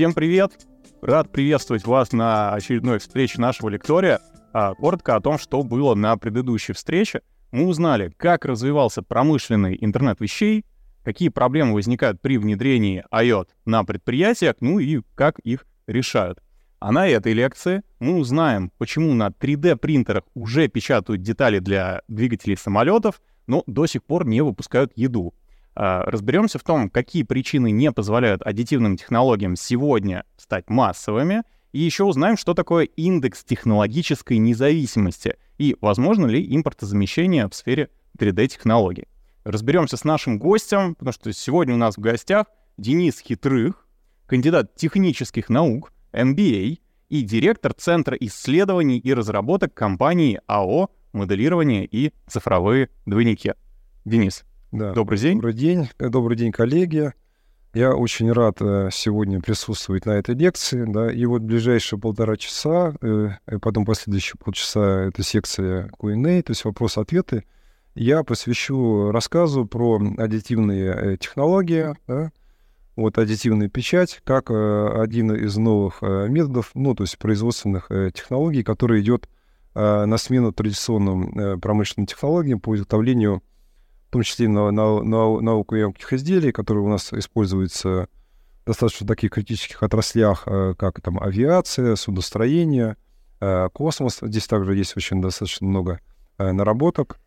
Всем привет! Рад приветствовать вас на очередной встрече нашего лектория. А, коротко о том, что было на предыдущей встрече. Мы узнали, как развивался промышленный интернет вещей, какие проблемы возникают при внедрении IoT на предприятиях, ну и как их решают. А на этой лекции мы узнаем, почему на 3D-принтерах уже печатают детали для двигателей самолетов, но до сих пор не выпускают еду. А, разберемся в том, какие причины не позволяют аддитивным технологиям сегодня стать массовыми, и еще узнаем, что такое индекс технологической независимости и возможно ли импортозамещение в сфере 3D-технологий. Разберемся с нашим гостем, потому что сегодня у нас в гостях Денис Хитрых, кандидат технических наук, MBA и директор Центра исследований и разработок компании АО «Моделирование и цифровые двойники». Денис, Да. добрый день. Добрый день. Э, Добрый день, коллеги. Я очень рад э, сегодня присутствовать на этой лекции. Да, и вот ближайшие полтора часа, э, и потом последующие полчаса, это секция Q&A, то есть вопросы-ответы, я посвящу рассказу про аддитивные э, технологии, да, вот аддитивная печать, как э, один из новых э, методов, ну, то есть производственных э, технологий, который идет э, на смену традиционным э, промышленным технологиям по изготовлению в том числе на, на, на наукоемких изделий, которые у нас используются достаточно в таких критических отраслях, э, как там авиация, судостроение, э, космос. Здесь также есть очень достаточно много э, наработок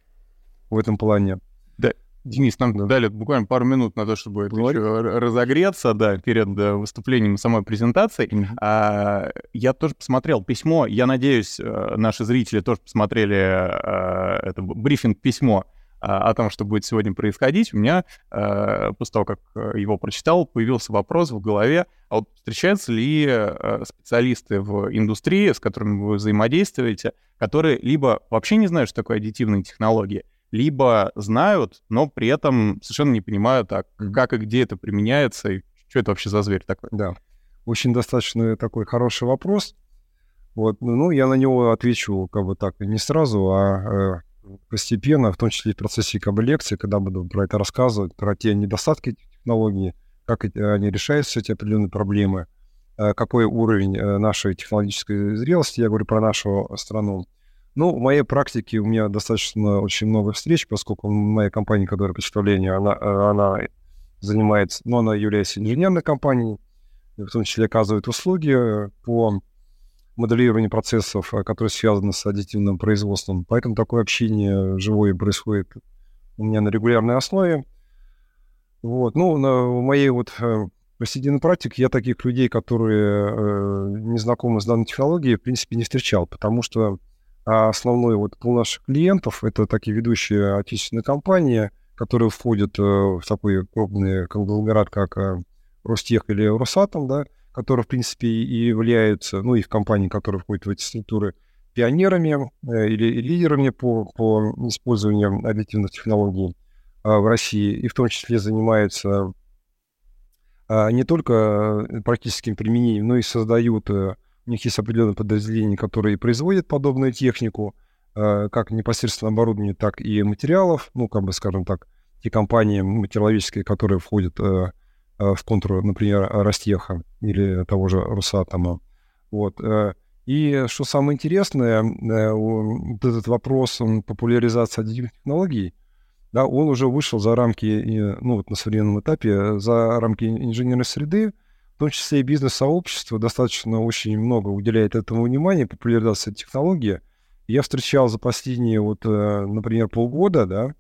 в этом плане. Денис, нам Да. дали буквально пару минут на то, чтобы разогреться, да, перед э, выступлением самой презентации. А, я тоже посмотрел письмо. Я надеюсь, наши зрители тоже посмотрели э, это б- брифинг-письмо а, о том, что будет сегодня происходить. У меня э, после того, как э, его прочитал, появился вопрос в голове, а вот встречаются ли э, специалисты в индустрии, с которыми вы взаимодействуете, которые либо вообще не знают, что такое аддитивные технологии, либо знают, но при этом совершенно не понимают, а как и где это применяется, и что это вообще за зверь такой. Да. Очень достаточно такой хороший вопрос. Вот, ну, я на него отвечу как бы так не сразу, а постепенно, в том числе и в процессе лекции, когда буду про это рассказывать, про те недостатки этих технологий, как они решают все эти определенные проблемы, э, какой уровень э, нашей технологической зрелости, я говорю про нашу страну. Ну, в моей практике у меня достаточно очень много встреч, поскольку моя компания, которая представление, она, э, она занимается, ну, она является инженерной компанией, в том числе оказывает услуги по моделированию процессов, э, которые связаны с аддитивным производством. Поэтому такое общение живое происходит у меня на регулярной основе. Вот. Ну, на, в моей вот э, повседневной практике я таких людей, которые э, не знакомы с данной технологией, в принципе, не встречал, потому что а, основной вот пул наших клиентов — это такие ведущие отечественные компании, которые входят э, в такой крупный конгломерат, как э, Ростех или Росатом, да, которые, в принципе, и являются, ну, их компании, которые входят в эти структуры, пионерами э, или лидерами по, по использованию аддитивных технологий а, в России, и в том числе занимаются а, не только э, практическим применением, но и создают, э, у них есть определенные подразделения, которые производят подобную технику, э, как непосредственно оборудование, так и материалов, ну, как бы, скажем так, те компании материаловические, которые входят э, э, в контур, например, Ростеха или того же Росатома. Вот. э, И что самое интересное, э, вот этот вопрос популяризации аддитивных технологий, да, он уже вышел за рамки, э, ну, вот на современном этапе, э, за рамки инженерной среды, в том числе и бизнес-сообщество достаточно очень много уделяет этому внимания, популяризации технологии. Я встречал за последние, вот, э, например, полгода, да,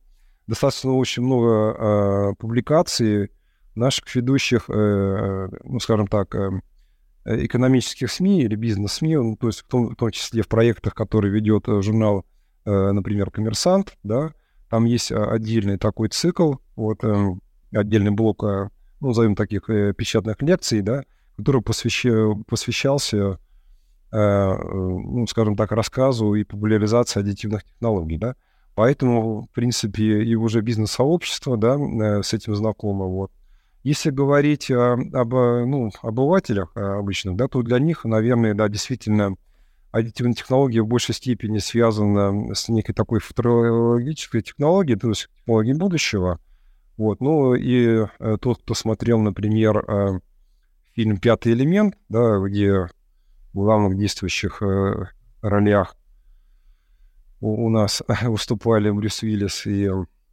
достаточно очень много э, публикаций наших ведущих, э, ну, скажем так, э, экономических СМИ или бизнес-СМИ, ну, то есть в том, в том числе в проектах, которые ведет э, журнал, например, «Коммерсант», да, там есть отдельный такой цикл, вот, отдельный блок, ну, назовем таких печатных лекций, да, который посвяща- посвящался, ну, скажем так, рассказу и популяризации аддитивных технологий, да. Поэтому, в принципе, и уже бизнес-сообщество, да, с этим знакомо, вот. Если говорить о- об э, ну, обывателях э, обычных, да, то для них, наверное, да, действительно аддитивная технология в большей степени связана с некой такой футурологической технологией, то есть технологией будущего. Вот. Ну и э, тот, кто смотрел, например, э, фильм «Пятый элемент», да, где в главных действующих э, ролях у, у нас выступали Брюс Уиллис и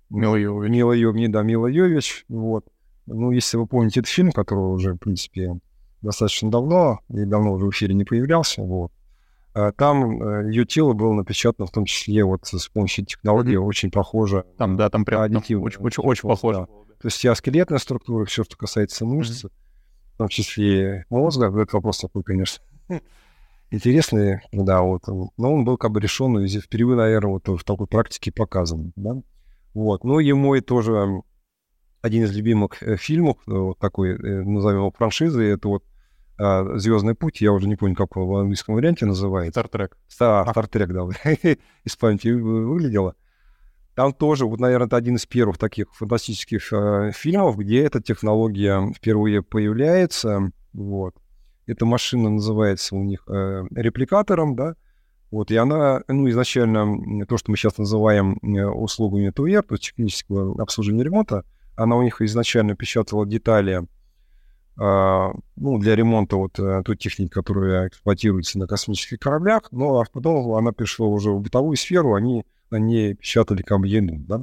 Мила Йовович. Мила Йовни, да, Мила Йович. Вот. Ну, если вы помните этот фильм, который уже, в принципе, достаточно давно, и давно уже в эфире не появлялся, вот, а там э, ее тело было напечатано, в том числе вот с помощью технологии, mm-hmm. очень похоже. Там, да, там прям аддитив, очень, очень, очень похоже. Да. То есть вся скелетная структура, все, что касается мышц, mm-hmm. в том числе мозга, этот вопрос такой, конечно, интересный, да, вот. Но он был как бы решен, и впервые, наверное, вот в такой практике показан, да. Вот. Ну и мой тоже один из любимых э, фильмов, э, вот такой, э, назовем его франшизы, это вот а, Звездный путь, я уже не помню, как в английском варианте называется. Стартрек. А, Стартрек, да, из памяти выглядело. Там тоже, вот, наверное, это один из первых таких фантастических э, фильмов, где эта технология впервые появляется. Вот. Эта машина называется у них э, репликатором, да. Вот, и она, ну, изначально, то, что мы сейчас называем услугами ТУР, то есть технического обслуживания ремонта, она у них изначально печатала детали а, ну, для ремонта вот э, той техники, которая эксплуатируется на космических кораблях, но а потом она перешла уже в бытовую сферу, они на ней печатали еду, да.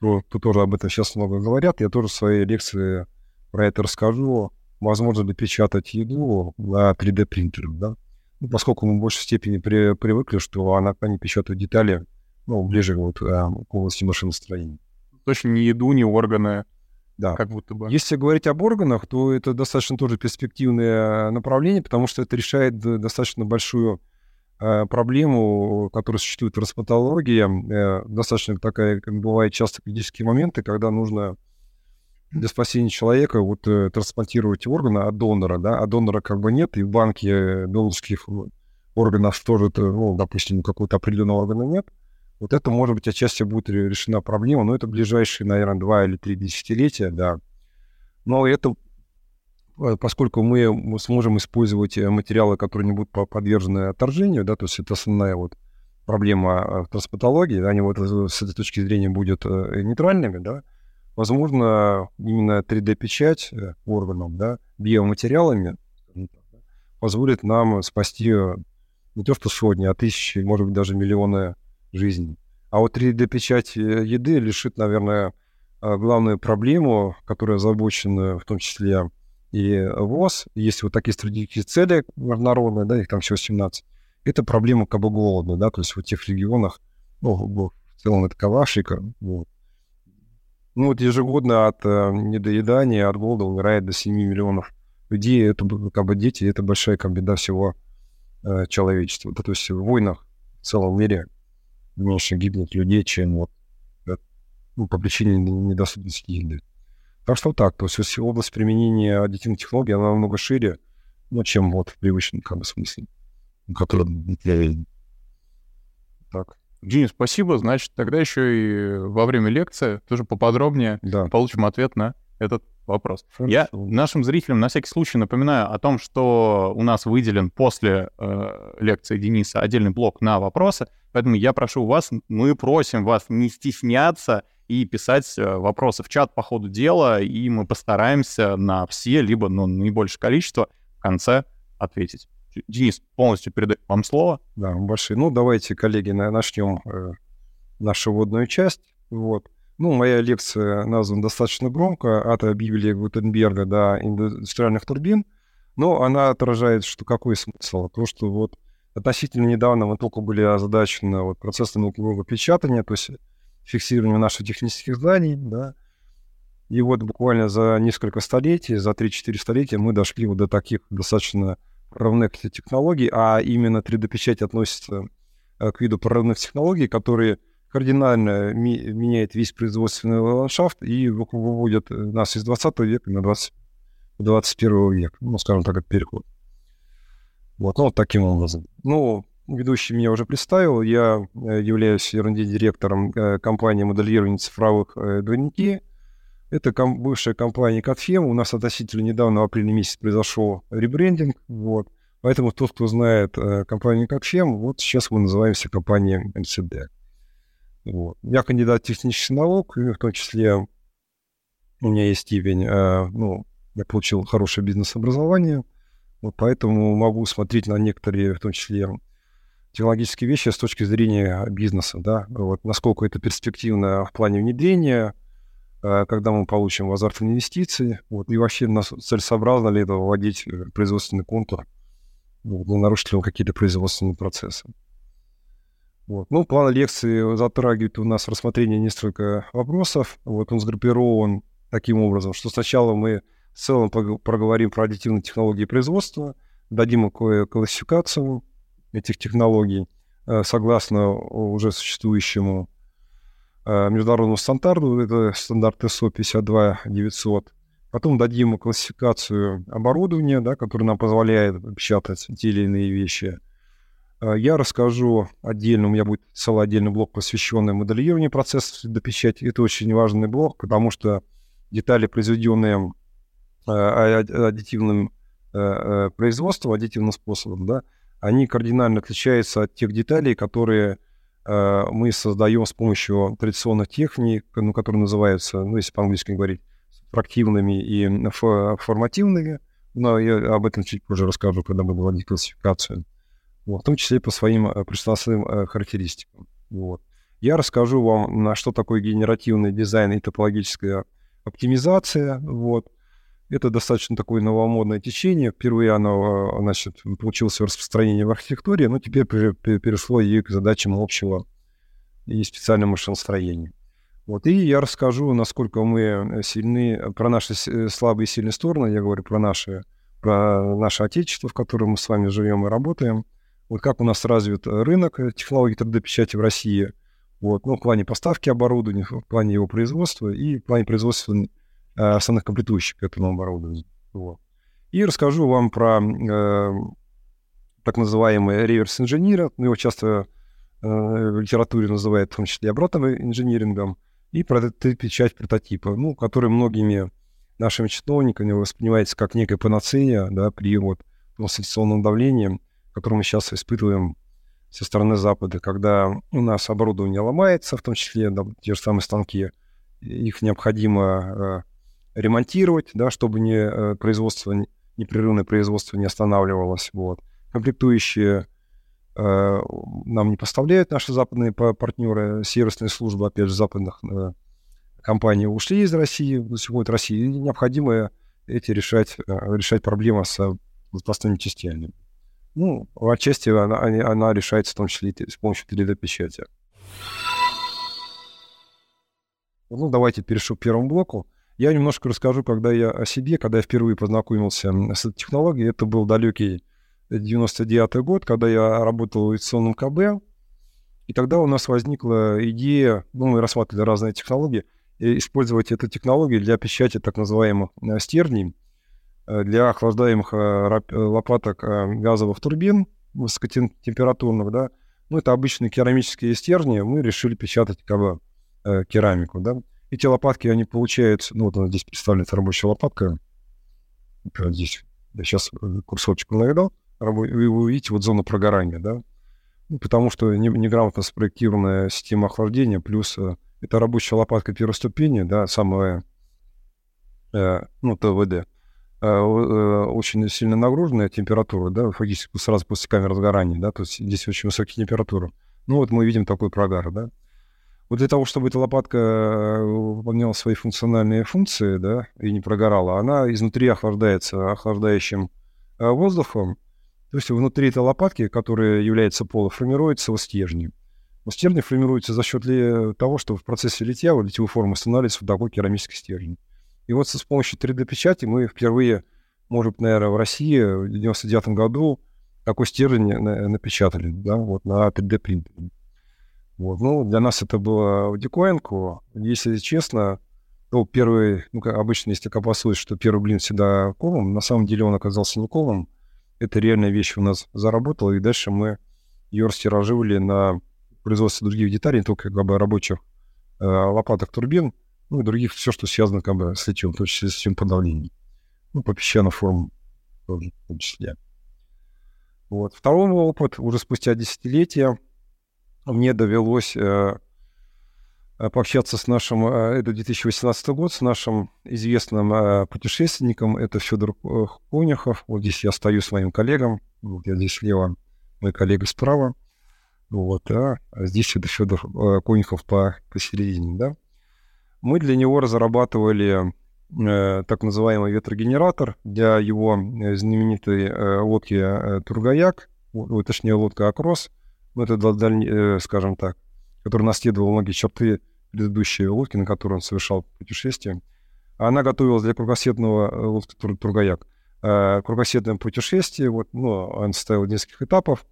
Тут тоже об этом сейчас много говорят, я тоже в своей лекции про это расскажу. Возможно допечатать еду на 3D-принтерах, да. Ну, поскольку мы в большей степени при, привыкли, что она, они печатают детали, ну, ближе вот, а, к области машиностроения. Точно не еду, не органы, да. Как будто бы. Если говорить об органах, то это достаточно тоже перспективное направление, потому что это решает достаточно большую э, проблему, которая существует в трансплантологии. Э, достаточно такая, как бывает часто критические моменты, когда нужно для спасения человека вот э, трансплантировать органы от донора, да, а донора как бы нет, и в банке донорских органов тоже, ну, допустим, какого-то определенного органа нет, вот это, может быть, отчасти будет решена проблема, но это ближайшие, наверное, два или три десятилетия, да. Но это, э, поскольку мы сможем использовать э, материалы, которые не будут подвержены отторжению, да, то есть это основная вот проблема э, в трансплантологии, они вот с этой точки зрения будут нейтральными, да, возможно, именно 3D-печать органов, да, биоматериалами позволит нам спасти не то что сотни, а тысячи, может быть, даже миллионы жизни. А вот 3D-печать э, еды лишит, наверное, а, главную проблему, которая озабочена в том числе и ВОЗ. Есть вот такие стратегические цели международные, да, их там всего 17. Это проблема как бы голода, да, то есть в тех регионах, ну, в целом это Кавашика, вот. Ну, вот ежегодно от э, недоедания, от голода умирает до 7 миллионов людей. Это как бы дети, это большая как беда всего э, человечества. Да, то есть в войнах в целом мире меньше гибнет людей, чем вот ну, по причине недоступности еды. Так что так, то есть область применения аддитивных технологий, она намного шире, ну, чем вот в привычном как бы, смысле, который Так. Денис, спасибо. Значит, тогда еще и во время лекции тоже поподробнее да. получим ответ на этот вопрос. Хорошо. Я нашим зрителям на всякий случай напоминаю о том, что у нас выделен после э, лекции Дениса отдельный блок на вопросы, поэтому я прошу вас, мы просим вас не стесняться и писать э, вопросы в чат по ходу дела, и мы постараемся на все, либо ну, наибольшее количество в конце ответить. Денис, полностью передаю вам слово. Да, большие. Ну, давайте, коллеги, начнем э, нашу вводную часть. Вот. Ну, моя лекция названа достаточно громко «От объявили Гутенберга до индустриальных турбин», но она отражает, что какой смысл? То, что вот относительно недавно мы только были озадачены вот, процессом наукового печатания, то есть фиксирование наших технических знаний, да, и вот буквально за несколько столетий, за 3-4 столетия мы дошли вот до таких достаточно прорывных технологий, а именно 3D-печать относится э, к виду прорывных технологий, которые кардинально ми- меняет весь производственный ландшафт и выводит нас из 20 века на 20, 21 век. Ну, скажем так, это переход. Вот, ну, вот таким образом. Ну, ведущий меня уже представил. Я э, являюсь R&D-директором э, компании моделирования цифровых э, двойники. Это ком- бывшая компания Катфем. У нас относительно недавно, в апреле месяце, произошел ребрендинг. Вот. Поэтому тот, кто знает компанию Катфем, вот сейчас мы называемся компанией МЦД. Вот. Я кандидат технических наук, и в том числе у меня есть степень э, ну, Я получил хорошее бизнес-образование, вот поэтому могу смотреть на некоторые, в том числе технологические вещи с точки зрения бизнеса, да, вот насколько это перспективно в плане внедрения, э, когда мы получим возврат инвестиций, вот, и вообще нас целесообразно ли это вводить э, производственный контур, вот, нарушить ли он какие-то производственные процессы. Вот. Ну, план лекции затрагивает у нас рассмотрение несколько вопросов. Вот он сгруппирован таким образом, что сначала мы в целом проговорим про аддитивные технологии производства, дадим классификацию этих технологий э, согласно уже существующему э, международному стандарту, это стандарт ISO 52900. Потом дадим классификацию оборудования, да, которое нам позволяет печатать те или иные вещи. Э, я расскажу отдельно, у меня будет целый отдельный блок, посвященный моделированию процесса до печати. Это очень важный блок, потому что детали, произведенные аддитивным производством, аддитивным способом, да, они кардинально отличаются от тех деталей, которые э, мы создаем с помощью традиционных техник, ну, которые называются, ну, если по-английски говорить, фрактивными и формативными. Но я об этом чуть позже расскажу, когда буду вводить классификацию. Вот, в том числе по своим э, пространственным э, характеристикам. Вот. Я расскажу вам, на что такое генеративный дизайн и топологическая оптимизация. Вот. Это достаточно такое новомодное течение. Впервые оно значит, получилось распространение в архитектуре, но теперь перешло и к задачам общего и специального машиностроения. Вот, и я расскажу, насколько мы сильны, про наши слабые и сильные стороны, я говорю про наши, про наше отечество, в котором мы с вами живем и работаем. Вот как у нас развит рынок технологий 3D-печати в России, вот, ну, в плане поставки оборудования, в плане его производства и в плане производства Э, основных комплектующих к этому оборудованию. Вот. И расскажу вам про э, так называемый реверс-инженера. Ну, его часто э, в литературе называют в том числе обратным инжинирингом. И про печать прототипа, ну, который многими нашими чиновниками воспринимается как некая панацея да, при вот конституционном давлении, которое мы сейчас испытываем со стороны Запада, когда у нас оборудование ломается, в том числе да, те же самые станки, их необходимо ремонтировать, да, чтобы не, э, производство, непрерывное производство не останавливалось. Вот. Комплектующие э, нам не поставляют наши западные партнеры, сервисные службы, опять же, западных э, компаний ушли из России, сих пор России, и необходимо эти решать, э, решать проблемы с запасными частями. Ну, отчасти она, она решается в том числе и с помощью 3D-печати. Ну, давайте перейшу к первому блоку. Я немножко расскажу, когда я о себе, когда я впервые познакомился с этой технологией. Это был далекий 99 год, когда я работал в авиационном КБ. И тогда у нас возникла идея, ну, мы рассматривали разные технологии, использовать эту технологию для печати так называемых э, стержней, э, для охлаждаемых э, лопаток газовых турбин высокотемпературных, да. Ну, это обычные керамические стержни, мы решили печатать КБ, керамику, да. Эти лопатки, они получаются... Ну, вот здесь представлена, рабочая лопатка. Здесь я сейчас э, курсорчик наведал. Вы увидите вот зону прогорания, да? Ну, потому что неграмотно спроектированная система охлаждения, плюс э, это рабочая лопатка первой ступени, да, самая, э, ну, ТВД, очень сильно нагруженная температура, да, фактически сразу после камеры сгорания, да, то есть здесь очень высокие температуры. Ну, вот мы видим такой прогар, да. Вот для того, чтобы эта лопатка э, выполняла свои функциональные функции, да, и не прогорала, она изнутри охлаждается охлаждающим э, воздухом. То есть внутри этой лопатки, которая является поло, формируется стержни. Стержни формируются за счет того, что в процессе литья вот литьевой формы становится вот такой керамический стержень. И вот с помощью 3D-печати мы впервые, может наверное, в России в 99 году такой стержень напечатали, да, вот на 3D-принтере. Вот. Ну, для нас это было в диковинку. Если честно, то первый, ну, как обычно, если копосуешь, что первый блин всегда комом, на самом деле он оказался не комом. Это реальная вещь у нас заработала, и дальше мы ее растираживали на производство других деталей, не только как бы рабочих э, лопаток турбин, ну и других, все, что связано как бы с литьем, в том числе с литьем подавлением. Ну, по песчаным формам тоже в том числе. Вот. Второй опыт уже спустя десятилетия мне довелось э, пообщаться с нашим, это 2018 год, с нашим известным путешественником, это Федор Конюхов. Вот здесь я стою с моим коллегом, вот я здесь слева, мой коллега справа. Вот, а здесь это Федор Конюхов по, посередине, да. Мы для него разрабатывали э, так называемый ветрогенератор для его э, знаменитой э, лодки э, Тургаяк, точнее лодка Акрос, ну, это, даль... Э, скажем так, который наследовал многие черты предыдущей лодки, на которой он совершал путешествие. Она готовилась для кругосветного э, лодки тур «Тургаяк». Э, кругосветное путешествие, вот, ну, он состоял нескольких этапов.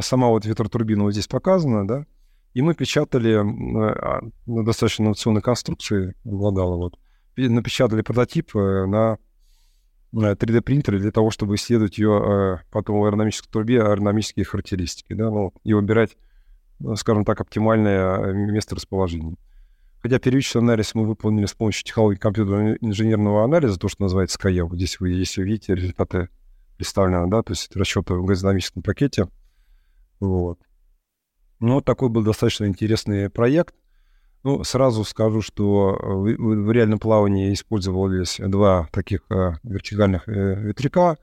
Сама вот ветротурбина вот здесь показана, да, и мы печатали а, ну, достаточно инновационной конструкции, обладала вот, напечатали прототип на Э, 3D принтера для того, чтобы исследовать ее э, потом аэродинамической трубе, аэродинамические характеристики, да, ну, и выбирать, ну, скажем так, оптимальное э, место расположения. Хотя первичный анализ мы выполнили с помощью технологии компьютерного инженерного анализа, то, что называется КАЕ. Вот здесь вы, если видите, результаты представлены, да, то есть расчеты в газодинамическом пакете. Вот. Ну, Но такой был достаточно интересный проект. Ну, сразу скажу, что э, в, реальном плавании использовались два таких э, вертикальных э, ветряка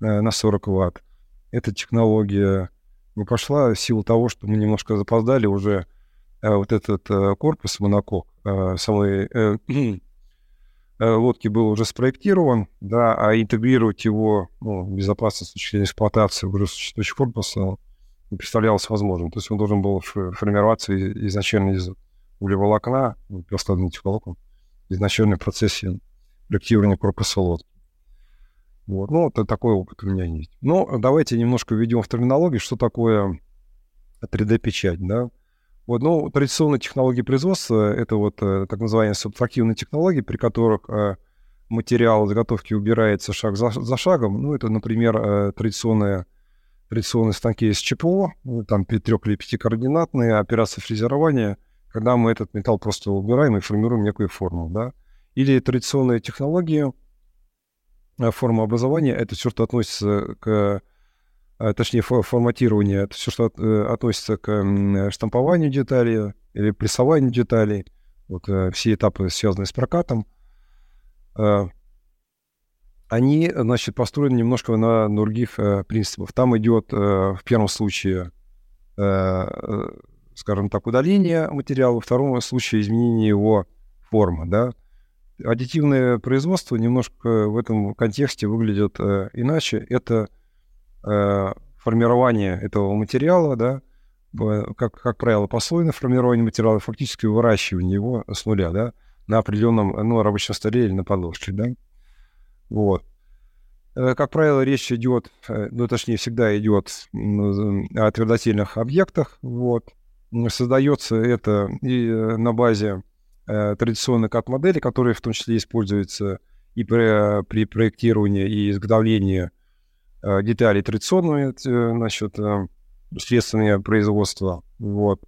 э, на 40 ватт. Эта технология ну, пошла в силу того, что мы немножко запоздали уже э, вот этот э, корпус монокок э, самой э, э, лодки был уже спроектирован, да, а интегрировать его ну, безопасность с точки зрения эксплуатации уже существующий корпус не представлялось возможным. То есть он должен был формироваться изначально из углеволокна, раскладных волокон, изначально в процессе проектирования корпуса лодки. Вот. Ну, это такой опыт у меня есть. Но давайте немножко введем в терминологию, что такое 3D-печать, да. Вот, ну, традиционные технологии производства — это вот э, так называемые субтрактивные технологии, при которых э, материал заготовки убирается шаг за, за шагом. Ну, это, например, э, традиционная традиционные станки из ЧПО, ну, там трех- или пятикоординатные, операции фрезерования, когда мы этот металл просто убираем и формируем некую форму, да. Или традиционные технологии э, формообразования, это все, что относится к э, точнее, форматирование, это все, что э, относится к штампованию деталей или прессованию деталей, вот все этапы, связанные с прокатом они, значит, построены немножко на других э, принципах. Там идет э, в первом случае, э, э, скажем так, удаление материала, во втором случае изменение его формы, да. Аддитивное производство немножко в этом контексте выглядит э, иначе. Это э, формирование этого материала, да, как, как правило, послойное формирование материала, фактически выращивание его с нуля, да, на определенном, ну, рабочем столе или на подложке, да. Вот. Э, как правило, речь идет, э, ну, точнее, всегда идет о твердотельных объектах. Вот. Создается это и э, на базе традиционной CAD-модели, которые в том числе используются и при, при проектировании и изготовлении деталей традиционными, значит, средствами производства. Вот.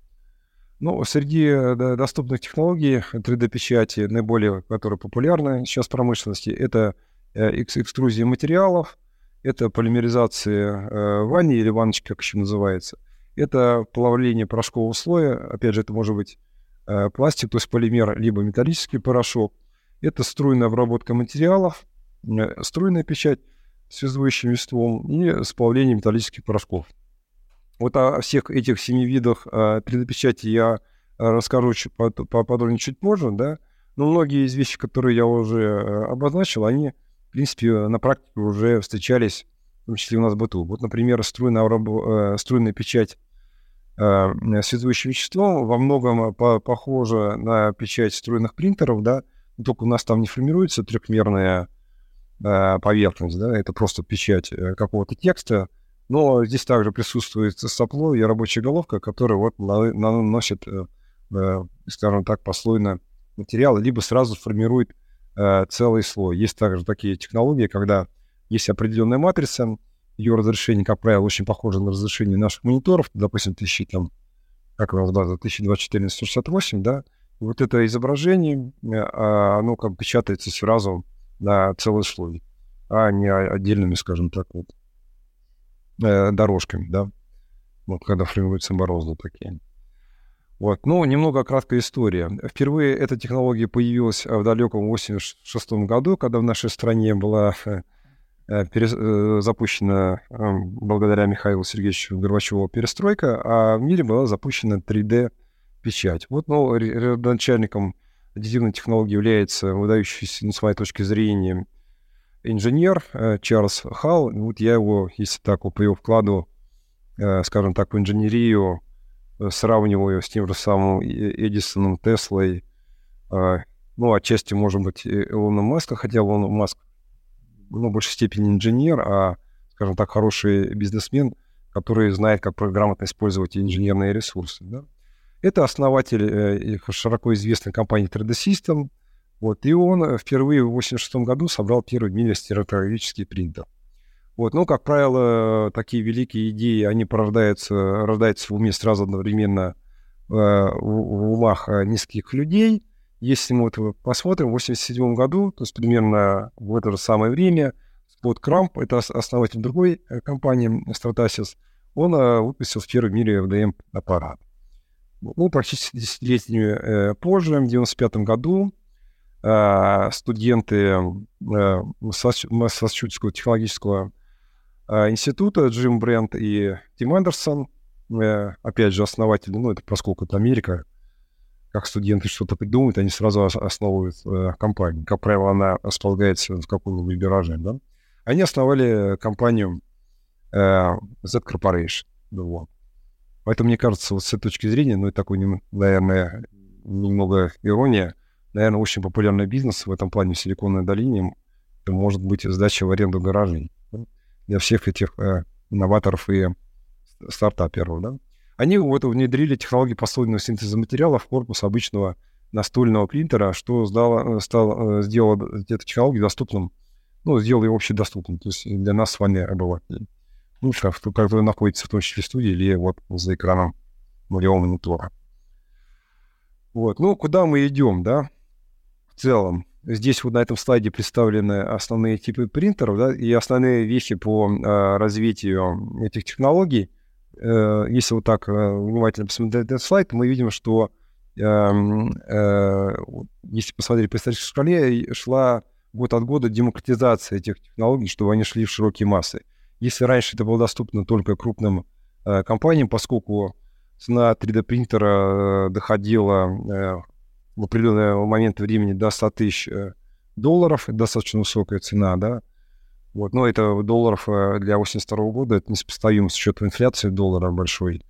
Ну, среди доступных технологий 3D-печати, наиболее, которые популярны сейчас в промышленности, это Э, экструзии материалов, это полимеризация э, ванни или ванночки, как еще называется. Это плавление порошкового слоя. Опять же, это может быть э, пластик, то есть полимер, либо металлический порошок. Это струйная обработка материалов, струйная печать связующим веществом и сплавление металлических порошков. Вот о всех этих семи видах 3D-печати я расскажу чуть поподробнее чуть позже, да. Но многие из вещей, которые я уже обозначил, они в принципе, на практике уже встречались, в том числе у нас в быту. Вот, например, струйная, э, струйная печать э, связующим веществом во многом по похожа на печать струйных принтеров, да, только у нас там не формируется трехмерная э, поверхность, да, это просто печать э, какого-то текста, но здесь также присутствует сопло и рабочая головка, которая вот наносит, э, э, скажем так, послойно материал, либо сразу формирует э, целый слой. Есть также такие технологии, когда есть определенная матрица, ее разрешение, как правило, очень похоже на разрешение наших мониторов, допустим, 1000, там, как у нас база, 1024 на 168, да, вот это изображение, э, а, оно как печатается сразу на целый слой, а не отдельными, скажем так, вот, э, дорожками, да, вот когда формируются борозды такие. Вот. Ну, немного краткая история. Впервые эта технология появилась в далеком 86 году, когда в нашей стране была э, э, запущена благодаря Михаилу Сергеевичу Горбачеву перестройка, а в мире была запущена 3D-печать. Вот, ну, начальником аддитивной технологии является выдающийся, ну, с моей точки зрения, инженер э, Чарльз Халл. Вот я его, если так, по его вкладу, скажем так, в инженерию сравниваю с тем же самым Эдисоном, Теслой, ну, отчасти, может быть, Илоном Маска, хотя Илон Маск, ну, в большей степени инженер, а, скажем так, хороший бизнесмен, который знает, как грамотно использовать инженерные ресурсы. Да? Это основатель э, широко известной компании 3D System, вот, и он впервые в 1986 году собрал первый в мире стереотологический принтер. Вот, ну, как правило, такие великие идеи, они порождаются, рождаются в уме сразу одновременно э, в, в умах э, низких людей. Если мы вот посмотрим, в 1987 году, то есть примерно в это же самое время, Спот Крамп, это основатель другой э, компании Stratasys, он э, выпустил в первом мире FDM-аппарат. Ну, практически десятилетиями э, позже, в 1995 году, э, студенты э, Массачусетского технологического а, института Джим Брент и Тим Андерсон, э, опять же, основатели, ну, это поскольку это Америка, как студенты что-то придумают, они сразу основывают э, компанию. Как правило, она располагается в каком-нибудь гараже, да? Они основали компанию э, Z Corporation. Вот. Поэтому, мне кажется, вот с этой точки зрения, ну, это такой, наверное, немного ирония, наверное, очень популярный бизнес в этом плане в Силиконовой долине, может быть сдача в аренду гаражей для всех этих э, инноваторов и стартаперов. Да? Они вот внедрили технологии послойного синтеза материалов в корпус обычного настольного принтера, что сдало, стало, э, сделало эту технологию доступным, ну, сделало ее общедоступным, то есть для нас с вами обывателей. Ну, как, который находится в том числе в студии или вот за экраном нулевого монитора. Вот, ну, куда мы идем, да, в целом? Здесь вот на этом слайде представлены основные типы принтеров да, и основные вещи по э, развитию этих технологий. Э, если вот так э, внимательно посмотреть этот слайд, мы видим, что э, э, если посмотреть по исторической шкале, шла год от года демократизация этих технологий, чтобы они шли в широкие массы. Если раньше это было доступно только крупным компаниям, поскольку цена 3D-принтера э, доходила в определенный момент времени до 100 тысяч долларов, достаточно высокая цена, да, вот, но это долларов э, для 82 года, это несопоставимо с учетом инфляции доллара большой.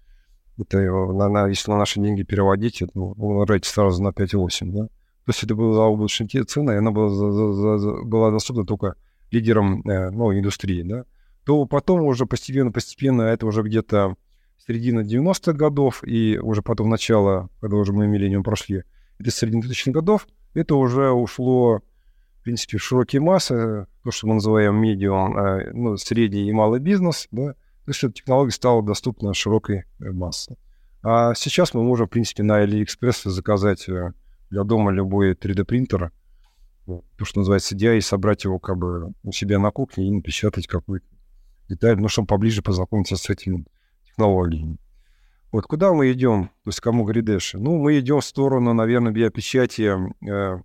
Это, на, на, если на наши деньги переводить, это, ну, умножайте сразу на 5,8, да. То есть это была облачная цена, и она была, за, за, за, была доступна только лидерам э, ну, индустрии, да. То потом уже постепенно-постепенно, это уже где-то середина 90-х годов, и уже потом начало, когда уже мы миллениум прошли, это середины 2000-х годов, это уже ушло, в принципе, в широкие массы, то, что мы называем медиум, а, ну, средний и малый бизнес, да, то эта технология стала доступна широкой э, массе. А сейчас мы можем, в принципе, на AliExpress заказать э, для дома любой 3D-принтер, то, что называется DI, и собрать его как бы у себя на кухне и напечатать какую-то деталь, ну, чтобы поближе познакомиться с этими технологиями. Вот куда мы идем, то есть кому гридеши? Ну, мы идем в сторону, наверное, биопечати э,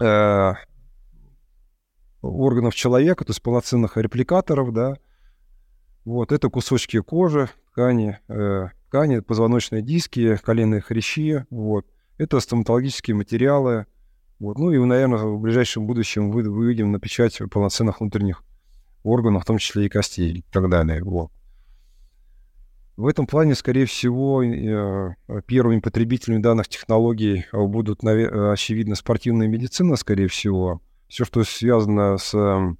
э, органов человека, то есть полноценных репликаторов, да. Вот, это кусочки кожи, ткани, э, ткани, позвоночные диски, коленные хрящи, вот. Это стоматологические материалы, вот. Ну и, наверное, в ближайшем будущем вы, выведем на печать полноценных внутренних органов, в том числе и костей и так далее, вот. В этом плане, скорее всего, э, первыми потребителями данных технологий будут, э, очевидно, спортивная медицина, скорее всего. Все, что связано с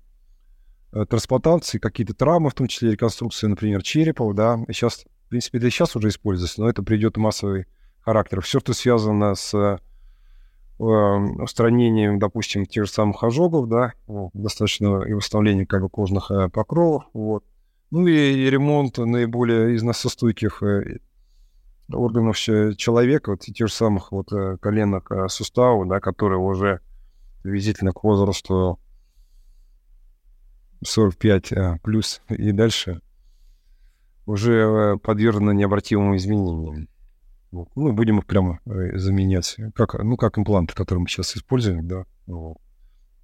трансплантацией, какие-то травмы, в том числе реконструкция, например, черепов, да. И сейчас, в принципе, это сейчас уже используется, но это придет массовый характер. Все, что связано с устранением, допустим, тех же самых ожогов, да, достаточно и восстановлением как бы кожных покровов, вот ну и ремонт наиболее износостойких э, органов человека, вот тех же самых вот э, коленок э, суставов, да, которые уже приблизительно к возрасту 45 плюс и дальше уже подвержены необратимым изменениям. Вот. Ну, будем их прямо э, заменять, как, ну, как импланты, которые мы сейчас используем, да. Вот.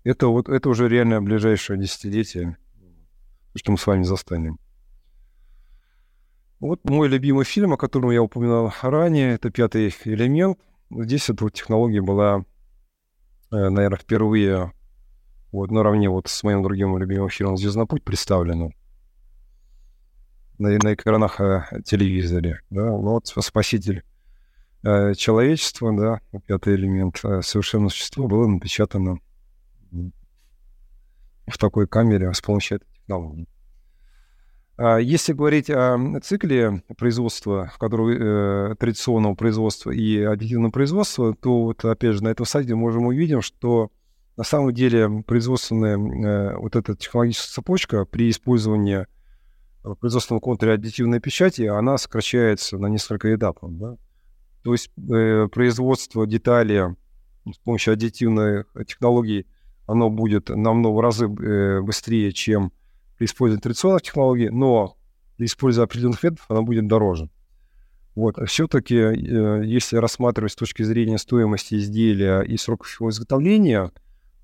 Это вот, это уже реально ближайшее десятилетие, что мы с вами застанем. Вот мой любимый фильм, о котором я упоминал ранее, это «Пятый элемент». Здесь эта технология была, э, наверное, впервые вот наравне вот с моим другим любимым фильмом «Звездный путь» представлена на, на экранах э, телевизоре. Да? Ну вот «Спаситель э, человечества», да, пятый элемент, э, совершенное существо было напечатано в такой камере с помощью этой технологии. А если говорить о цикле производства, который э, традиционного производства и аддитивного производства, то вот опять же на этом сайте можем увидеть, что на самом деле производственная э, вот эта технологическая цепочка при использовании производственного контура аддитивной печати, она сокращается на несколько этапов. Да? То есть э, производство детали с помощью аддитивной технологии, оно будет намного разы э, быстрее, чем при использовании традиционных технологий, но при использовании определенных методов она будет дороже. Вот. А все-таки, э, если рассматривать с точки зрения стоимости изделия и сроков его изготовления,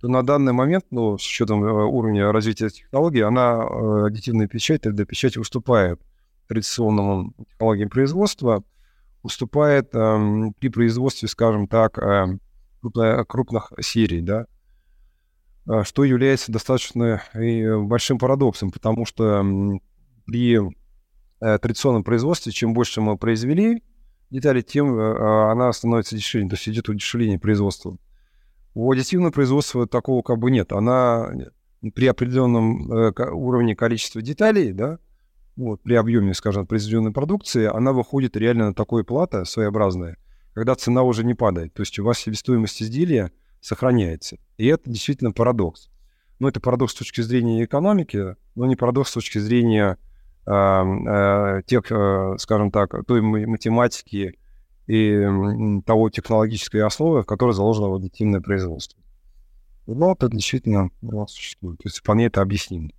то на данный момент, ну, с учетом э, уровня развития технологий, она, э, аддитивная печать, 3D-печать уступает традиционным технологиям производства, уступает э, при производстве, скажем так, э, крупных серий, да, что является достаточно э, большим парадоксом, потому что при э, традиционном производстве, чем больше мы произвели детали, тем э, а, она становится дешевле, то есть идет удешевление производства. У аддитивного производства такого как бы нет. Она при определенном уровне количества деталей, да, вот, при объеме, скажем, произведенной продукции, она выходит реально на такое плата своеобразное, когда цена уже не падает. То есть у вас себестоимость изделия сохраняется. И это действительно парадокс. Но это парадокс с точки зрения экономики, но не парадокс с точки зрения э, э, тех, э, скажем так, той математики и того технологической основы, в которой заложено в аддитивное производство. Но это действительно ну, существует. То есть вполне это объяснимо.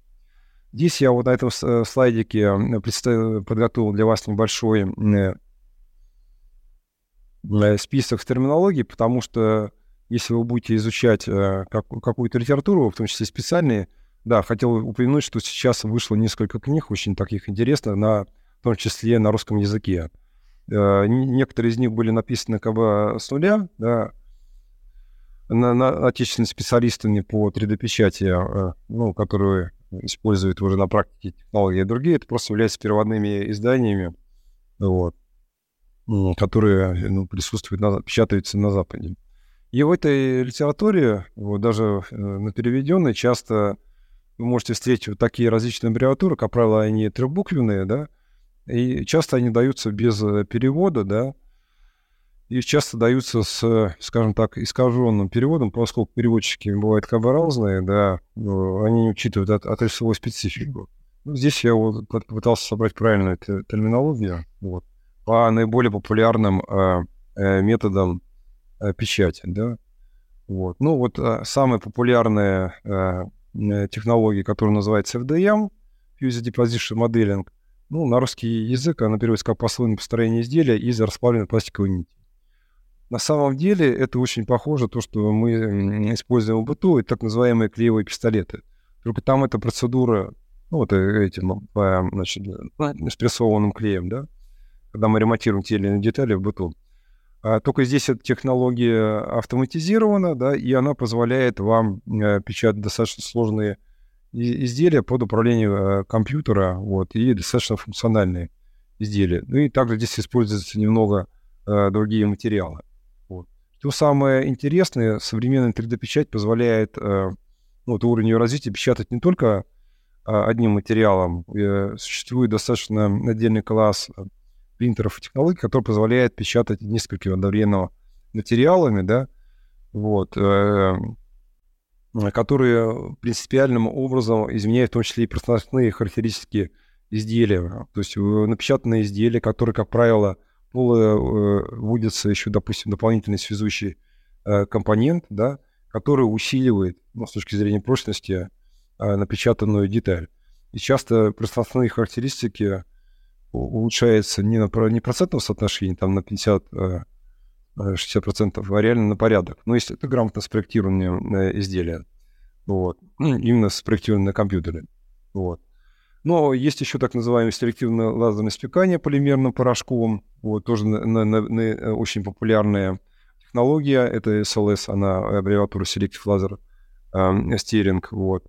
Здесь я вот на этом э, слайдике подготовил для вас небольшой э, список терминологий, потому что если вы будете изучать э, как, какую-то литературу, в том числе специальные, да, хотел упомянуть, что сейчас вышло несколько книг очень таких интересных, на, в том числе на русском языке. Э, некоторые из них были написаны как бы с нуля, да, на, на отечественными специалистами по 3D-печати, э, ну, которые используют уже на практике технологии, а другие это просто являются переводными изданиями, вот, которые ну, присутствуют, на, печатаются на Западе. И в этой литературе, вот даже э, на переведенной, часто вы можете встретить вот такие различные аббревиатуры, как правило, они трехбуквенные, да, и часто они даются без э, перевода, да, и часто даются с, скажем так, искаженным переводом, поскольку переводчики бывают как бы разные, да, они не учитывают от, отраслевую специфику. Ну, здесь я вот попытался собрать правильную терминологию вот, по наиболее популярным э, э, методам печати, да. Вот. Ну, вот э, самая популярная э, технология, которая называется FDM, Fused Deposition Modeling, ну, на русский язык она переводится как послойное построение изделия из расплавленной пластиковой нити. На самом деле это очень похоже то, что мы используем в быту, это так называемые клеевые пистолеты. Только там эта процедура, ну, вот этим, значит, спрессованным клеем, да, когда мы ремонтируем те или иные детали в быту. А, только здесь эта технология автоматизирована, да, и она позволяет вам э, печатать достаточно сложные изделия под управлением э, компьютера, вот, и достаточно функциональные изделия. Ну и также здесь используются немного э, другие материалы. Вот. Что самое интересное, современная 3D-печать позволяет ну, вот, уровню развития печатать не только э, одним материалом. Существует достаточно отдельный класс принтеров и технологий, который позволяет печатать несколькими одновременно материалами, да, вот, э, которые принципиальным образом изменяют в том числе и пространственные характеристики изделия. То есть э, напечатанные изделия, которые, как правило, вводится еще, допустим, дополнительный связующий э, компонент, да, который усиливает, ну, с точки зрения прочности, напечатанную деталь. И часто пространственные характеристики улучшается не, на, не процентном соотношении, там на 50 60%, а реально на порядок. Но если это грамотно спроектированные изделия. Вот. Ну, именно спроектированные на компьютере. Вот. Но есть еще так называемое селективное лазерное спекание полимерным порошком. Вот, тоже на, на, на, э, очень популярная технология. Это SLS, она аббревиатура Selective Laser э, Steering. Вот.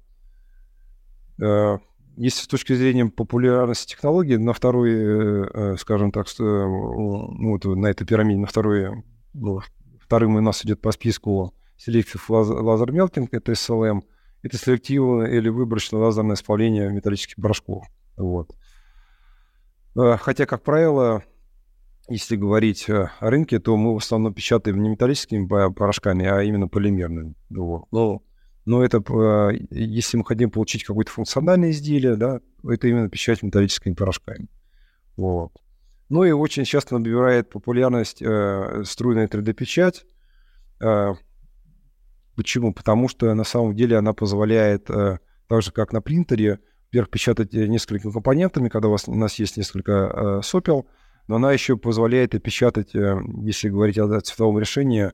Если с точки зрения популярности технологии, на второй, э, э скажем так, э, ну, вот на этой пирамиде, на второй, ну, вторым у нас идет по списку Selective Laser Melting, это SLM, это селективное или выборочное лазерное исполнение металлических порошков. Вот. Хотя, как правило, если говорить о рынке, то мы в основном печатаем не металлическими порошками, а именно полимерными. Вот. Но, но это, э, если мы хотим получить какое-то функциональное изделие, да, это именно печать металлическими порошками. Вот. Ну и очень часто набирает популярность э, струйная 3D-печать. Э, Почему? Потому что на самом деле она позволяет, э, так же как на принтере, во-первых, печатать э, несколькими компонентами, когда у, вас, у нас есть несколько э, сопел, но она еще позволяет печатать, если говорить о цветовом решении,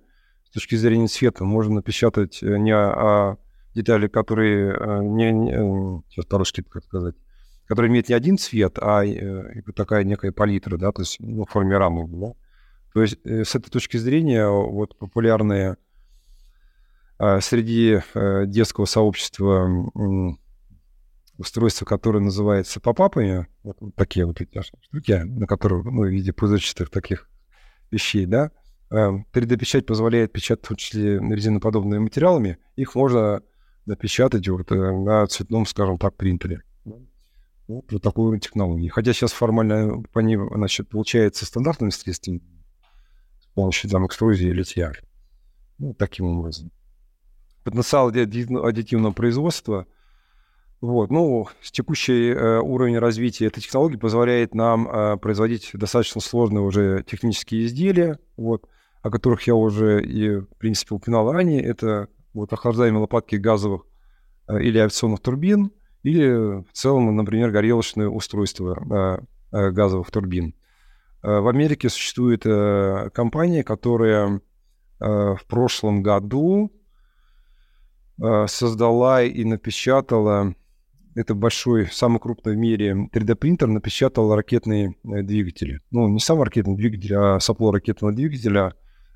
с точки зрения цвета, можно напечатать не о, детали, которые не, не сейчас по-русски как сказать, которые имеют не один цвет, а такая некая палитра, да, то есть ну, в форме рамы. Да? То есть с этой точки зрения вот популярные среди э, детского сообщества устройство, которое называется попапами, вот такие вот эти штуки, на которые, ну, в виде пузырчатых таких вещей, да, 3D-печать э, позволяет печатать в том числе резиноподобными материалами. Их можно напечатать вот э, на цветном, скажем так, принтере. Вот, вот такой технологии. Хотя сейчас формально по ней, значит, получается стандартными средствами с помощью там экструзии или литья. Ну, таким образом потенциал аддитивного производства. Вот. Ну, текущий э, уровень развития этой технологии позволяет нам э, производить достаточно сложные уже технические изделия, вот, о которых я уже и, в принципе, упоминал ранее. Это вот охлаждаемые лопатки газовых э, или авиационных турбин, или в целом, например, горелочные устройства э, э, газовых турбин. В Америке существует компания, которая в прошлом году создала и напечатала, это большой, самый крупный в мире 3D-принтер, напечатал ракетные двигатели. Ну, не сам ракетный двигатель, а сопло ракетного двигателя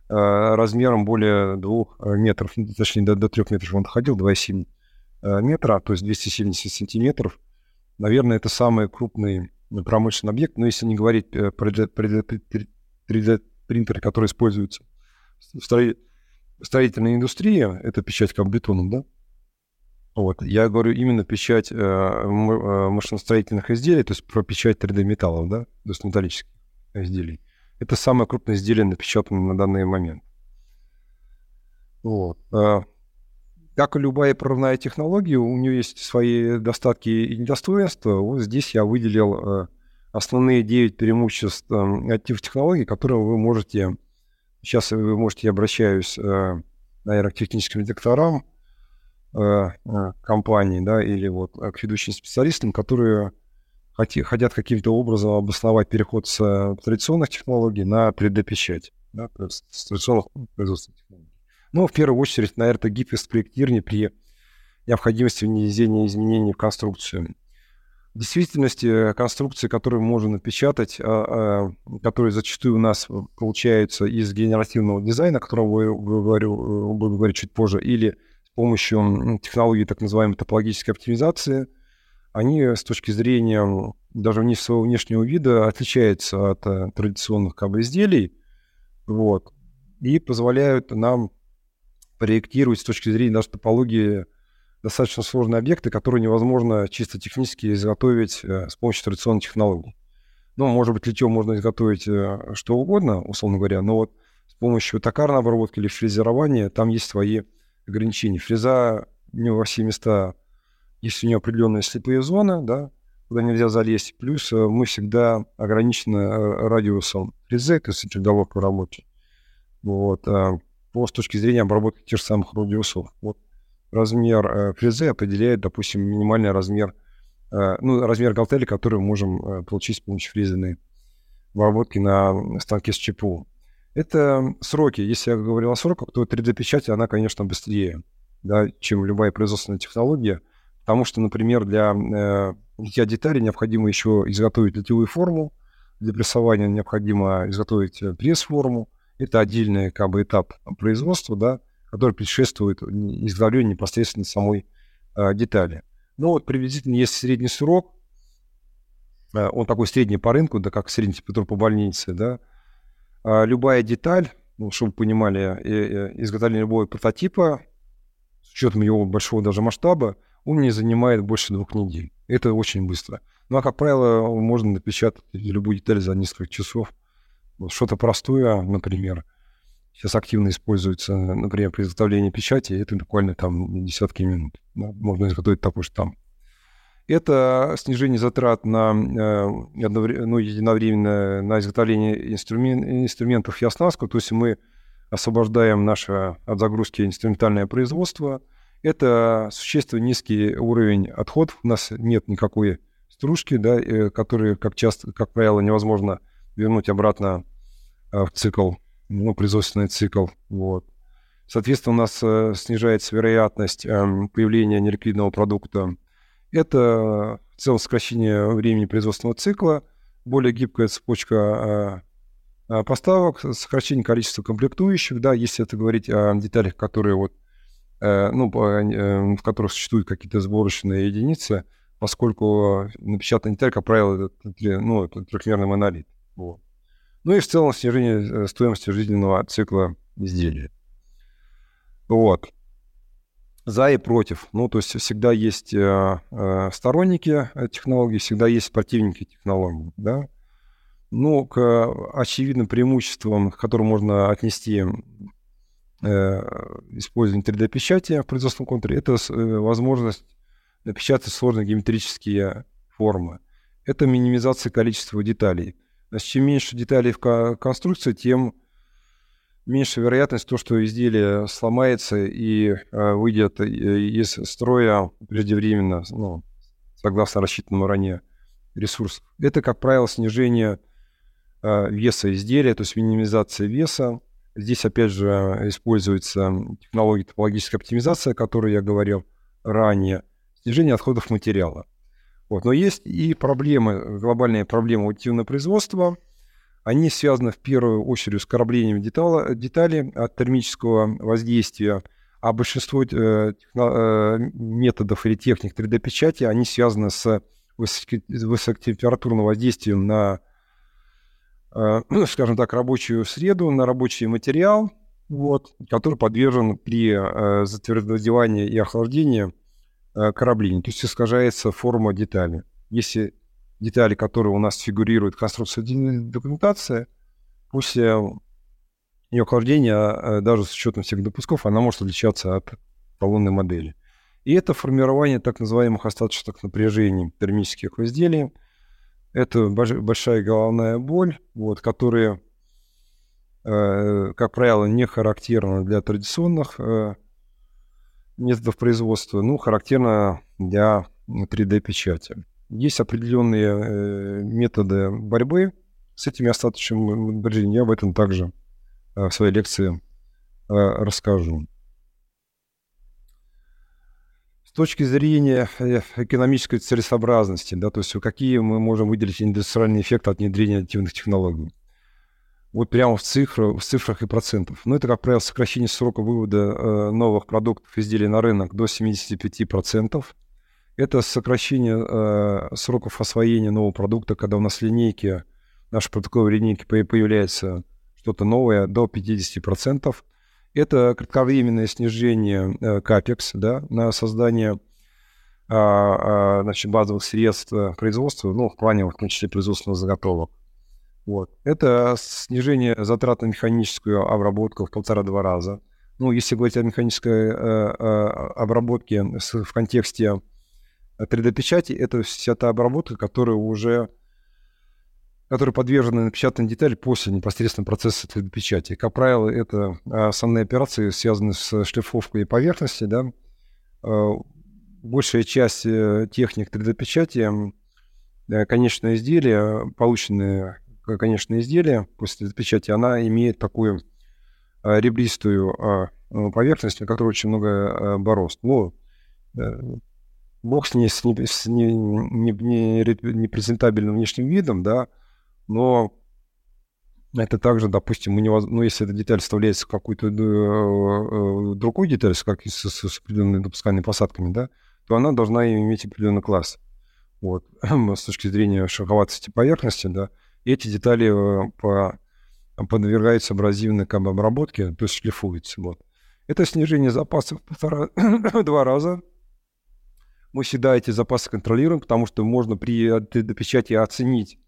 размером более 2 метров, ну, точнее, до, до 3 метров он доходил, 2,7 метра, то есть 270 сантиметров. Наверное, это самый крупный промышленный объект, но если не говорить про 3D-принтеры, которые используются в строительстве строительная индустрия, это печать как да? Вот. Я говорю именно печать э, э машиностроительных изделий, то есть про печать 3D-металлов, да, то есть металлических изделий. Это самое крупное изделие, напечатанное на данный момент. Вот. Э, как и любая прорывная технология, у нее есть свои достатки и недостоинства. Вот здесь я выделил э, основные 9 преимуществ э, технологий, которые вы можете Сейчас вы можете, я обращаюсь, наверное, к техническим редакторам э, э, компании, да, или вот к ведущим специалистам, которые хотят каким-то образом обосновать переход с традиционных технологий на 3D-печать, да, с традиционных производственных технологий. Ну, в первую очередь, наверное, это гибкость проектирования при необходимости внесения изменений в конструкцию. В действительности э, конструкции, которые можно напечатать, а, а, которые зачастую у нас получаются из генеративного дизайна, о котором вы, говорю, э, буду говорить чуть позже, или с помощью технологии так называемой топологической оптимизации, они с точки зрения даже своего внешнего вида отличаются от э, традиционных как бы, изделий, вот, и позволяют нам проектировать с точки зрения даже топологии достаточно сложные объекты, которые невозможно чисто технически изготовить э, с помощью традиционных технологий. Ну, может быть, литьем можно изготовить э, что угодно, условно говоря, но вот с помощью токарной обработки или фрезерования там есть свои ограничения. Фреза не во все места, есть у нее определенные слепые зоны, да, куда нельзя залезть. Плюс э, мы всегда ограничены радиусом фрезы, то есть договор работы. Вот, по с точки зрения обработки тех же самых радиусов. Вот размер э, фрезы определяет, допустим, минимальный размер ну, размер галтели, который мы можем получить с помощью фрезерной обработки на станке с ЧПУ. Это сроки. Если я говорил о сроках, то 3D-печать, она, конечно, быстрее, да, чем любая производственная технология. Потому что, например, для э, литья деталей необходимо еще изготовить литьевую форму, для прессования необходимо изготовить э, пресс-форму. Это отдельный как бы, этап производства, да, который предшествует изготовлению непосредственно самой э, детали. Ну вот приблизительно есть средний срок, э, он такой средний по рынку, да, как средний температура по больнице, да. А любая деталь, ну, чтобы вы понимали, изготовление любого прототипа, с учетом его большого даже масштаба, он не занимает больше двух недель. Это очень быстро. Ну, а, как правило, можно напечатать любую деталь за несколько часов. Что-то простое, например, сейчас активно используется, например, при изготовлении печати, это буквально там десятки минут. Да? Можно изготовить такой штамп. Это снижение затрат на, э, ну, единовременно на изготовление инструмен, инструментов и оснастку, то есть мы освобождаем наше от загрузки инструментальное производство – это существенно низкий уровень отходов. У нас нет никакой стружки, да, э, которые, как часто, как правило, невозможно вернуть обратно э, в цикл, ну, производственный цикл. Вот. Соответственно, у нас э, снижается вероятность эм, появления неликвидного продукта. Это в целом сокращение времени производственного цикла, более гибкая цепочка поставок, сокращение количества комплектующих, да, если это говорить о деталях, которые вот Э, ну, э, в которых существуют какие-то сборочные единицы, поскольку напечатанный деталь, как правило, это, ну, это трехмерный монолит. Вот. Ну и в целом снижение э, стоимости жизненного цикла изделия. Вот. За и против. Ну, то есть всегда есть э, э, сторонники технологий, всегда есть противники технологий, да. Ну, к очевидным преимуществам, к которым можно отнести Э, использование 3D-печати в производственном контуре, это э, возможность напечатать сложные геометрические формы. Это минимизация количества деталей. Значит, чем меньше деталей в конструкции, тем меньше вероятность то, что изделие сломается и э, выйдет из строя преждевременно, ну, согласно рассчитанному ранее ресурсу. Это, как правило, снижение веса изделия, то есть минимизация веса, Здесь, опять же, используется технология топологической оптимизации, о которой я говорил ранее, снижение отходов материала. Вот. Но есть и проблемы, глобальные проблемы аудитивного производства. Они связаны в первую очередь с кораблением детали от термического воздействия, а большинство э, техно, э, методов или техник 3D-печати, они связаны с высокотемпературным воздействием на Э, скажем так, рабочую среду, на рабочий материал, вот, который подвержен при э, затвердевании и охлаждении э, кораблей. То есть искажается форма детали. Если детали, которые у нас фигурируют в конструкции документации, после ее охлаждения, э, даже с учетом всех допусков, она может отличаться от талонной модели. И это формирование так называемых остаточных напряжений термических изделий, это большая головная боль, вот, которая, э, как правило, не характерна для традиционных э, методов производства, ну, характерна для 3D-печати. Есть определенные э, методы борьбы с этими остаточными напряжениями. Я об этом также в своей лекции расскажу. С точки зрения э, экономической целесообразности, да, то есть какие мы можем выделить индустриальный эффект от внедрения аддитивных технологий. Вот прямо в, цифрах, в цифрах и процентах. Ну, это, как правило, сокращение срока вывода э, новых продуктов, изделий на рынок до 75%. Это сокращение э, сроков освоения нового продукта, когда у нас в линейке, нашей протоколовой линейке появляется что-то новое, до 50%. Это кратковременное снижение э, капекс да, на создание а, а, значит, базовых средств э, производства, ну, в плане, в том числе, производственных заготовок. Вот. Это снижение затрат на механическую обработку в полтора-два раза. Ну, если говорить о механической э, э, обработке в контексте 3D-печати, это вся та обработка, которая уже которые подвержены напечатанной детали после непосредственно процесса 3D-печати. Как правило, это основные операции, связанные с шлифовкой поверхности, да, э, большая часть техник 3D-печати, конечное изделие, полученное конечное изделие после 3D-печати, она имеет такую ребристую поверхность, на которой очень много борозд. Ну, бог с ней, с, не, с не, не, не, непрезентабельным внешним видом, да, но это также, допустим, невоз... ну, если эта деталь вставляется в какую-то э, э, другую деталь, с, как, с, с определенными допускальными посадками, да, то она должна иметь определенный класс. Вот. с точки зрения шероховатости поверхности, да, эти детали э, по, подвергаются абразивной как бы, обработке, то есть шлифуются. Вот. Это снижение запасов в полтора, два раза. Мы всегда эти запасы контролируем, потому что можно при 3D-печати оценить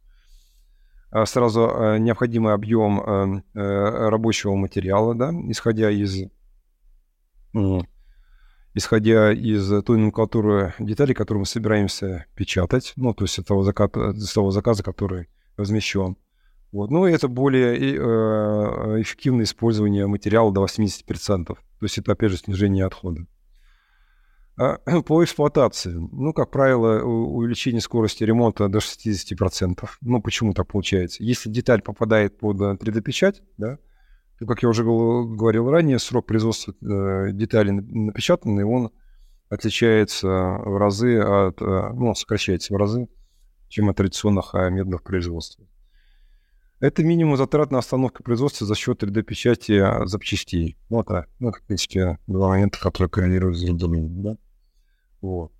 сразу а, необходимый объем э, рабочего материала, да, исходя из исходя из той номенклатуры деталей, которые мы собираемся печатать, ну, то есть от того, заказа, от того заказа, который размещен. Вот. Ну, это более э, эффективное использование материала до 80%. То есть это, опять же, снижение отхода. А, по эксплуатации. Ну, как правило, увеличение скорости ремонта до 60%. Ну, почему так получается? Если деталь попадает под 3D-печать, да, то, как я уже говорил ранее, срок производства э, детали напечатанной, он отличается в разы от, э, ну, сокращается в разы, чем от традиционных а, методов производства. Это минимум затрат на остановку производства за счет 3D-печати запчастей. Вот, а, ну, в принципе, два момента, которые коррелируют с другими. Да? Вот.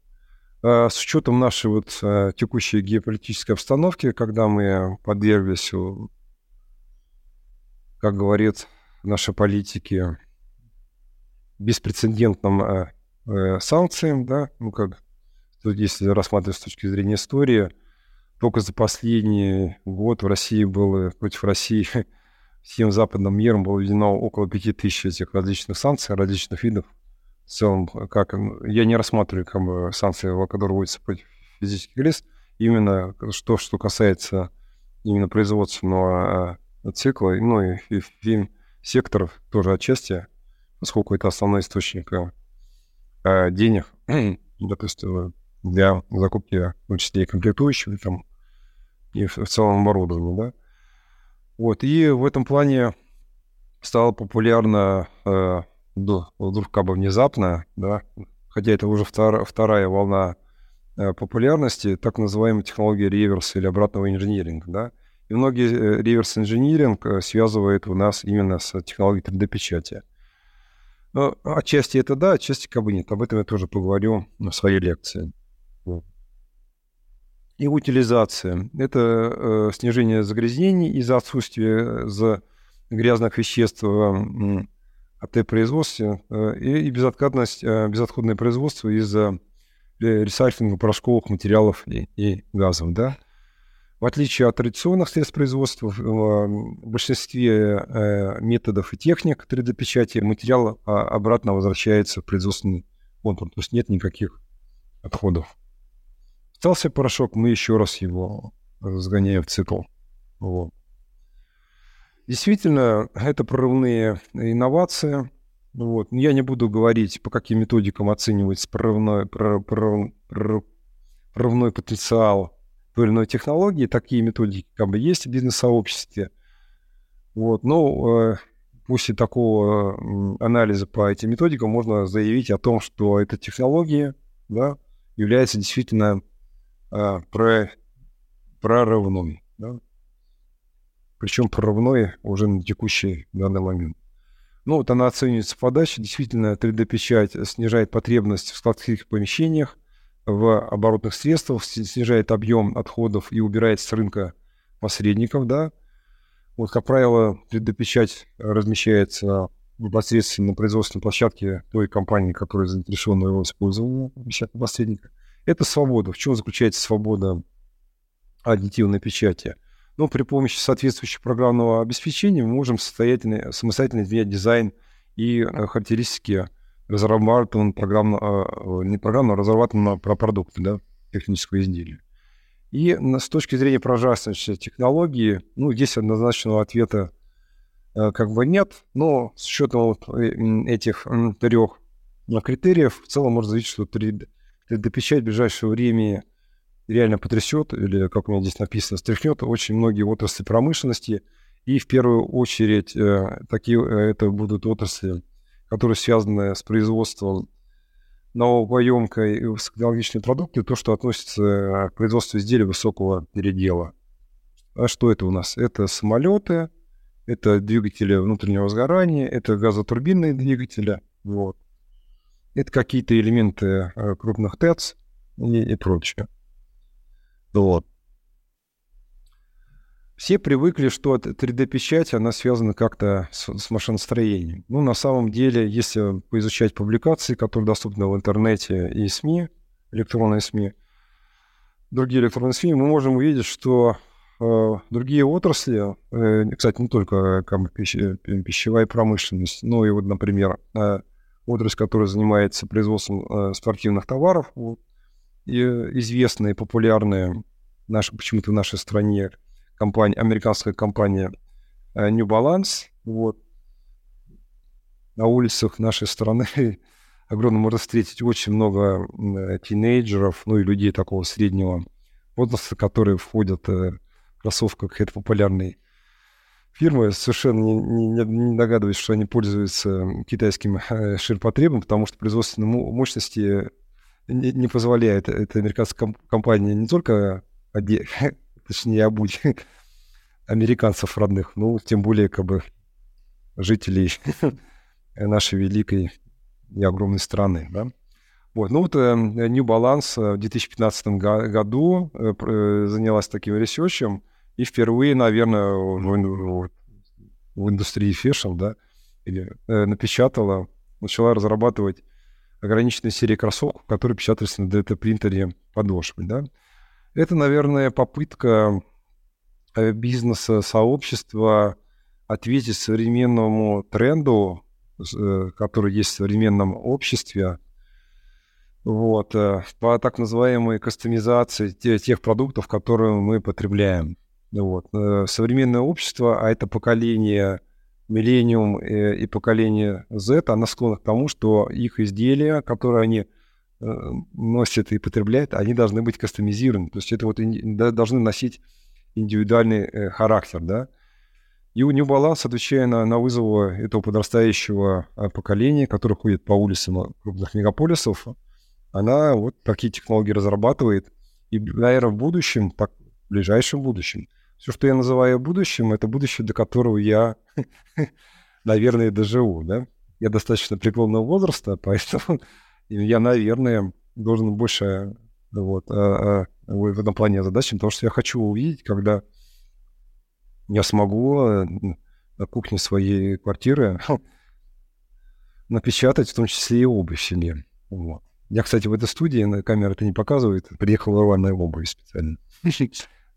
А с учетом нашей вот а, текущей геополитической обстановки, когда мы подверглись, как говорит наши политики, беспрецедентным а, санкциям, да, ну как, если рассматривать с точки зрения истории, только за последний год в России было, против России всем западным миром было введено около 5000 этих различных санкций, различных видов, в целом, как я не рассматриваю как бы, санкции, которые вводятся против физических лиц, именно что, что касается именно производственного э, цикла, ну и, и фильм секторов тоже отчасти, поскольку это основной источник э, денег, да, то для закупки, в том числе и комплектующих, там, и в, в целом оборудования, да. Вот, и в этом плане стало популярно э, вдруг как бы внезапно, да, хотя это уже втор, вторая волна э, популярности, так называемая технология реверса или обратного инжиниринга, да. И многие э, реверс-инжиниринг э, связывают у нас именно с технологией 3D-печати. Но отчасти это да, отчасти как бы нет. Об этом я тоже поговорю в своей лекции. И утилизация. Это э, снижение загрязнений из-за отсутствия за грязных веществ производства э, и безоткатность, э, безотходное производство из-за э, ресайклинга порошковых материалов и, и газов, да. В отличие от традиционных средств производства, в большинстве методов и техник 3D-печати материал а, обратно возвращается в производственный контур, то есть нет никаких отходов. Остался порошок, мы еще раз его разгоняем в цикл. Вот. Действительно, это прорывные инновации. Вот. Я не буду говорить, по каким методикам оценивается прорывной, прорыв, прорыв, прорывной потенциал той или иной технологии. Такие методики как бы есть в бизнес-сообществе. Вот. Но э, после такого анализа по этим методикам можно заявить о том, что эта технология да, является действительно э, прорывной. Да? Причем прорывной уже на текущий данный момент. Ну, вот она оценивается подача. Действительно, 3D-печать снижает потребность в складских помещениях, в оборотных средствах, снижает объем отходов и убирает с рынка посредников, да. Вот, как правило, 3D-печать размещается непосредственно на производственной площадке той компании, которая заинтересована его использовании, посредника. Это свобода. В чем заключается свобода аддитивной печати? Но при помощи соответствующего программного обеспечения мы можем самостоятельно, самостоятельно изменять дизайн и э, характеристики разрабатываемого программно, э, не программного, а разрабатываемого продукта, да, технического изделия. И с точки зрения прозрачности технологии, ну, здесь однозначного ответа э, как бы нет, но с учетом вот этих трех критериев в целом можно заявить, что 3D, 3D-печать в ближайшее время реально потрясет, или, как у меня здесь написано, стряхнет очень многие отрасли промышленности. И в первую очередь э, такие э, это будут отрасли, которые связаны с производством новопоемкой и высокотехнологичной продукции, то, что относится э, к производству изделий высокого передела. А что это у нас? Это самолеты, это двигатели внутреннего сгорания, это газотурбинные двигатели, вот. Это какие-то элементы крупных ТЭЦ и, и прочее. Вот. Все привыкли, что 3D-печать, она связана как-то с, с машиностроением. Ну, на самом деле, если поизучать публикации, которые доступны в интернете и СМИ, электронные СМИ, другие электронные СМИ, мы можем увидеть, что э, другие отрасли, э, кстати, не только как пищ, пищевая промышленность, но и вот, например, э, отрасль, которая занимается производством э, спортивных товаров, вот, известные, популярные, наши, почему-то в нашей стране, компания, американская компания э, New Balance. Вот. На улицах нашей страны огромно можно встретить очень много э, тинейджеров, ну и людей такого среднего возраста, которые входят э, в кроссовках это популярной фирмы, совершенно не, не, не догадываюсь, что они пользуются китайским ширпотребом, потому что производственные мощности не, не позволяет эта американская компания не только одеть, точнее, обуть американцев родных, ну, тем более, как бы, жителей нашей великой и огромной страны, да. Вот, ну вот э, New Balance в 2015 году э, занялась таким research ем и впервые, наверное, в, в индустрии fashion, да, или, э, напечатала, начала разрабатывать ограниченные серии кроссовок, которые печатались на 3D-принтере подошвы, да. Это, наверное, попытка э, бизнеса, сообщества ответить современному тренду, э, который есть в современном обществе, вот, э, по так называемой кастомизации тех продуктов, которые мы потребляем. Вот. Современное общество, а это поколение миллениум и поколение Z, оно склонно к тому, что их изделия, которые они Э, носят и потребляют, они должны быть кастомизированы. То есть это вот должны носить индивидуальный э, характер, да. И у New Balance, отвечая на, на вызовы этого подрастающего э, поколения, которое ходит по улицам крупных мегаполисов, она вот такие технологии разрабатывает. И, наверное, в будущем, так, в ближайшем будущем, все, что я называю будущим, это будущее, до которого я, наверное, доживу, да. Я достаточно преклонного возраста, поэтому я, наверное, должен больше вот, а, а, в этом плане задачам, потому что я хочу увидеть, когда я смогу э, на кухне своей квартиры напечатать, в том числе и обувь себе. Вот. Я, кстати, в этой студии, камера это не показывает, приехал рваная обувь специально,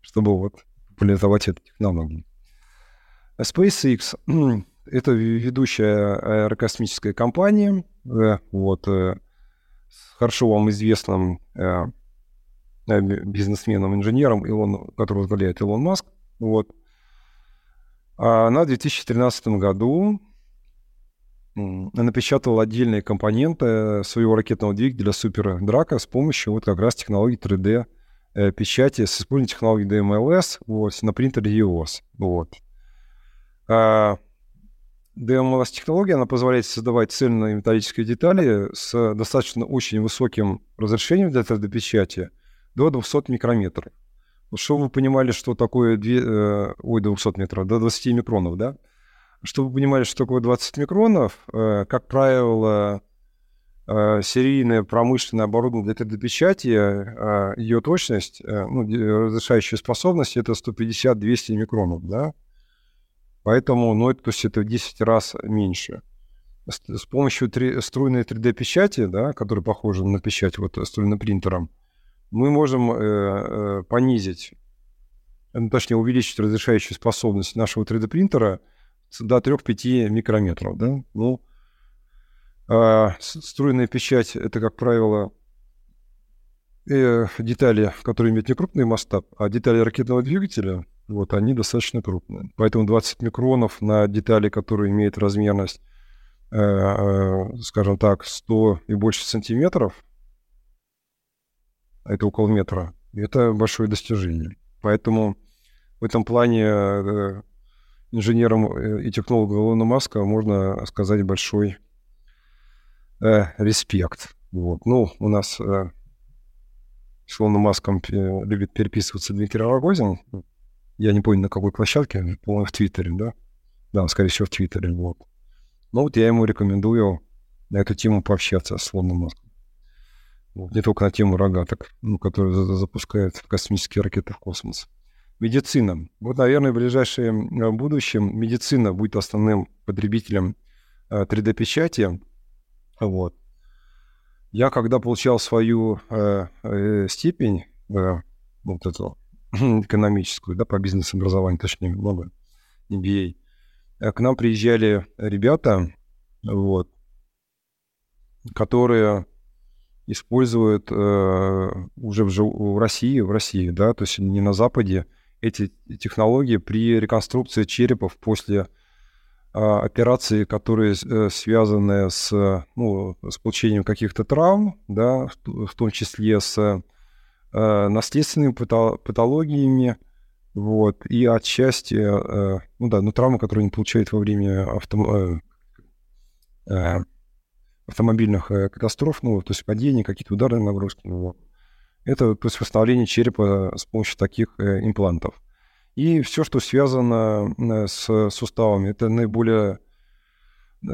чтобы вот популяризовать эту технологию. SpaceX — это ведущая аэрокосмическая компания, э, вот, э, хорошо вам известным э, э бизнесменом, инженером, Илон, который возглавляет Илон Маск. Вот. А она в 2013 году напечатала отдельные компоненты своего ракетного двигателя Супер Драка с помощью вот как раз технологии 3D э, печати с использованием технологии DMLS вот, на принтере EOS. Вот. А, DMLS-технология, она позволяет создавать цельные металлические детали с достаточно очень высоким разрешением для 3D-печати до 200 микрометров. Чтобы вы понимали, что такое... Две, э, ой, до 200 метров, до 20 микронов, да? Чтобы вы понимали, что такое 20 микронов, э, как правило, э, серийное промышленное оборудование для 3D-печати, э, ее точность, э, ну, разрешающая способность, это 150-200 микронов, да? Поэтому, ну, это, то есть это в 10 раз меньше. С, с помощью 3, струйной 3D-печати, да, которая похожа на печать вот струйным принтером, мы можем э, э, понизить, ну, точнее, увеличить разрешающую способность нашего 3D-принтера до 3-5 микрометров. Да? Ну, э, струйная печать — это, как правило, э, детали, которые имеют некрупный масштаб, а детали ракетного двигателя — вот, они достаточно крупные. Поэтому 20 микронов на детали, которые имеют размерность, э, э, скажем так, 100 и больше сантиметров, это около метра. Это большое достижение. Поэтому в этом плане э, инженерам э, и технологам Илона Маска можно сказать большой э, респект. Вот. Ну, у нас э, с Илоном Маском э, любит переписываться Дмитрий Рогозин. Я не помню, на какой площадке, по-моему, в Твиттере, да? Да, скорее всего, в Твиттере, вот. Ну, вот я ему рекомендую на эту тему пообщаться с Илоном Маском. Вот. Не только на тему рогаток, ну, которые запускают космические ракеты в космос. Медицина. Вот, наверное, в ближайшем э, будущем медицина будет основным потребителем 3D-печати. Вот. Я, когда получал свою э, э, степень, э, вот эту экономическую, да, по бизнес-образованию, точнее, много, MBA, э, к нам приезжали ребята, вот, которые используют э, уже в, в России, в России, да, то есть не на Западе, эти технологии при реконструкции черепов после операции, которые э, связаны с, ну, с получением каких-то травм, да, в том числе с э, наследственными патологиями, вот, и отчасти, э, ну да, ну, травмы, которые они получают во время авто, автомобильных катастроф, ну, то есть падений, какие-то ударные нагрузки, вот. Это то есть восстановление черепа с помощью таких имплантов. И все, что связано э, с суставами, это наиболее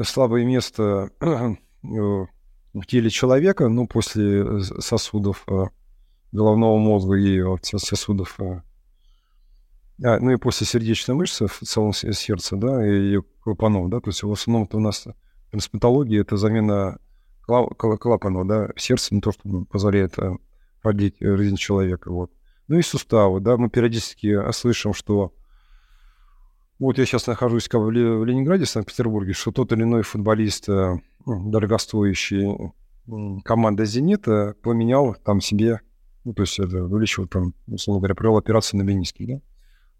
слабое место э, в теле человека, ну, после сосудов головного мозга и сосудов, а, ну и после сердечной мышцы в целом сердца, да, и клапанов, да, то есть в основном у нас трансплантология — это замена клапанов, да, сердца, не то, что позволяет продлить э, жизнь человека. Вот. Ну и суставы, да, мы периодически слышим, что вот я сейчас нахожусь в Ленинграде, в Санкт-Петербурге, что тот или иной футболист, э, ну, дорогостоящий команда «Зенита», поменял там себе, ну, то есть это увеличил там, условно говоря, провел операцию на мениске, да.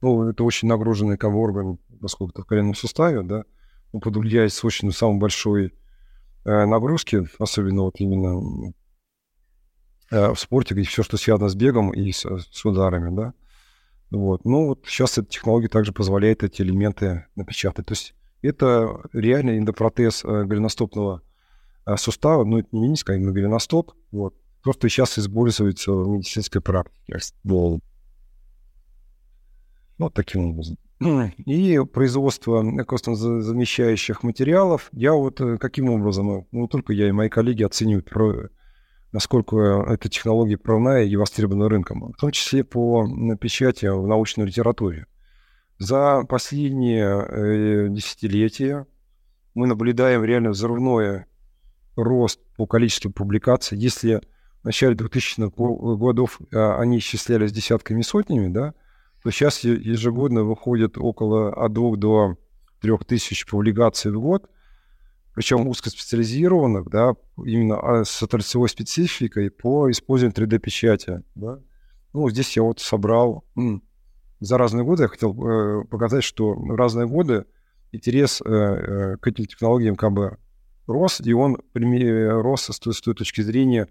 Ну, это очень нагруженный как орган, поскольку в коленном суставе, да, он подвергается очень самой большой э, нагрузке, особенно вот именно Э, в спорте, где все, что связано с бегом и с, с ударами, да. Вот. Ну, вот сейчас эта технология также позволяет эти элементы напечатать. То есть это реальный эндопротез э, голеностопного э, сустава, ну, это не миниска, а именно голеностоп, вот. То, что сейчас используется в медицинской практике. Вот таким образом. И производство костно-замещающих материалов. Я вот каким образом, ну, только я и мои коллеги оценивают насколько эта технология правная и востребована рынком, в том числе по печати в научной литературе. За последние э, десятилетия мы наблюдаем реально взрывной рост по количеству публикаций. Если в начале 2000-х годов а, они исчислялись десятками сотнями, да, то сейчас ежегодно выходит около от 2 до 3 тысяч публикаций в год причем узкоспециализированных, да, именно а, с торцевой спецификой по использованию 3D-печати. Да. Ну, здесь я вот собрал за разные годы, я хотел э, показать, что в разные годы интерес э, э, к этим технологиям бы рос, и он рос с той, с той точки зрения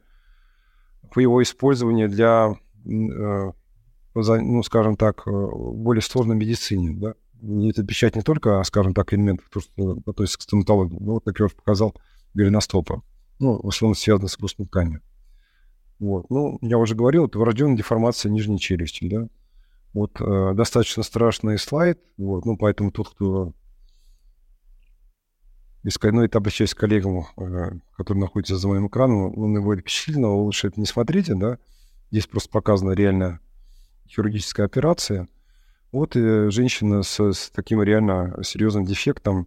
по его использованию для, э, ну, скажем так, э, более сложной медицине, да это печать не только, скажем так, элементов, то, что относится к стоматологии, но вот, как я уже показал, голеностопа. Ну, в основном связано с костной тканью. Вот. Ну, я уже говорил, это врожденная деформация нижней челюсти, да. Вот э, достаточно страшный слайд, вот, ну, поэтому тот, кто ну, это обращаюсь к коллегам, э, которые находятся за моим экраном, он его впечатлительно, лучше это не смотрите, да. Здесь просто показана реально хирургическая операция – вот э, женщина с, с таким реально серьезным дефектом,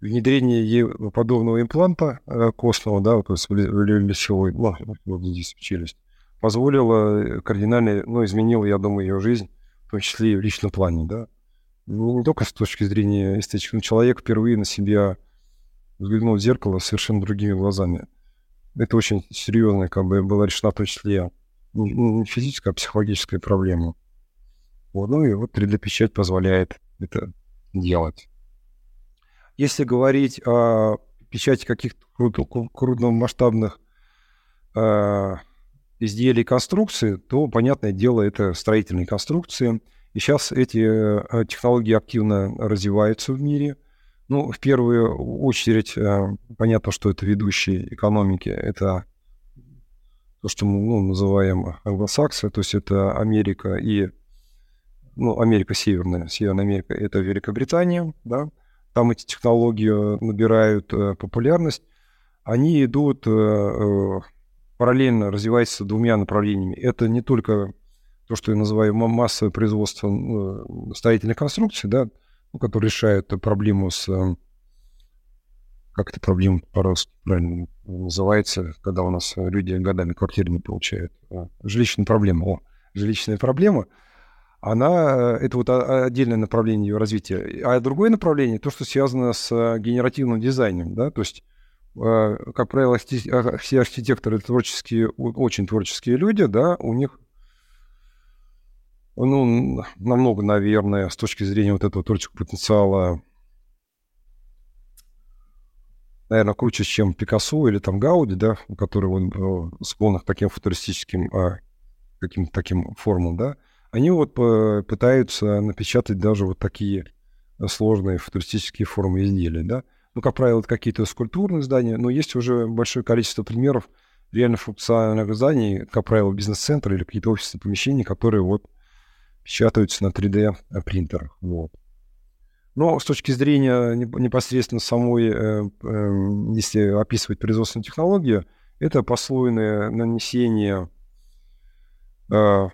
внедрение ей подобного импланта э, костного, да, то есть лицевой, ну, вот здесь в челюсть, позволило э, кардинально, ну, изменило, я думаю, ее жизнь, в том числе и в личном плане, да. Ну, не только с точки зрения эстетики, но человек впервые на себя взглянул в зеркало совершенно другими глазами. Это очень серьезная, как бы, была решена в том числе не физическая, а психологическая проблема. Ну и вот 3D-печать позволяет это делать. Если говорить о печати каких-то крупномасштабных э, изделий конструкции, то, понятное дело, это строительные конструкции. И сейчас эти э, технологии активно развиваются в мире. Ну, в первую очередь, э, понятно, что это ведущие экономики. Это то, что мы ну, называем англосаксы, то есть это Америка и ну, Америка Северная, Северная Америка, это Великобритания, да, там эти технологии набирают э, популярность, они идут э, э, параллельно, развиваются двумя направлениями. Это не только то, что я называю массовое производство э, строительных конструкций, да, ну, которые решают проблему с... Э, как это проблема по-русски правильно называется, когда у нас люди годами квартиры не получают. Жилищная проблема. О, жилищная проблема — она, это вот отдельное направление ее развития. А другое направление, то, что связано с э, генеративным дизайном, да, то есть, э, как правило, а, все архитекторы творческие, очень творческие люди, да, у них ну, намного, наверное, с точки зрения вот этого творческого потенциала, наверное, круче, чем Пикассо или там Гауди, да, у которого он э, склонен к таким футуристическим а, каким-то таким формам, да, они вот пытаются напечатать даже вот такие сложные футуристические формы изделия, да. Ну, как правило, это какие-то скульптурные здания, но есть уже большое количество примеров реально функциональных зданий, как правило, бизнес-центры или какие-то офисные помещения, которые вот печатаются на 3D-принтерах. Вот. Но с точки зрения непосредственно самой, э, э, если описывать производственную технологию, это послойное нанесение э,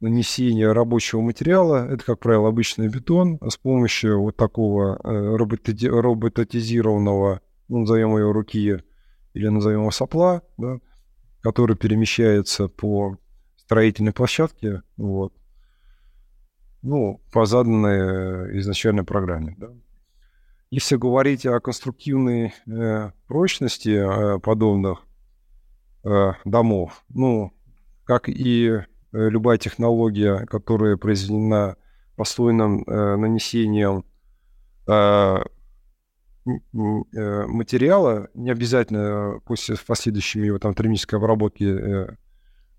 нанесения рабочего материала. Это, как правило, обычный бетон с помощью вот такого э, роботизированного, ну, назовем его руки или назовем его сопла, да, который перемещается по строительной площадке, вот, ну, по заданной изначальной программе. Да. Если говорить о конструктивной э, прочности э, подобных э, домов, ну, как и Э, любая технология, которая произведена послойным э, нанесением э, э, материала, не обязательно после последующей его там термической обработки, э,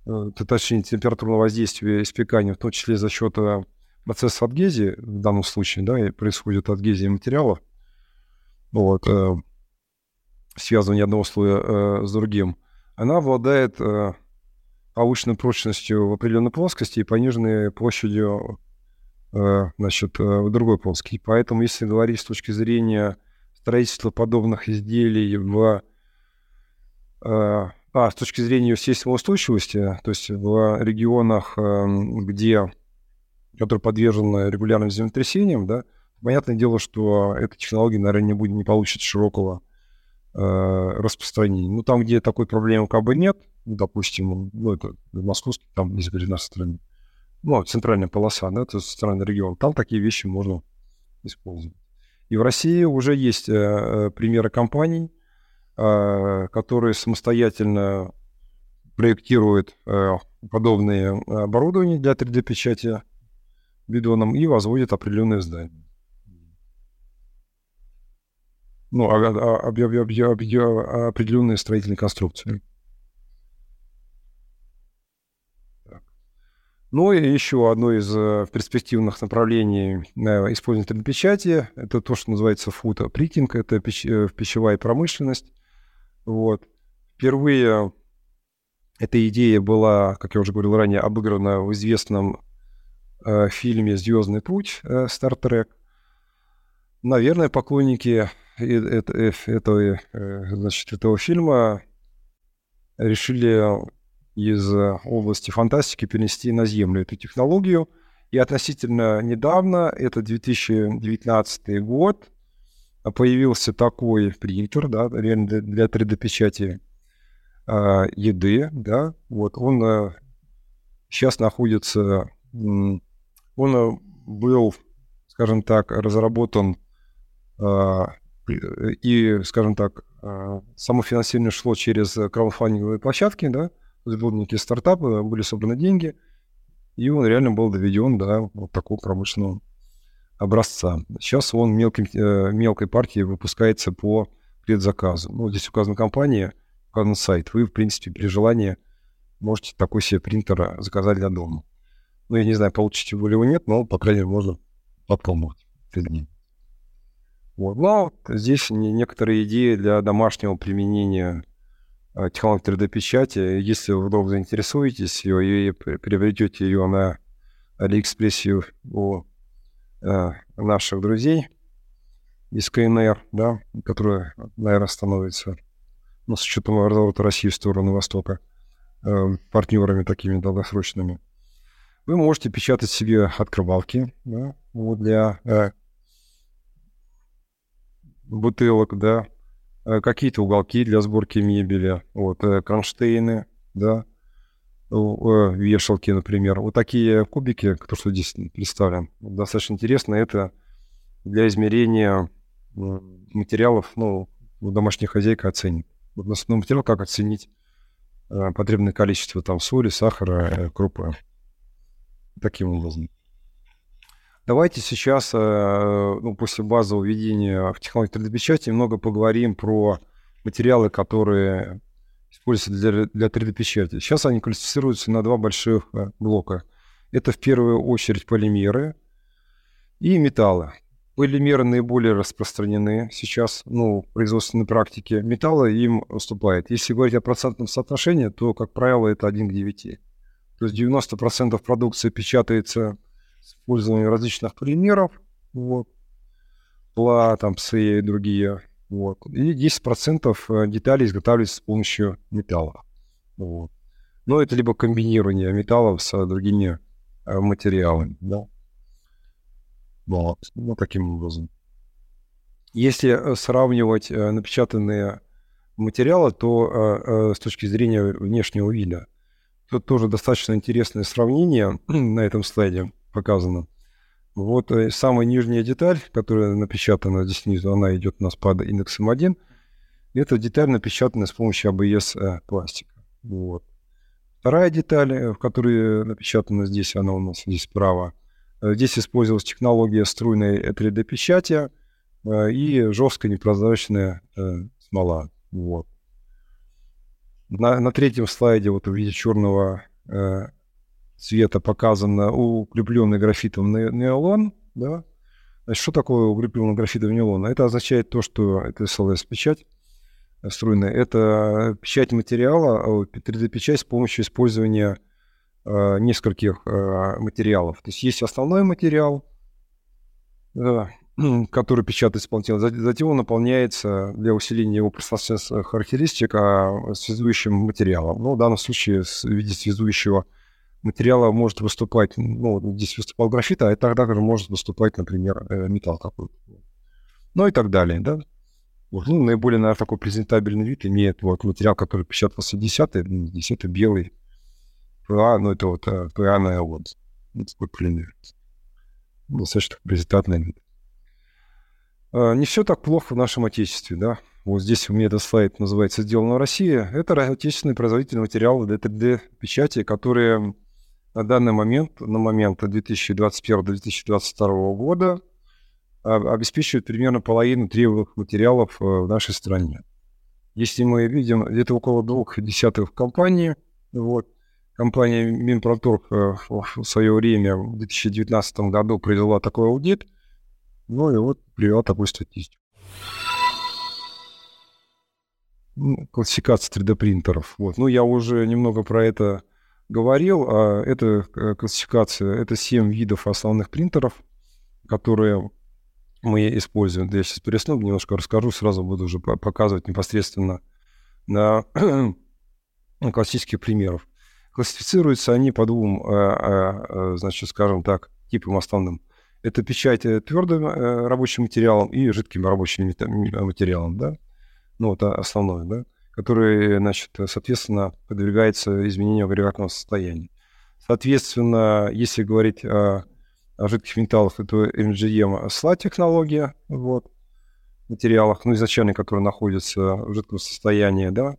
э, точнее температурного воздействия испекания, в том числе за счет э, процесса адгезии, в данном случае, да, и происходит адгезия материала, вот, э, связывание одного слоя э, с другим, она обладает э, повышенной прочностью в определенной плоскости и пониженной площадью э, значит, э, в другой плоскости. Поэтому, если говорить с точки зрения строительства подобных изделий в... Э, а, с точки зрения естественной устойчивости, то есть в регионах, где, которые подвержены регулярным землетрясениям, да, понятное дело, что эта технология, наверное, не, будет, не получит широкого распространения. Ну, там, где такой проблемы как бы нет, ну, допустим, ну, это московский, там, если говорить стране, ну, центральная полоса, да, это центральный регион, там такие вещи можно использовать. И в России уже есть э, э примеры компаний, э, которые самостоятельно проектируют э, подобные оборудования для 3D-печати бидоном и возводят определенные здания. Ну, а, а, а, определенные строительные конструкции. Ну и еще одно из э, перспективных направлений э, использования 3D-печати – это то, что называется футоприкинг, это пищ, э, пищевая промышленность. Вот. Впервые эта идея была, как я уже говорил ранее, обыграна в известном фильме «Звездный путь» Trek. Наверное, поклонники этого, значит, этого фильма решили из э, области фантастики перенести на Землю эту технологию. И относительно недавно, это 2019 год, появился такой принтер, да, для 3D-печати э, еды, да, вот он э, сейчас находится, он э, был, скажем так, разработан э, и, скажем так, э, само финансирование шло через краудфандинговые площадки, да, некие стартапы, были собраны деньги, и он реально был доведен до вот такого промышленного образца. Сейчас он мелким, э, мелкой партией выпускается по предзаказу. Ну, здесь указана компания указан сайт. Вы, в принципе, при желании можете такой себе принтер заказать для дома. Ну, я не знаю, получите вы или нет, но, по крайней мере, можно попробовать. Вот. Но здесь некоторые идеи для домашнего применения э, технологии 3D-печати. Если вдруг заинтересуетесь ее и приобретете ее на Алиэкспрессе у э, наших друзей из КНР, да, которые, наверное, становятся, ну, с учетом разворота России в сторону Востока, э, партнерами такими долгосрочными, вы можете печатать себе открывалки да, вот для э, бутылок, да, э, какие-то уголки для сборки мебели, вот, э, кронштейны, да, э, вешалки, например. Вот такие кубики, то, что здесь представлен, достаточно интересно. Это для измерения материалов, ну, домашняя хозяйка оценит. Вот на основном материал, как оценить потребное количество там соли, сахара, крупы. Таким образом. Давайте сейчас, э, ну, после базового введения в технологию 3D-печати, немного поговорим про материалы, которые используются для, для 3D-печати. Сейчас они классифицируются на два больших э, блока. Это в первую очередь полимеры и металлы. Полимеры наиболее распространены сейчас ну, в производственной практике. Металлы им уступает. Если говорить о процентном соотношении, то, как правило, это 1 к 9. То есть 90% продукции печатается использование различных полимеров, вот, пла, там, ПСЕ и другие, вот, и 10% э, деталей изготавливается с помощью металла, вот. Но это либо комбинирование металлов с другими э, материалами, да. Вот, ну, таким образом. Если э, сравнивать напечатанные материалы, то с точки зрения внешнего вида, тут тоже достаточно интересное сравнение на этом слайде показано. Вот э, самая нижняя деталь, которая напечатана здесь снизу, она идет у нас под индексом 1. Это деталь напечатана с помощью ABS э, пластика. Вот. Вторая деталь, э, в которой напечатана здесь, она у нас здесь справа. Здесь использовалась технология струйной 3D-печати и жесткая непрозрачная смола. Вот. На, на третьем слайде вот в виде черного цвета показано укрепленный графитом неолон, да. Значит, что такое укрепленный графитом неолон? Это означает то, что это СЛС-печать струйная. Это печать материала, 3D-печать с помощью использования э, нескольких э, материалов. То есть есть основной материал, э, который печатает исполнитель, затем он наполняется для усиления его пространственных характеристик а, связующим материалом. Ну, в данном случае в виде связующего материала может выступать, ну, здесь выступал графит, а тогда же может выступать, например, э, металл какой-то. Ну и так далее, да. Вот, ну, наиболее, наверное, такой презентабельный вид имеет вот материал, который печатался 10 10 белый, ПА, ну, это вот э, ПА вот, вот такой полимер. Достаточно презентабельный вид. А, не все так плохо в нашем Отечестве, да. Вот здесь у меня этот слайд называется «Сделано в России». Это отечественный производитель материалов для 3D-печати, которые на данный момент, на момент 2021-2022 года, а, обеспечивают примерно половину требуемых материалов э, в нашей стране. Если мы видим, где-то около двух десятых компаний, вот, компания Минпромторг э, в свое время в 2019 году провела такой аудит, ну и вот привела такую статистику. Классификация 3D-принтеров. Вот. Ну, я уже немного про это говорил, а эта э, классификация, это 7 видов основных принтеров, которые мы используем. Я сейчас пересну, немножко расскажу, сразу буду уже показывать непосредственно на классических примеров. Классифицируются они по двум, э, э, значит, скажем так, типам основным. Это печать твердым рабочим материалом и жидким рабочим материалом, да? Ну, вот основное, да? Который, значит, соответственно, подвергается изменению агрегатного состояния. Соответственно, если говорить о, о жидких металлах, это MGM SLA технология, вот, материалах, ну, изначально, которые находятся в жидком состоянии, да,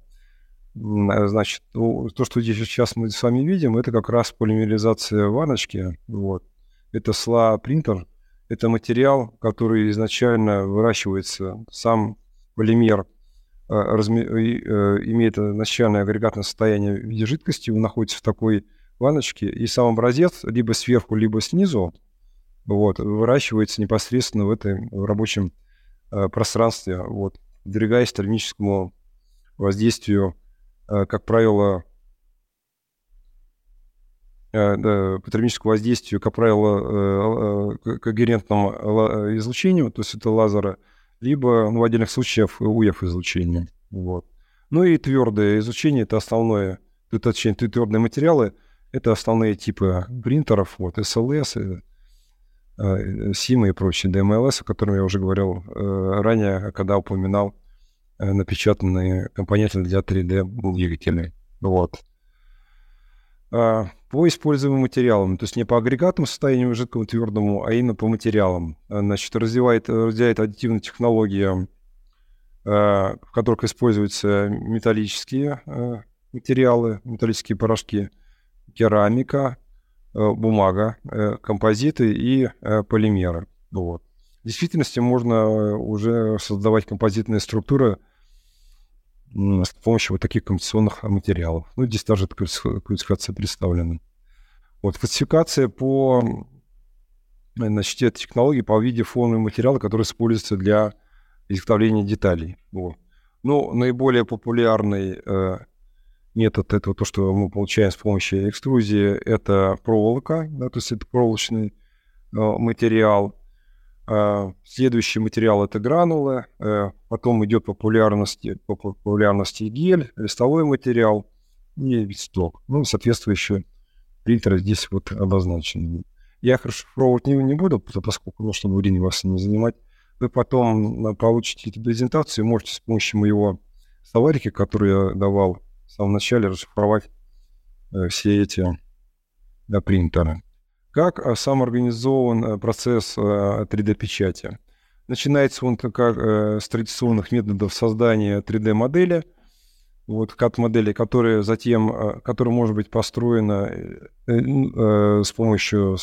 значит, ну, то, что здесь сейчас мы с вами видим, это как раз полимеризация ваночки, вот. Это SLA принтер, это материал, который изначально выращивается, сам полимер разми... имеет начальное агрегатное состояние в виде жидкости, он находится в такой ванночке, и сам образец либо сверху, либо снизу вот, выращивается непосредственно в этом рабочем пространстве, вот, подвергаясь термическому воздействию, как правило, Э, по термическому воздействию, как правило, э, когерентному излучению, то есть это лазера, либо ну, в отдельных случаях УФ излучения. Вот. Ну и твердое излучение это основное, точнее, твердые материалы, это основные типы принтеров, вот, SLS, SIM и прочие, DMLS, о котором я уже говорил э, ранее, когда упоминал напечатанные компоненты для 3D-двигателей. Вот. А, по используемым материалам, то есть не по агрегатному состоянию жидкому твердому, а именно по материалам. А, значит, развивает, разделяет аддитивная технология, а, в которых используются металлические материалы, металлические порошки, керамика, бумага, композиты и полимеры. Вот. В действительности можно уже создавать композитные структуры – с помощью вот таких композиционных материалов. Ну, здесь даже классификация представлена. Вот классификация по значит, технологии по виде фонового материала, который используется для изготовления деталей. Вот. Ну, наиболее популярный э, метод это то, что мы получаем с помощью экструзии, это проволока, да, то есть это проволочный э, материал. А, следующий материал это гранулы, э, потом идет популярности, по популярности гель, листовой материал и сток. Ну, соответствующие принтеры здесь вот обозначены. Я расшифровывать не, не буду, поскольку, ну, чтобы времени вас не занимать. Вы потом получите эту презентацию, можете с помощью моего словарика, который я давал в самом начале, расшифровать э, все эти да, принтеры. Как а, сам организован э, процесс 3D-печати? Э, Начинается он как э, с традиционных методов создания 3D-модели, вот CAD-модели, которые затем, которая может быть построена с помощью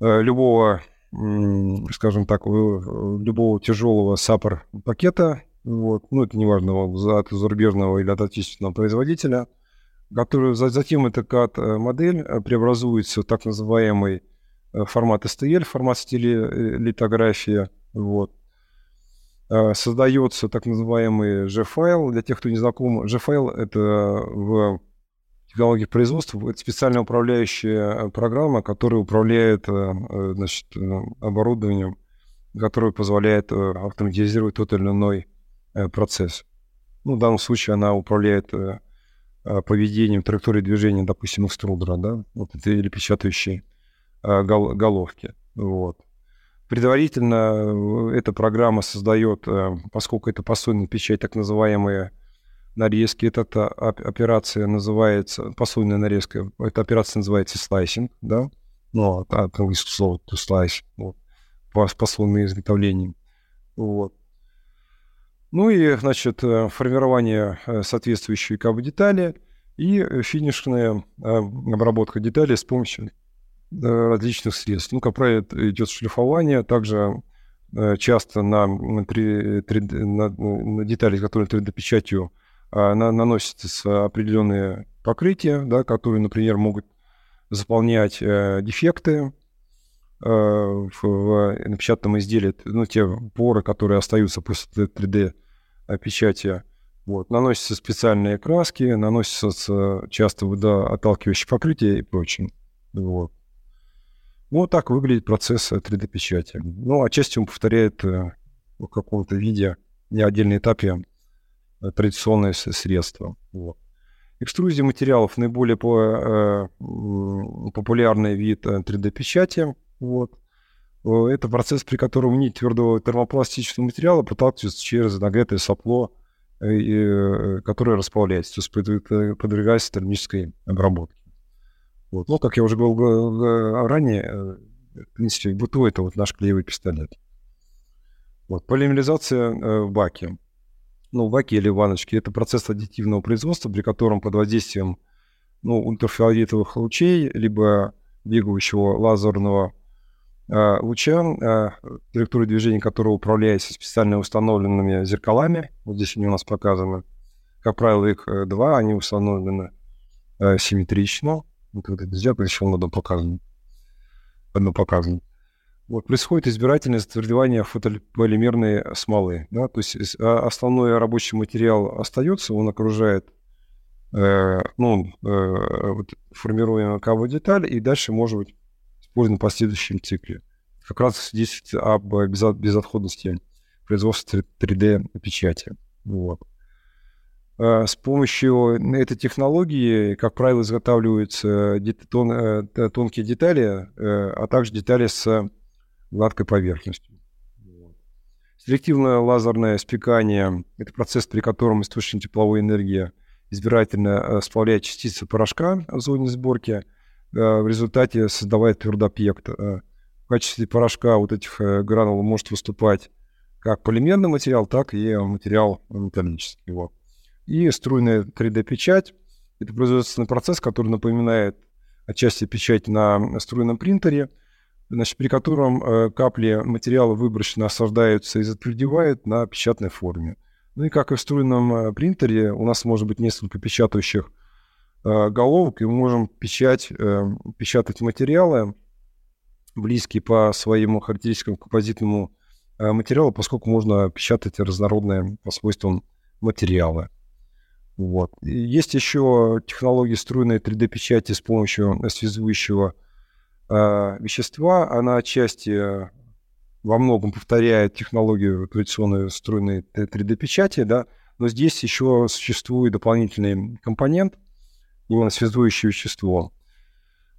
любого, скажем так, любого тяжелого саппор пакета, вот, ну это неважно, от зарубежного или от отечественного производителя – который, затем эта CAD-модель э, преобразуется в так называемый э, формат STL, формат стиля э, литография. Вот. Создается так называемый G-файл. Для тех, кто не знаком, G-файл — это в технологии производства это специальная управляющая программа, которая управляет значит, оборудованием, которое позволяет автоматизировать тот или иной процесс. Ну, в данном случае она управляет Э, поведением, траекторией движения, допустим, экструдера, да, вот или печатающие э, гол- головки. Вот. Предварительно э, эта программа создает, поскольку это посольная печать, так называемые нарезки. Эта операция называется, посольная нарезка, эта операция называется слайсинг, да, ну, от английского слова to slice, вот, послойное изготовление. Вот. Ну и, значит, э, формирование э, соответствующей КБ-детали и э, финишная обработка деталей с помощью различных средств. Ну, как правило, идет шлифование, также часто на, 3, 3, на, на детали, которые 3D-печатью на, наносятся определенные покрытия, да, которые, например, могут заполнять э, дефекты э, в, в напечатанном изделии, ну, те поры, которые остаются после 3D печати. Вот. Наносятся специальные краски, наносятся часто водоотталкивающие покрытия и прочее. Вот. Вот так выглядит процесс 3D-печати. Ну, отчасти он повторяет э, в каком-то виде, не отдельном этапе, э, традиционные средства. Вот. Экструзия материалов наиболее по, э, популярный вид 3D-печати. Вот. Э, это процесс, при котором нить твердого термопластического материала проталкивается через нагретое сопло, э, э, которое расплавляется, то есть подвергается термической обработке. Вот. Ну, как я уже говорил ранее, в принципе, быту это вот наш клеевый пистолет. Вот. Полимеризация в баке. Ну, в баке или в это процесс аддитивного производства, при котором под воздействием ну, ультрафиолетовых лучей, либо бегающего лазерного луча, траектория движения которого управляется специально установленными зеркалами. Вот здесь они у нас показаны. Как правило, их два, они установлены симметрично. Вот это зеркало еще одно показано. Одно показано. Вот, происходит избирательное затвердевание фотополимерной смолы. Да? То есть а, основной рабочий материал остается, он окружает э, ну, э, вот, формируемую каву деталь, и дальше может быть использован в последующем цикле. Как раз здесь об безотходности производства 3D-печати. Вот. Э, с помощью этой технологии, как правило, изготавливаются тон, э, тонкие детали, э, а также детали с гладкой поверхностью. Селективное лазерное спекание – это процесс, при котором источник тепловой энергии избирательно сплавляет частицы порошка в зоне сборки, в результате создавая твердый объект. В качестве порошка вот этих гранул может выступать как полимерный материал, так и материал металлический. Вот и струйная 3D-печать. Это производственный процесс, который напоминает отчасти печать на струйном принтере, значит, при котором э, капли материала выборочно осаждаются и затвердевают на печатной форме. Ну и как и в струйном э, принтере, у нас может быть несколько печатающих э, головок, и мы можем печать, э, печатать материалы, близкие по своему характеристикам композитному э, материалу, поскольку можно печатать разнородные по свойствам материалы. Вот. Есть еще технология струйной 3D-печати с помощью связующего э, вещества. Она отчасти э, во многом повторяет технологию традиционной струйной 3D-печати, да, но здесь еще существует дополнительный компонент, именно связующее вещество.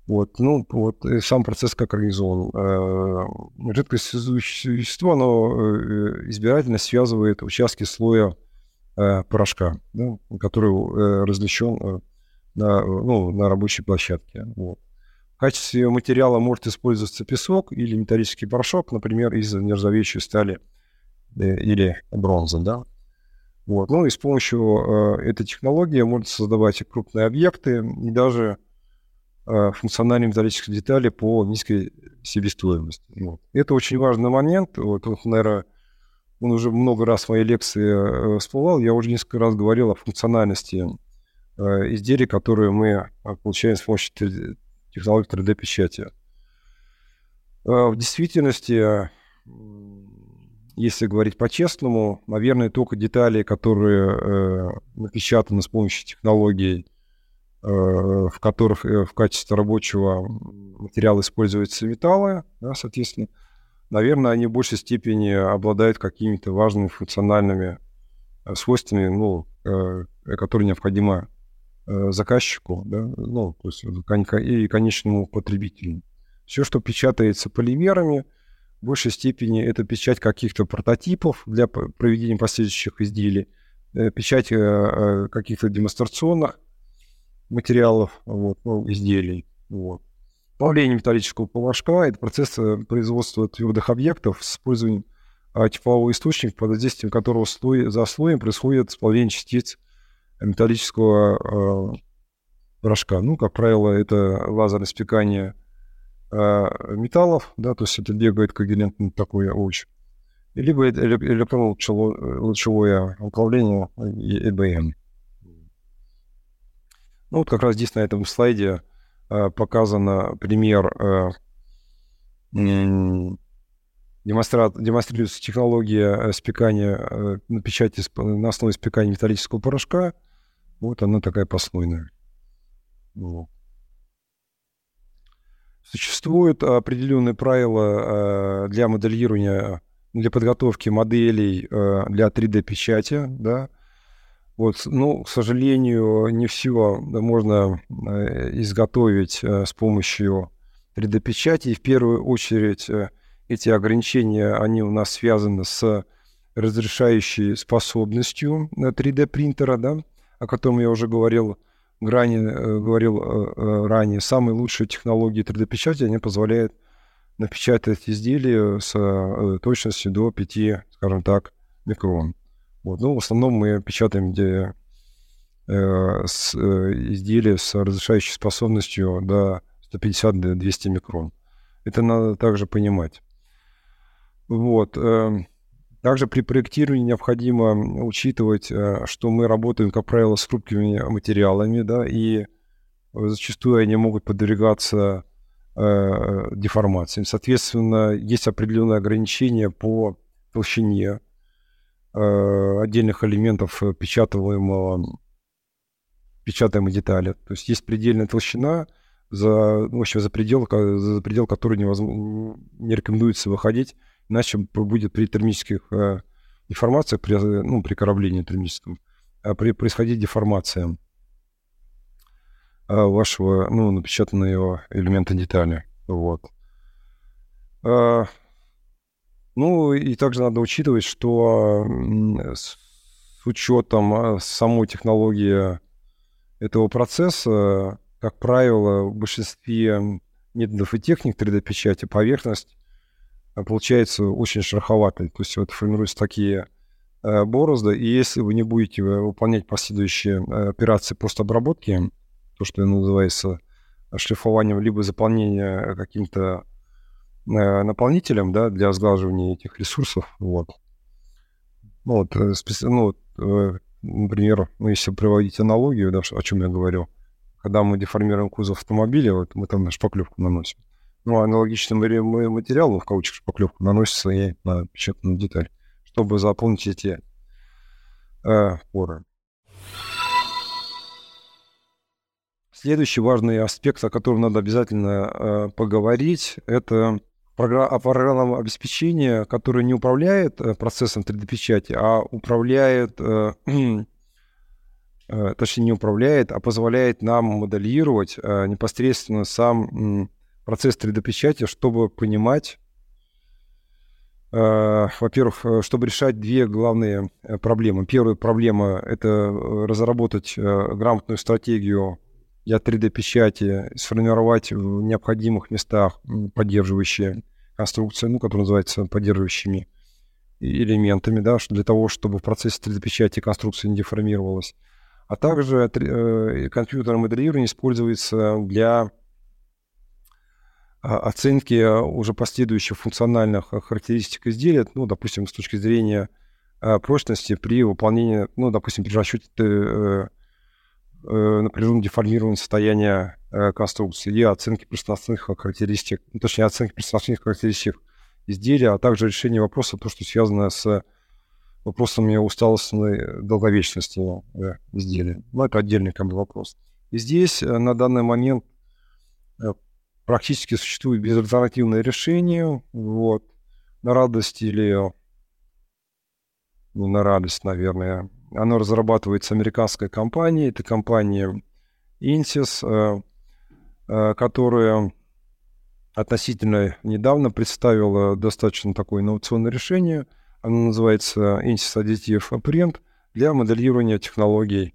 Вот, ну, вот сам процесс как организован. Э, жидкое связующее вещество, оно э, избирательно связывает участки слоя э, порошка, да, который э, размещен э, на, ну, на рабочей площадке. Вот. В качестве материала может использоваться песок или металлический порошок, например, из нержавеющей стали э, или бронзы. Да? Вот. Ну и с помощью э, этой технологии можно создавать крупные объекты и даже э, функциональные металлические детали по низкой себестоимости. Вот. Это очень важный момент. Вот, наверное, он уже много раз в моей лекции э, всплывал, я уже несколько раз говорил о функциональности э, изделий, которые мы э, получаем с помощью технологии 3D-печати. В действительности, если говорить по-честному, наверное, только детали, которые напечатаны с помощью технологий, в которых в качестве рабочего материала используются металлы, да, соответственно, наверное, они в большей степени обладают какими-то важными функциональными э, свойствами, ну, э, которые необходимы э, заказчику, да, ну, то есть и конечному потребителю. Все, что печатается полимерами, в большей степени это печать каких-то прототипов для проведения последующих изделий, печать каких-то демонстрационных материалов, вот, ну, изделий. Вот. Плавление металлического порошка – это процесс э, производства твердых объектов с использованием а, теплового источника, под воздействием которого слой за слоем происходит сплавление частиц металлического э, порошка. Ну, как правило, это лазерное спекание э, металлов, да, то есть это бегает когерентно такое луч. Либо электронно-лучевое управление ЭБМ. Ну, вот как раз здесь на этом слайде Э, показано пример э, демонстрируется технология э, спекания на печати на основе спекания металлического порошка. Вот она такая послойная. Вот. Существуют определенные правила для моделирования, для подготовки моделей для 3D-печати, да, вот, ну, к сожалению, не все можно э, изготовить э, с помощью 3D-печати. И в первую очередь э, эти ограничения, они у нас связаны с разрешающей способностью 3D-принтера, да, о котором я уже говорил, ранее, говорил ранее. Самые лучшие технологии 3D-печати, они позволяют напечатать изделия с точностью до 5, скажем так, микрон. Вот. Ну, в основном мы печатаем где, э, с, э, изделия с разрешающей способностью до 150-200 микрон. Это надо также понимать. Вот. Эм, также при проектировании необходимо учитывать, э, что мы работаем, как правило, с хрупкими материалами, да, и зачастую они могут подвергаться э, деформациям. Соответственно, есть определенные ограничения по толщине э, отдельных элементов печатаемого печатаемой детали. То есть есть предельная толщина, за, ну, в общем, за предел, за предел которой не рекомендуется выходить, иначе будет при термических э, деформациях, при, ну, при кораблении термическом, э, при, происходить деформация э, вашего, ну, напечатанного элемента детали. Вот. Э, ну, и также надо учитывать, что с учетом э, самой технологии этого процесса, как правило, в большинстве методов и техник 3D-печати поверхность э, получается очень шероховатой. То есть вот формируются такие э, борозды, и если вы не будете выполнять последующие э, операции постобработки, то, что называется шлифованием, либо заполнение каким-то э, наполнителем да, для сглаживания этих ресурсов, вот. Ну, вот, э, ну, вот э, например, ну, если проводить аналогию, да, о чем я говорил, когда мы деформируем кузов автомобиля, вот мы там шпаклевку наносим. Ну, аналогичный материал, в кавычках шпаклевку, наносится и на печатную деталь, чтобы заполнить эти э, поры. Следующий важный аспект, о котором надо обязательно э, поговорить, это програ- программном обеспечении, которое не управляет э, процессом 3D-печати, а управляет, э, э, точнее не управляет, а позволяет нам моделировать э, непосредственно сам процесс 3D-печати, чтобы понимать, э, во-первых, э, чтобы решать две главные э, проблемы. Первая проблема — это разработать грамотную стратегию для 3D-печати, сформировать в необходимых местах поддерживающие конструкции, ну, которые называются поддерживающими элементами, да, для того, чтобы в процессе 3D-печати конструкция не деформировалась. А также э, компьютерное моделирование используется для оценки уже последующих функциональных характеристик изделия, ну, допустим, с точки зрения а, прочности при выполнении, ну, допустим, при расчете э, Э, напряженно деформирования состояния э, конструкции и оценки пространственных характеристик, ну, точнее, оценки пространственных характеристик изделия, а также решение вопроса, то, что связано с вопросами усталостной долговечности э, изделия. Ну, это отдельный как бы, вопрос. И здесь на данный момент практически существует безальтернативное решение. Вот. На радость или не на радость, наверное, оно разрабатывается американской компанией. Это компания Insys, э, э, которая относительно недавно представила достаточно такое инновационное решение. Оно называется Insys Additive Print для моделирования технологий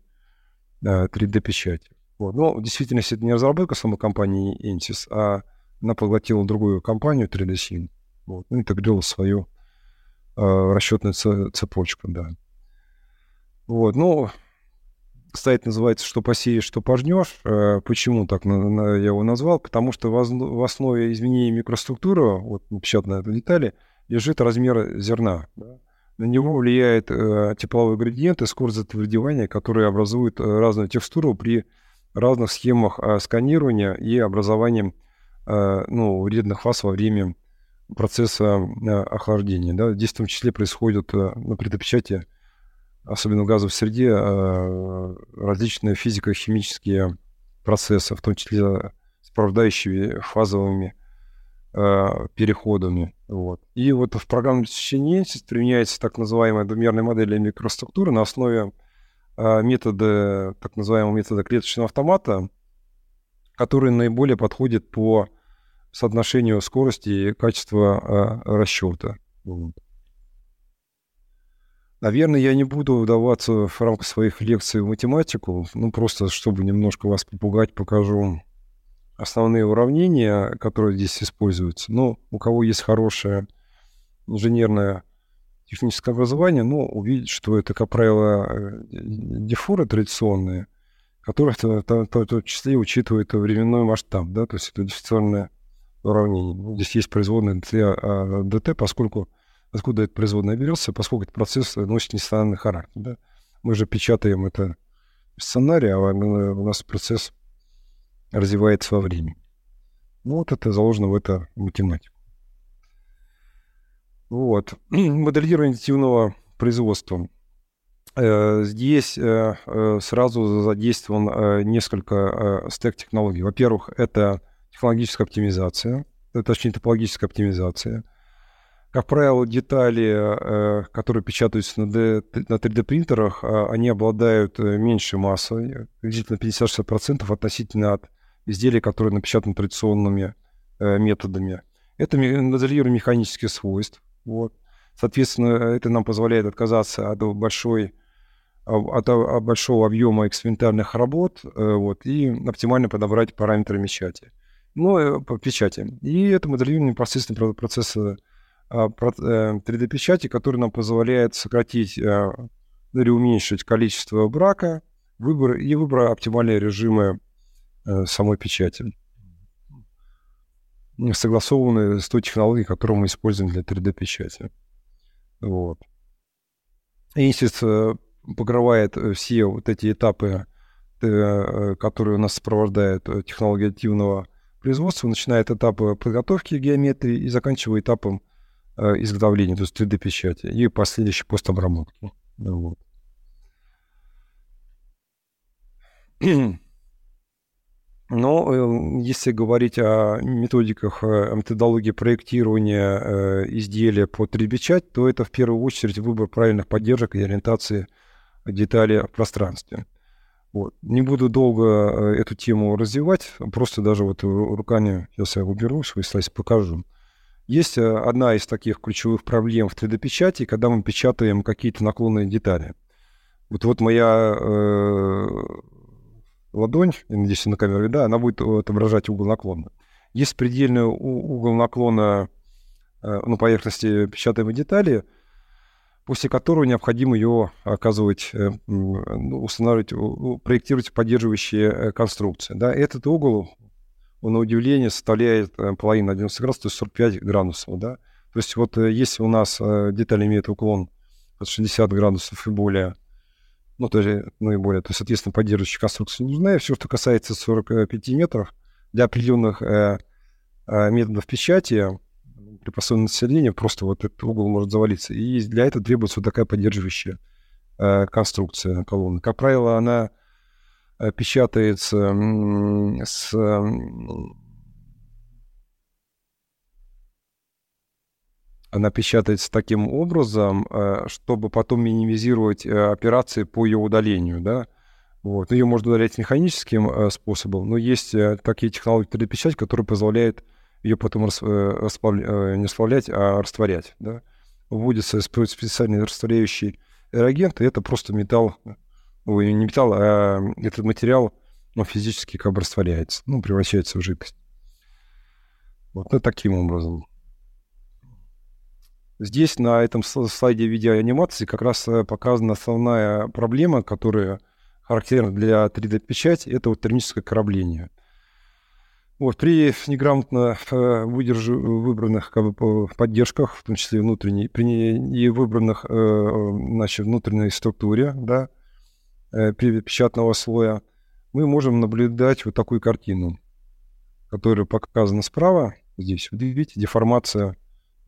3D-печати. Вот. Но в действительности это не разработка самой компании Insys, а она поглотила другую компанию 3D Sim. Вот. Ну, интегрировала свою э, расчетную цепочку, да. Вот, ну, сайт называется «Что посеешь, что пожнешь». Э, почему так я его назвал? Потому что в основе изменения микроструктуры, вот печатной детали, лежит размер зерна. На него влияет э, тепловой градиент и скорость затвердевания, которые образуют э, разную текстуру при разных схемах сканирования и образованием ну, вредных фаз во время процесса охлаждения. Да? Здесь в том числе происходит на предопечати особенно в газовой среде, э, различные физико-химические процессы, в том числе сопровождающие фазовыми э, переходами. Вот. И вот в программном обеспечении применяется так называемая двумерная модель микроструктуры на основе э, метода, так называемого метода клеточного автомата, который наиболее подходит по соотношению скорости и качества расчета. Вот. Наверное, я не буду вдаваться в рамках своих лекций в математику, ну, просто чтобы немножко вас попугать, покажу основные уравнения, которые здесь используются. Но у кого есть хорошее инженерное техническое образование, ну, увидит, что это, как правило, э, дефоры традиционные, которые в том числе учитывают временной масштаб, да, то есть это дифференциальная уравнений. Ну, здесь есть производная для а, ДТ, поскольку откуда эта производная берется, поскольку этот процесс носит нестандартный характер. Да? Мы же печатаем это сценарий, а у нас процесс развивается во времени. Ну, вот это заложено в это математику. Вот. Моделирование аддитивного производства. Э, здесь э, э, сразу задействован несколько стек технологий. Во-первых, это технологическая оптимизация, точнее, топологическая оптимизация. Как правило, детали, которые печатаются на 3D-принтерах, они обладают меньшей массой, приблизительно 50-60% относительно от изделий, которые напечатаны традиционными методами. Это моделирование механических свойств. Вот. Соответственно, это нам позволяет отказаться от большой от, большого объема экспериментальных работ э, вот, и оптимально подобрать параметры печати. Ну, э, по печати. И это моделирование непосредственно процесса 3D-печати, а, э, который нам позволяет сократить или уменьшить количество брака выбор, и выбор оптимальные режимы самой печати согласованные с той технологией, которую мы используем для 3D-печати. Вот. Инсис э, покрывает э, все вот эти этапы, э, которые у нас сопровождают технологию активного производства, начиная от подготовки геометрии и заканчивая этапом изготовления, то есть 3D-печати, и последующей постобработки. Вот. Но э, если говорить о методиках, о методологии проектирования э, изделия под 3D-печать, то это в первую очередь выбор правильных поддержек и ориентации деталей в пространстве. Вот. Не буду долго э, эту тему развивать, просто даже вот руками, сейчас я уберу свой слайд, покажу. Есть одна из таких ключевых проблем в 3D-печати, когда мы печатаем какие-то наклонные детали. Вот, вот моя ладонь, надеюсь, на камеру видно, она будет э, отображать угол наклона. Есть предельный угол наклона э, ну, поверхности печатаемой детали, после которого необходимо ее оказывать, э, ну, устанавливать, проектировать поддерживающие конструкции. Да? Этот угол, он, на удивление, составляет половину 11 градусов, то есть 45 градусов. Да? То есть вот если у нас деталь имеет уклон от 60 градусов и более, ну, то есть наиболее, то, соответственно, поддерживающая конструкция нужна. И все, что касается 45 метров, для определенных э, э, методов печати при посольном населении просто вот этот угол может завалиться. И для этого требуется вот такая поддерживающая э, конструкция колонны. Как правило, она э, печатается с она печатается таким образом, э, чтобы потом минимизировать э, операции по ее удалению, да. Вот. Ее можно удалять механическим э, способом, но есть такие технологии 3D-печать, которые позволяют ее потом не расплавлять, а растворять, да. Вводится специальный растворяющий реагент, и это просто металл, ну, не металл, а этот материал, он физически как бы растворяется, ну, превращается в жидкость. Вот, ну, таким образом. Здесь на этом слайде видеоанимации как раз э, показана основная проблема, которая характерна для 3D-печати, это вот термическое корабление. Вот, при неграмотно э, выбранных как бы, поддержках, в том числе внутренней, при не выбранных э, значит, внутренней структуре да, э, печатного слоя, мы можем наблюдать вот такую картину, которая показана справа. Здесь, видите, деформация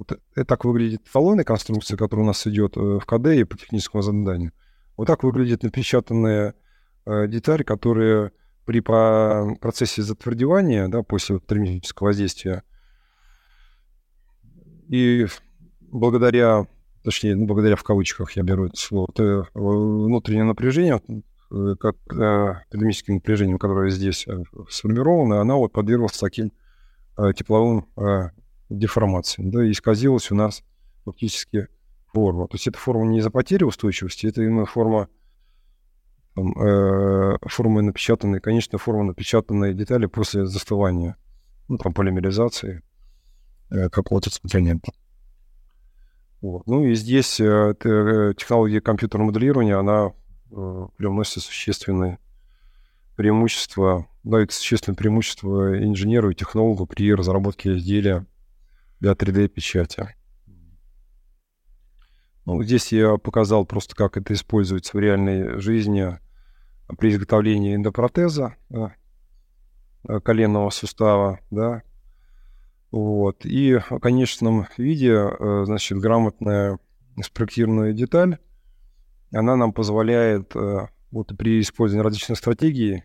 вот это так выглядит эталонная конструкция, которая у нас идет э, в КД и по техническому заданию. Вот так выглядит напечатанная э, деталь, которая при процессе затвердевания, да, после термического воздействия, и благодаря, точнее, ну, благодаря в кавычках я беру это слово, это внутреннее напряжение, э, как термическим напряжением, которое здесь сформировано, она вот подверглась таким тепловым деформации, да, исказилась у нас фактически форма. То есть это форма не из-за потери устойчивости, это именно форма там, э, формы напечатанной, конечно, форма напечатанной детали после застывания, ну, там, полимеризации э, какого-то компонента. Вот. Ну и здесь э, технология компьютерного моделирования, она э, привносит существенный преимущество, дает существенное преимущество инженеру и технологу при разработке изделия для 3D-печати. Ну, здесь я показал просто, как это используется в реальной жизни при изготовлении эндопротеза да, э, коленного сустава, да, вот. И в конечном виде, э, значит, грамотная спроектированная деталь, она нам позволяет э, вот при использовании различных стратегий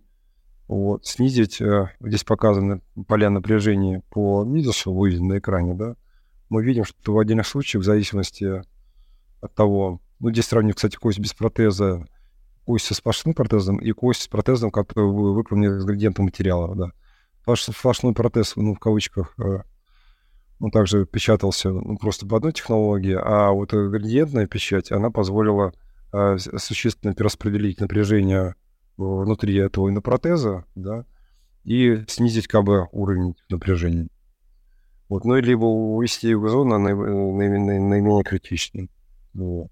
вот, снизить, здесь показаны поля напряжения по низу, выведено на экране, да, мы видим, что в отдельных случаях, в зависимости от того, ну, здесь сравниваю, кстати, кость без протеза, кость со сплошным протезом и кость с протезом, который выполнен из градиента материала, да. Сплошной протез, ну, в кавычках, э, он также печатался ну, просто по одной технологии, а вот градиентная печать, она позволила э, существенно перераспределить напряжение внутри этого инопротеза, да, и снизить бы уровень напряжения. Вот, ну, либо увести его зону наименее, наименее критичной. Вот.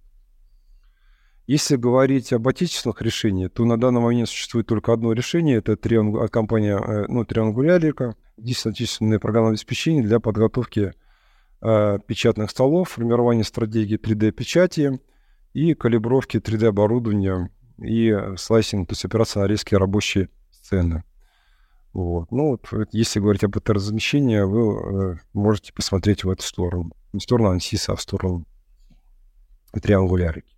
Если говорить об отечественных решениях, то на данный момент существует только одно решение. Это триангу... от компании э, ну, Триангулярика. Здесь отечественное программное обеспечение для подготовки э, печатных столов, формирования стратегии 3D-печати и калибровки 3D-оборудования и слайсинг, то есть операция на резкие рабочие сцены. Вот. Ну, вот, если говорить об этом размещении, вы э, можете посмотреть в эту сторону. Не в сторону ансиса, а в сторону триангулярики.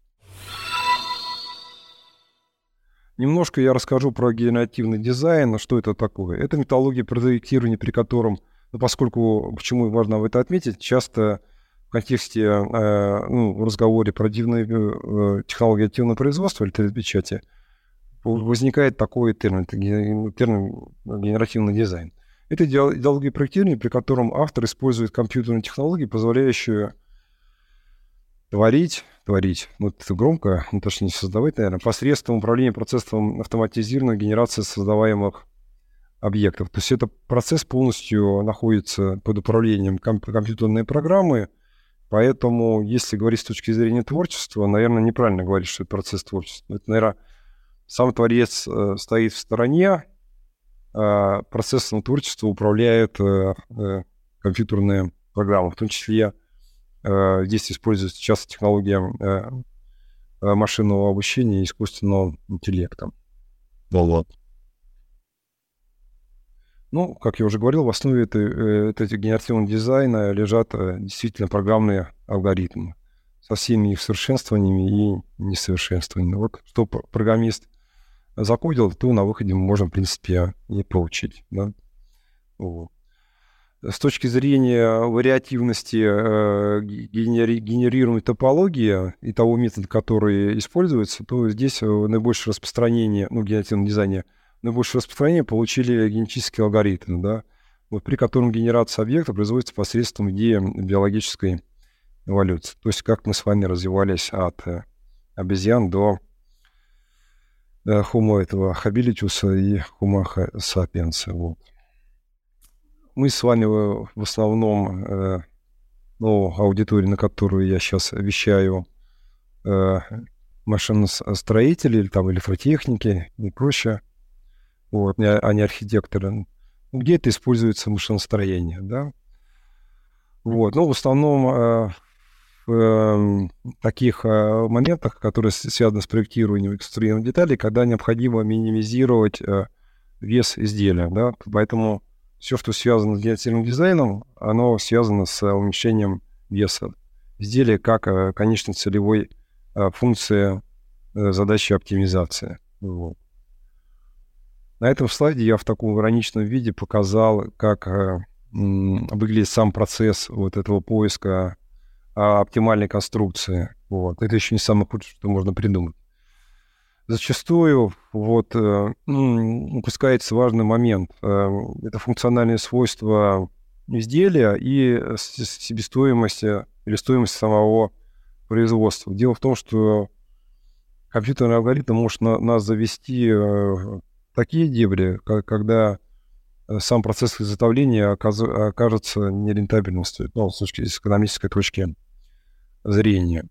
Немножко я расскажу про генеративный дизайн, что это такое. Это методология проектирования, при котором, ну, поскольку, почему важно это отметить, часто контексте, э, ну, в разговоре про дивные, э, технологии активного производства или 3D-печати, возникает такой термин, термин генеративный дизайн. Это идеология проектирования, при котором автор использует компьютерные технологии, позволяющие творить, творить, ну это громко, ну точно не создавать, наверное, посредством управления процессом автоматизированной генерации создаваемых объектов. То есть это процесс полностью находится под управлением комп- компьютерной программы, поэтому если говорить с точки зрения творчества, наверное, неправильно говорить, что это процесс творчества. Это, наверное, сам творец э, стоит в стороне, э, процессом творчества управляет э, э, компьютерная программа, в том числе э, здесь используется часто технология э, э, машинного обучения и искусственного интеллекта. Да ладно. Ну, как я уже говорил, в основе этой, э, этой генеративного дизайна лежат э, действительно программные алгоритмы со всеми их совершенствованиями и несовершенствованиями. Вот что программист закодил, то на выходе мы можем, в принципе, и получить. Да? Вот. С точки зрения вариативности э, генери- генерируемой топологии и того метода, который используется, то здесь наибольшее распространение, ну, в генеративном дизайне, наибольшее распространение получили генетические алгоритмы, да, вот, при котором генерация объекта производится посредством идеи биологической эволюции. То есть как мы с вами развивались от э, обезьян до Homo этого хабилитиуса и Homo sapiens. Вот. Мы с вами в основном, э, ну, аудитория, на которую я сейчас вещаю, э, машиностроители или там электротехники и прочее, вот, а не архитекторы. Где это используется машиностроение, да? Вот, ну, в основном э, в эм, таких э, моментах, которые связаны с проектированием и конструированием деталей, когда необходимо минимизировать э, вес изделия. Да? Поэтому все, что связано с генеративным дизайном, оно связано с уменьшением веса изделия как э, конечной целевой функции задачи оптимизации. Вот. На этом слайде я в таком ироничном виде показал, как выглядит сам процесс вот этого поиска а, оптимальной конструкции. Вот. Это еще не самое худшее, что можно придумать. Зачастую вот э, упускается важный момент. Э, это функциональные свойства изделия и себестоимость или стоимость самого производства. Дело в том, что компьютерный алгоритм может на, нас завести э, такие дебри, когда сам процесс изготовления окажется нерентабельным ну, с, точки, с экономической точки зрения.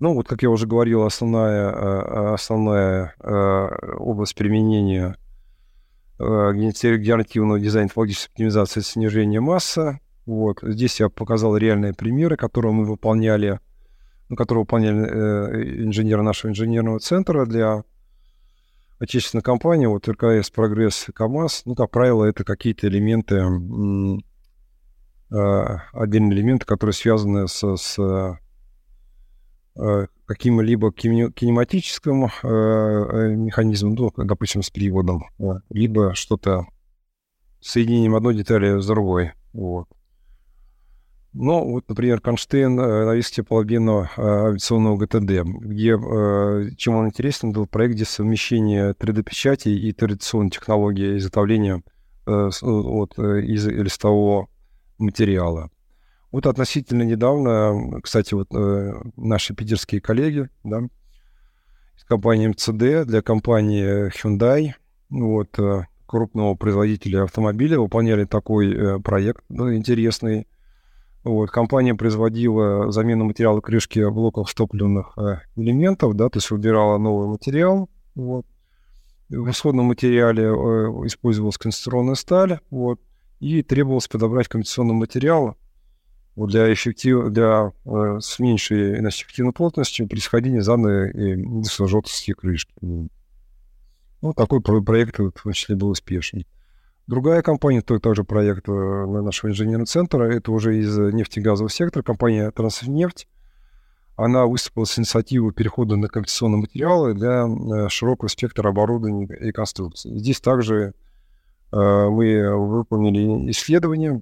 Ну, вот, как я уже говорил, основная, основная область применения генеративного дизайна технологической оптимизации снижения массы. Вот. Здесь я показал реальные примеры, которые мы выполняли, ну, которые выполняли э, инженеры нашего инженерного центра для отечественной компании. Вот РКС, Прогресс, КАМАЗ. Ну, как правило, это какие-то элементы, э, отдельные элементы, которые связаны с, с э, каким-либо кинематическим э, механизмом, ну, допустим, с приводом, либо что-то соединением одной детали с другой. Вот. Ну, вот, например, Конштейн э, на виске полобенного авиационного ГТД, где, э, чем он интересен, был проект, где совмещение 3D-печати и традиционной технологии изготовления э, вот, из листового материала. Вот относительно недавно, кстати, вот наши питерские коллеги, да, из компании МЦД для компании Hyundai, вот, крупного производителя автомобиля, выполняли такой проект ну, интересный, вот, компания производила замену материала крышки блоков топливных э, элементов, да, то есть выбирала новый материал. Вот. В исходном материале э, использовалась конденсационная сталь, вот, и требовалось подобрать конденсационный материал вот, для, эффектив... для э, с меньшей значит, эффективной плотностью при сохранении заданной э, крышки. Ну, такой проект в том числе был успешный. Другая компания, то тоже проект э, нашего инженерного центра, это уже из нефтегазового сектора, компания «Транснефть». Она выступила с инициативой перехода на компенсационные материалы для э, широкого спектра оборудования и конструкций. Здесь также э, мы выполнили исследование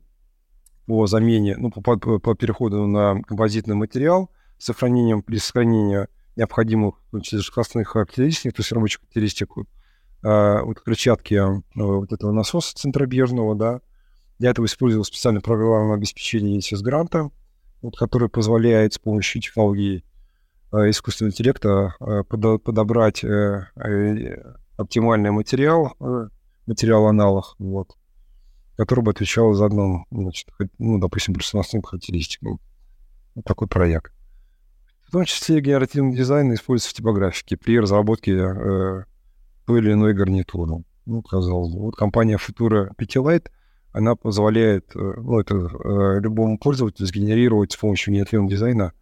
по замене, ну, по, по переходу на композитный материал с сохранением, при сохранении необходимых ну, классных характеристик, то есть рабочих характеристик а, вот крыльчатки а, вот этого насоса центробежного, да. Для этого использовал специальное программное обеспечение ESS гранта, вот, которое позволяет с помощью технологии э, искусственного интеллекта э, под, подобрать э, э, оптимальный материал, э, материал-аналог, вот, который бы отвечал за одну, значит, ну, допустим, пространственным характеристикам. Вот такой проект. В том числе генеративный дизайн используется в типографике при разработке э, той или иной гарнитуру. Ну, казалось бы. Вот компания Futura Petilight, она позволяет, э, ну, это э, любому пользователю сгенерировать с помощью генеративного дизайна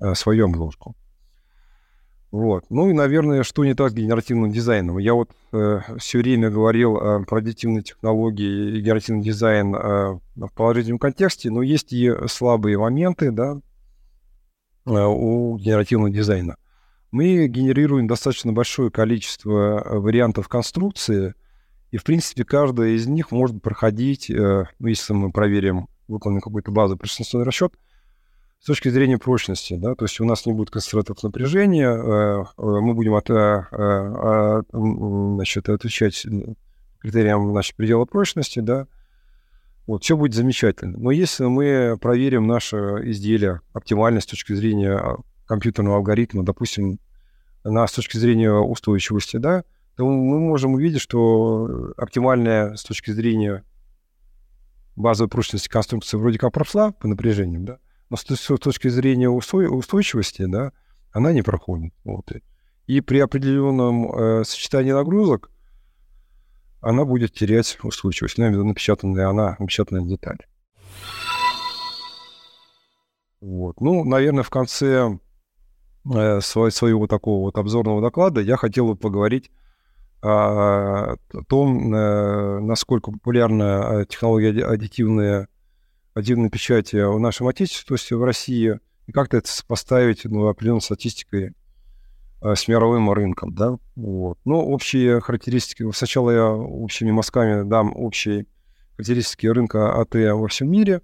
э, свою обложку. Вот. Ну и, наверное, что не так с генеративным дизайном? Я вот э, все время говорил э, про аддитивные технологии и генеративный дизайн э, в положительном контексте, но есть и слабые моменты, да, э, у генеративного дизайна мы генерируем достаточно большое количество э, вариантов конструкции, и, в принципе, каждая из них может проходить, э, ну, если мы проверим, выполним какую-то базу пространственный расчет, с точки зрения прочности, да, то есть у нас не будет концентратов напряжения, э, мы будем от, значит, отвечать критериям значит, предела прочности, да, вот, все будет замечательно. Но если мы проверим наше изделие оптимально с точки зрения компьютерного алгоритма, допустим, на, с точки зрения устойчивости, да, то мы можем увидеть, что оптимальная с точки зрения базовой прочности конструкции вроде как прошла по напряжениям, да, но с, с точки зрения устой, устойчивости, да, она не проходит. Вот. И при определенном э, сочетании нагрузок она будет терять устойчивость. Ну, напечатанная она, напечатанная деталь. Вот. Ну, наверное, в конце э, своего такого вот обзорного доклада я хотел бы поговорить о том, э, насколько популярна э, технология аддитивная, аддитивной печати в нашем отечестве, то есть в России, и как-то это сопоставить ну, определенной статистикой э, с мировым рынком, да, вот. Ну, общие характеристики, сначала я общими мазками дам общие характеристики рынка АТ во всем мире,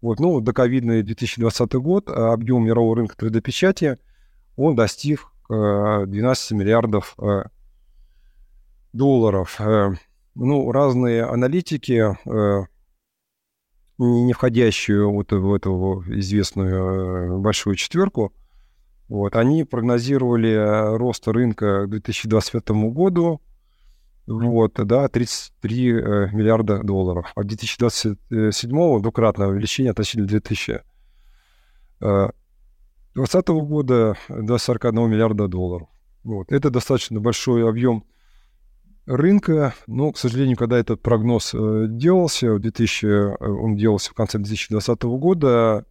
вот, ну, доковидный 2020 год, объем мирового рынка 3D-печати – он достиг 12 э, миллиардов э, долларов. Э, ну, разные аналитики, не входящие вот в эту известную большую четверку, вот, они прогнозировали рост рынка к 2025 году вот, да, 33 миллиарда долларов. А 2027 двукратное увеличение относительно 2000 2020 года до 41 миллиарда долларов. Вот. Это достаточно большой объем рынка, но, к сожалению, когда этот прогноз э, делался, в 2000, э, он делался в конце 2020 года,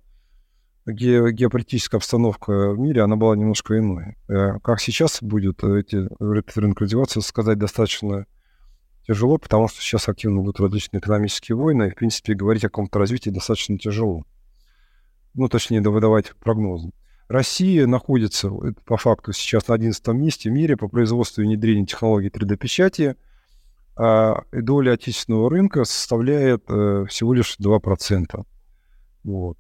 ге, геополитическая обстановка в мире, она была немножко иной. Э, как сейчас будет эти, этот рынок развиваться, сказать достаточно тяжело, потому что сейчас активно будут различные экономические войны, и, в принципе, говорить о каком-то развитии достаточно тяжело. Ну, точнее, выдавать прогнозы. Россия находится по факту сейчас на 11 месте в мире по производству и внедрению технологий 3D-печати, а доля отечественного рынка составляет э, всего лишь 2%. Вот.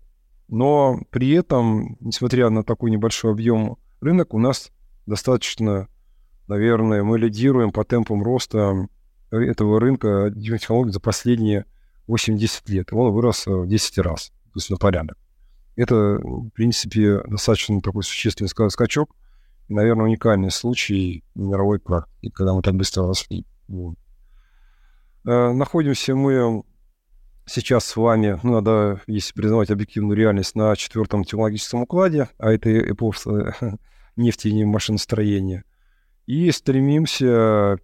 Но при этом, несмотря на такой небольшой объем рынок, у нас достаточно, наверное, мы лидируем по темпам роста этого рынка технологий за последние 8-10 лет. Он вырос в 10 раз, то есть на порядок. Это, в принципе, достаточно такой существенный скачок. Наверное, уникальный случай мировой практики, когда мы так быстро росли. Вот. Э, находимся мы сейчас с вами, ну, надо, если признавать объективную реальность, на четвертом технологическом укладе, а это эпоха нефти и машиностроения. И стремимся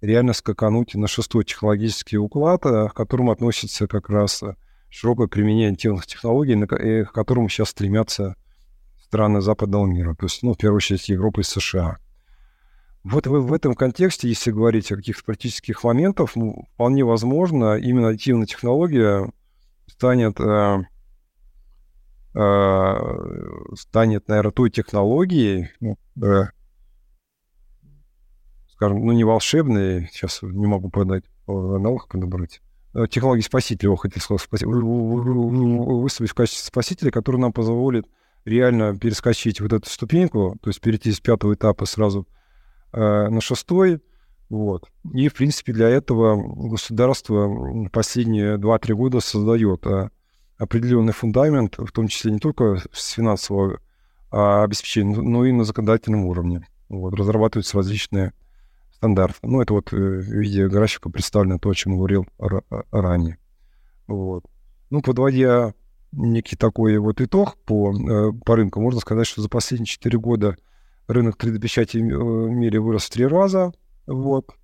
реально скакануть на шестой технологический уклад, э, к которому относится как раз широкое применение тех технологий, к которым сейчас стремятся страны западного мира, то есть, ну, в первую очередь, Европа и США. Вот в, в этом контексте, если говорить о каких-то практических моментах, ну, вполне возможно, именно аддитивная технология станет, э, э, станет, наверное, той технологией, ну, э, скажем, ну, не волшебной, сейчас не могу подать аналог подобрать, Э, технологии спасителя, его хотел сказать, выставить в качестве спасителя, который нам позволит реально перескочить вот эту ступеньку, то есть перейти с пятого этапа сразу э, на шестой. Вот. И, в принципе, для этого государство последние 2-3 года создает э, определенный фундамент, в том числе не только с финансового а, обеспечения, но и на законодательном уровне. Вот. Разрабатываются различные стандарт. Ну, это вот э, в виде графика представлено то, о чем говорил ранее. Вот. Ну, подводя некий такой вот итог по, э, по рынку, можно сказать, что за последние 4 года рынок 3D-печати в мире вырос в 3 раза. Вот.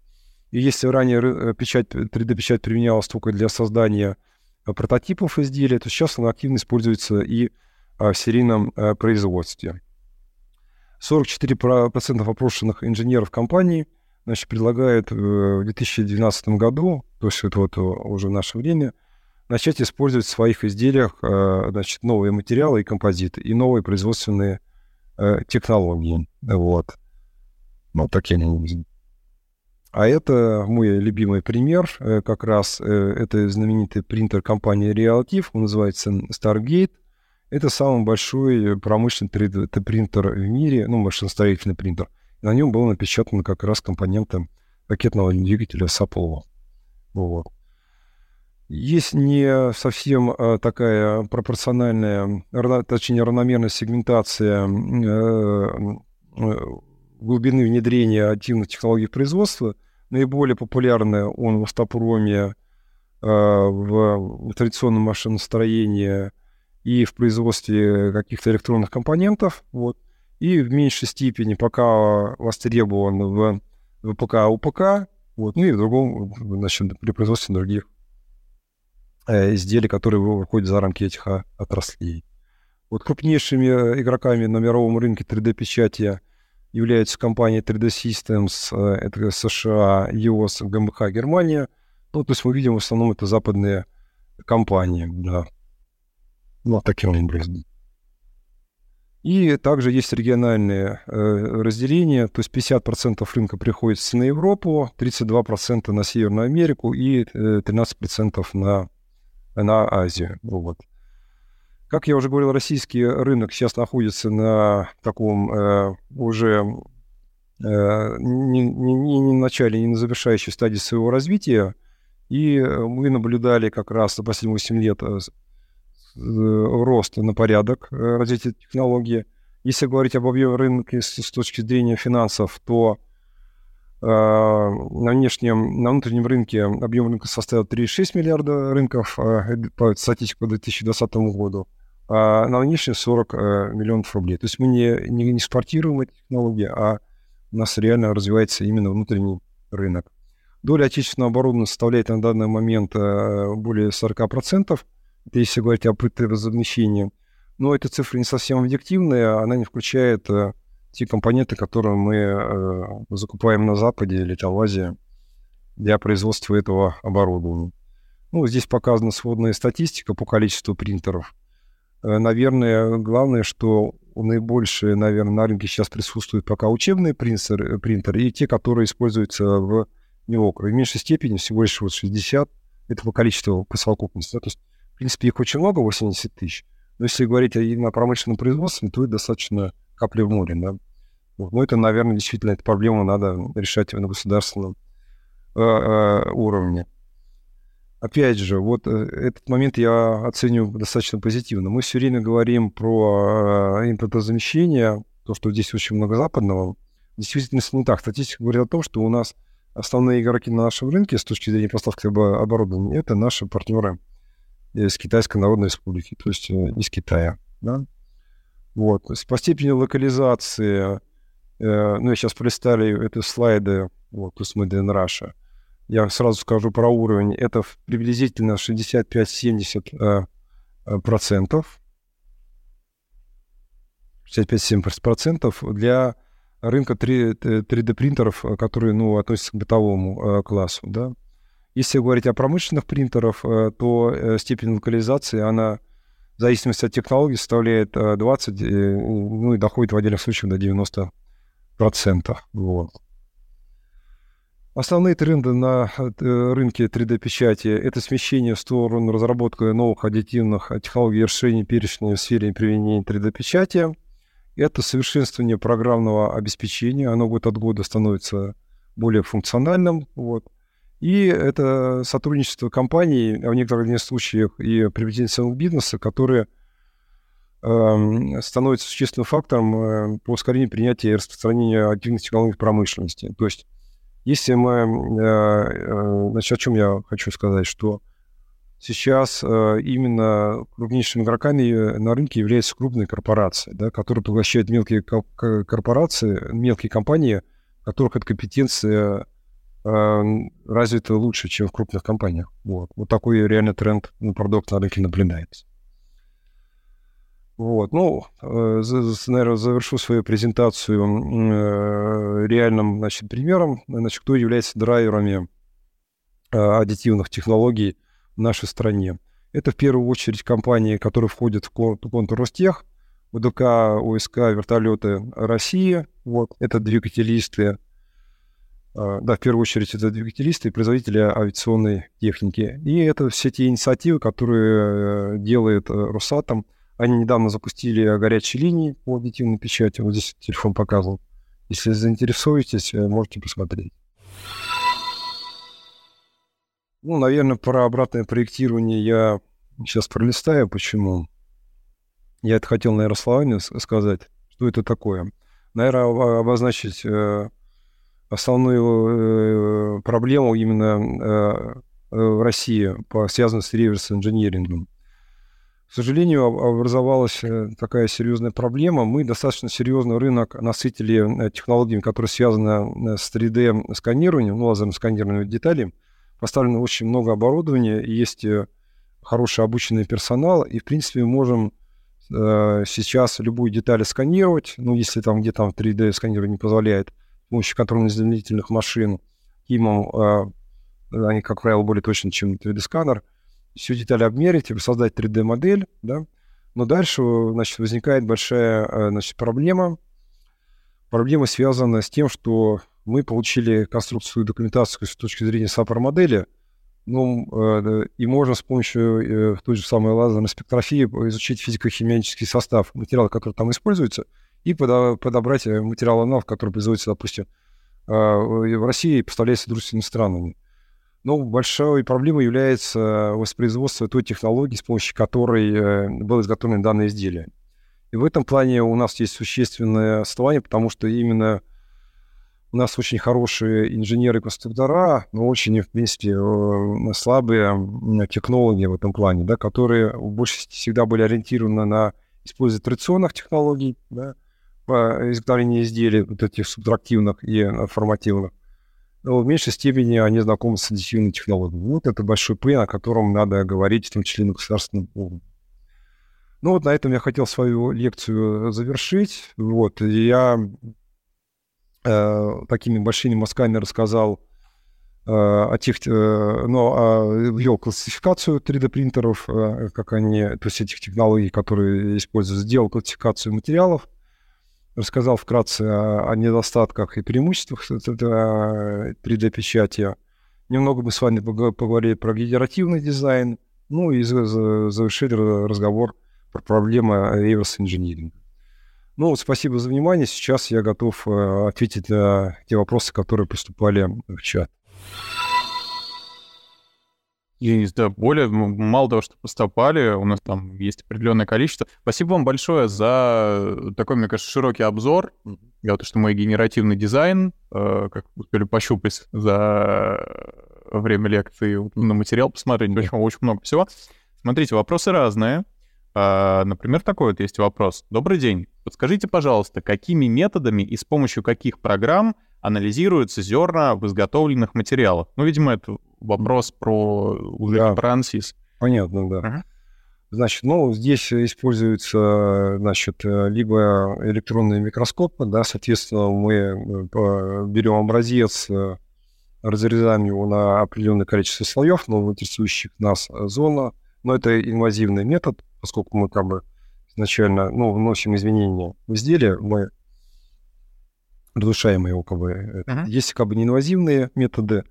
И если ранее э, печать, 3D-печать применялась только для создания прототипов изделия, то сейчас она активно используется и в серийном производстве. 44% опрошенных инженеров компании – значит, предлагают э, в 2012 году, то есть это вот уже наше время, начать использовать в своих изделиях э, значит, новые материалы и композиты, и новые производственные э, технологии. Вот. Вот таким образом. А это мой любимый пример, как раз это знаменитый принтер компании Realtiv, он называется Stargate. Это самый большой промышленный 3D-принтер в мире, ну, машиностроительный принтер – на нем было напечатано как раз компоненты ракетного двигателя Сапова. Вот. Есть не совсем а, такая пропорциональная, точнее, равномерная сегментация э, э, глубины внедрения активных технологий производства. Наиболее популярная он в автопроме, в традиционном машиностроении и в производстве каких-то электронных компонентов. Вот и в меньшей степени пока востребован в ВПК, УПК, вот, ну и в другом, значит, при производстве других э, изделий, которые выходят за рамки этих а, отраслей. Вот крупнейшими э, игроками на мировом рынке 3D-печати являются компании 3D Systems, э, это США, EOS, ГМБХ, Германия. Ну, то есть мы видим в основном это западные компании, да. Ну, таким образом. И также есть региональные э, разделения, то есть 50% рынка приходится на Европу, 32% на Северную Америку и э, 13% на, на Азию. Вот. Как я уже говорил, российский рынок сейчас находится на таком э, уже э, не, не, не на начале, не на завершающей стадии своего развития. И мы наблюдали как раз за последние 8 лет Э, рост на порядок э, развития технологии. Если говорить об объеме рынка с, с точки зрения финансов, то э, на внешнем, на внутреннем рынке объем рынка составил 3,6 миллиарда рынков э, по статистике по 2020 году, а на внешние 40 миллионов рублей. То есть мы не, не, не экспортируем эти технологии, а у нас реально развивается именно внутренний рынок. Доля отечественного оборудования составляет на данный момент более 40%. Если говорить о возмещении. Но эта цифра не совсем объективная, она не включает те компоненты, которые мы э, закупаем на Западе или там в Азии для производства этого оборудования. Ну, здесь показана сводная статистика по количеству принтеров. Э, наверное, главное, что наибольшие, наверное, на рынке сейчас присутствуют пока учебные принтеры, принтеры и те, которые используются в него. В меньшей степени, всего лишь вот 60, это по количеству, по совокупности. Да? То есть, принципе, их очень много, 80 тысяч. Но если говорить о промышленном производстве, то это достаточно капли в море. Да? Ну, это, наверное, действительно эту проблему надо решать на государственном э, э, уровне. Опять же, вот э, этот момент я оценю достаточно позитивно. Мы все время говорим про э, импортозамещение, то, что здесь очень много западного. Действительно, не так. Статистика говорит о том, что у нас основные игроки на нашем рынке с точки зрения поставки оборудования это наши партнеры из Китайской Народной Республики, то есть из Китая. Да? Вот. По степени локализации, э, ну, я сейчас представлю эти слайды, вот, то есть Made in Russia. Я сразу скажу про уровень. Это приблизительно 65-70 э, э, процентов. 65-70 процентов для рынка 3, 3D принтеров, которые ну, относятся к бытовому э, классу. Да? Если говорить о промышленных принтерах, э, то э, степень локализации, она в зависимости от технологии составляет 20, э, ну и доходит в отдельных случаях до 90 процентов. Вот. Основные тренды на рынке 3D-печати – это смещение в сторону разработки новых аддитивных технологий расширения перечня в сфере применения 3D-печати. Это совершенствование программного обеспечения. Оно год от года становится более функциональным. Вот. И это сотрудничество компаний, а в некоторых случаях и приобретение бизнеса, которые э, становятся существенным фактором э, по ускорению принятия и распространения активных технологий промышленности. То есть, если мы... Э, э, значит, о чем я хочу сказать, что сейчас э, именно крупнейшими игроками на рынке являются крупные корпорации, да, которые поглощают мелкие корпорации, мелкие компании, которых эта компетенция развиты лучше, чем в крупных компаниях. Вот, вот такой реально тренд на продукт на рынке наблюдается. Вот, ну, э, наверное, завершу свою презентацию э, реальным, значит, примером, значит, кто является драйверами э, аддитивных технологий в нашей стране. Это в первую очередь компании, которые входят в контур Ростех, ВДК, ОСК, вертолеты России, вот, это двигателисты, да, в первую очередь это двигателисты и производители авиационной техники. И это все те инициативы, которые э, делает э, Росатом. Они недавно запустили горячие линии по объективной печати. Вот здесь телефон показан. Если заинтересуетесь, э, можете посмотреть. Ну, наверное, про обратное проектирование я сейчас пролистаю. Почему? Я это хотел, наверное, словами сказать. Что это такое? Наверное, обозначить основную э, проблему именно э, э, в России, по, связанную с реверс-инжинирингом. К сожалению, образовалась такая серьезная проблема. Мы достаточно серьезный рынок насытили технологиями, которые связаны с 3D-сканированием, ну, лазерным сканированием деталей. Поставлено очень много оборудования, есть хороший обученный персонал, и, в принципе, мы можем сейчас любую деталь сканировать, ну, если там где там 3D-сканирование не позволяет, помощью контрольно-измерительных машин КИМом, э, они, как правило, более точны, чем 3D-сканер, всю деталь обмерить, создать 3D-модель, да, но дальше, значит, возникает большая, э, значит, проблема. Проблема связана с тем, что мы получили конструкцию документацию с точки зрения сапар-модели, ну, э, и можно с помощью э, той же самой лазерной спектрофии изучить физико-химический состав материала, который там используется – и подобрать э, материал аналог, который производится, допустим, а, в России и поставляется дружественными странами. Но большой проблемой является воспроизводство той технологии, с помощью которой э, было изготовлено данное изделие. И в этом плане у нас есть существенное отставание, потому что именно у нас очень хорошие в э, инженеры-конструктора, но очень, в принципе, э, слабые технологии в этом плане, да, которые больше всегда были ориентированы на использование традиционных технологий, да, по изготовлению изделий, вот этих субтрактивных и формативных. Но в меньшей степени они знакомы с аддитивными технологиями. Вот это большой плен, о котором надо говорить, в том числе на государственном уровне. Ну вот на этом я хотел свою лекцию завершить. Вот, я э, такими большими мазками рассказал э, о тех, э, ну, ввел классификацию 3D-принтеров, э, как они, то есть этих технологий, которые используют, сделал классификацию материалов, рассказал вкратце о, о недостатках и преимуществах 3D-печати. Немного мы с вами поговорили про генеративный дизайн, ну и завершили разговор про проблемы реверс инжиниринга. Ну, вот спасибо за внимание. Сейчас я готов э, ответить на те вопросы, которые поступали в чат. Я не знаю, более, мало того, что поступали, у нас там есть определенное количество. Спасибо вам большое за такой, мне кажется, широкий обзор. Я то, что мой генеративный дизайн, э, как успели пощупать за время лекции, на материал посмотреть, в очень много всего. Смотрите, вопросы разные. А, например, такой вот есть вопрос. Добрый день. Подскажите, пожалуйста, какими методами и с помощью каких программ анализируются зерна в изготовленных материалах? Ну, видимо, это вопрос про уже да. Понятно, да. Uh-huh. Значит, ну, здесь используются, значит, либо электронные микроскопы, да, соответственно, мы э, берем образец, э, разрезаем его на определенное количество слоев, но интересующих нас зона, но это инвазивный метод, поскольку мы как бы изначально, ну, вносим изменения в изделие, мы разрушаем его как бы. Uh-huh. Есть как бы неинвазивные методы,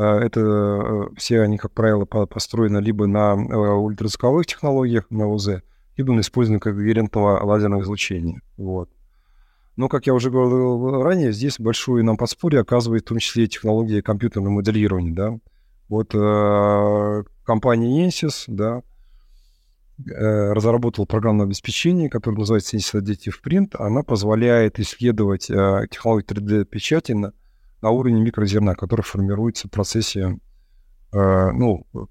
это э, все они, как правило, построены либо на э, ультразвуковых технологиях, на УЗ, либо на использовании когерентного лазерного излучения. Вот. Но, как я уже говорил ранее, здесь большое нам подспорье оказывает в том числе технологии компьютерного моделирования. Да? Вот э, компания Ensys, да, Э, разработал программное обеспечение, которое называется Sensitive Print. Она позволяет исследовать технологию 3D-печати на, на уровне микрозерна, который формируется в процессе, э, ну, в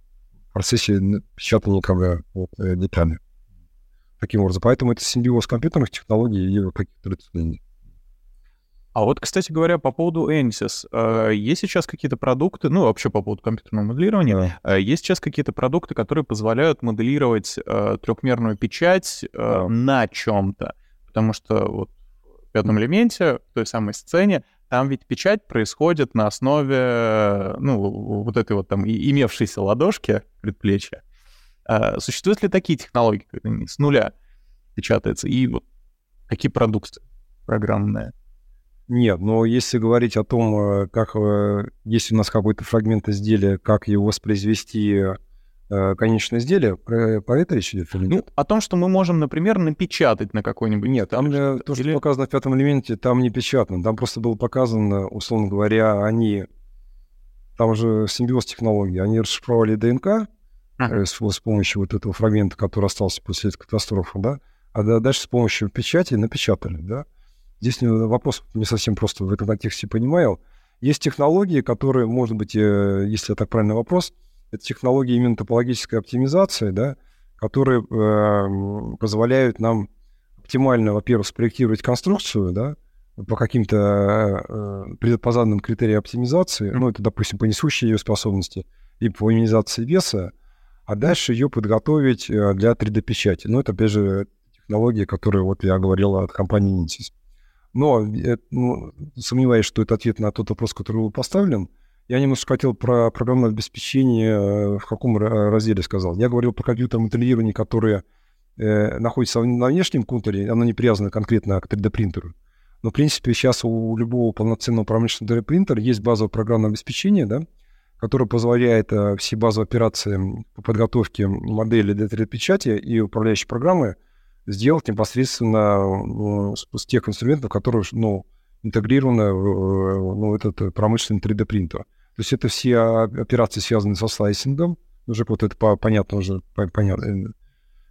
процессе печатания бы, вот, деталей. Таким образом. Поэтому это симбиоз компьютерных технологий и таких традиционных. А вот, кстати говоря, по поводу Ansys, э, есть сейчас какие-то продукты, ну, вообще по поводу компьютерного моделирования, да. Э, есть сейчас какие-то продукты, которые позволяют моделировать э, трехмерную печать да. на чем-то? Потому что вот в пятом элементе, в той самой сцене, там ведь печать происходит на основе, ну, вот этой вот там имевшейся ладошки предплечья. Существуют ли такие технологии, когда они с нуля печатаются? И вот какие продукты программные? Нет, но если говорить о том, э, как, э, если у нас какой-то фрагмент изделия, как его воспроизвести э, конечное изделие, про, про это речь идет? Ну, о том, что мы можем, например, напечатать на какой-нибудь... Нет, там что то, что или... показано в пятом элементе, там не печатано. Там просто было показано, условно говоря, они... Там же симбиоз технологии. Они расшифровали ДНК ага. с, с помощью вот этого фрагмента, который остался после этой катастрофы, да, а дальше с помощью печати напечатали, да. Здесь вопрос не совсем просто в этом контексте понимаю. Есть технологии, которые, может быть, э, если это правильный вопрос, это технологии именно топологической оптимизации, да, которые э, позволяют нам оптимально, во-первых, спроектировать конструкцию, да, по каким-то э, предпозадным критериям оптимизации, ну, это, допустим, по несущей ее способности и по минимизации веса, а дальше ее подготовить э, для 3D-печати. Ну, это, опять же, технология, которую вот я говорил от компании Ninsis. Но я, ну, сомневаюсь, что это ответ на тот вопрос, который был поставлен. Я немножко хотел про программное обеспечение, э, в каком разделе сказал. Я говорил про компьютерное моделирование, которое э, находится на внешнем контуре, оно не привязано конкретно к 3D-принтеру. Но, в принципе, сейчас у любого полноценного промышленного 3D-принтера есть базовое программное обеспечение, да, которое позволяет э, все базовые операции по подготовке модели для 3D-печати и управляющей программы – сделать непосредственно с тех инструментов, которые ну, интегрированы в ну, этот э, промышленный 3D-принтер. То есть это все операции, связанные со слайсингом, уже вот это понятно уже, понятно, э,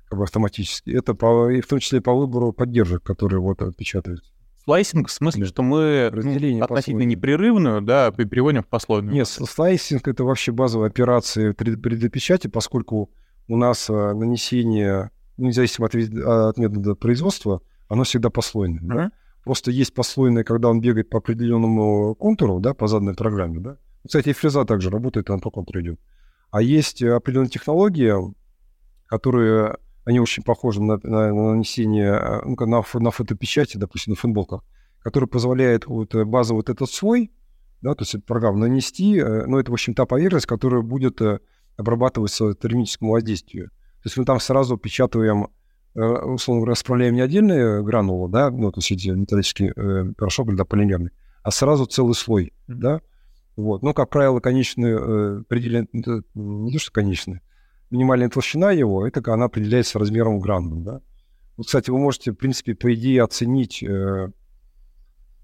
как бы автоматически. Это по, и в том числе по выбору поддержек, которые вот отпечатывают. Слайсинг в смысле, что мы ну, относительно непрерывную, да, переводим в послойную. Нет, слайсинг — это вообще базовая операция 3D-печати, поскольку у нас а, нанесение, ну, независимо от, от метода производства, оно всегда послойное. Uh-huh. Да? Просто есть послойное, когда он бегает по определенному контуру, да, по заданной программе, да. Кстати, фреза также работает, она по контуру идет. А есть определенные технологии, которые они очень похожи на, на, на нанесение э, ну, на, на фотопечати, допустим, на футболках, который позволяет вот э, базовый вот этот слой, да, то есть программу нанести, э, ну, это, в общем, та поверхность, которая будет обрабатываться термическому воздействию. То есть мы там сразу печатаем, условно говоря, расправляем не отдельные гранулы, да, ну, то есть эти металлический э, порошок или да, полимерный, а сразу целый слой, mm-hmm. да. Вот. Ну, как правило, конечные э, предельно, не то, что конечные, минимальная толщина его, это она определяется размером гранулы. Да? Вот, кстати, вы можете, в принципе, по идее оценить э,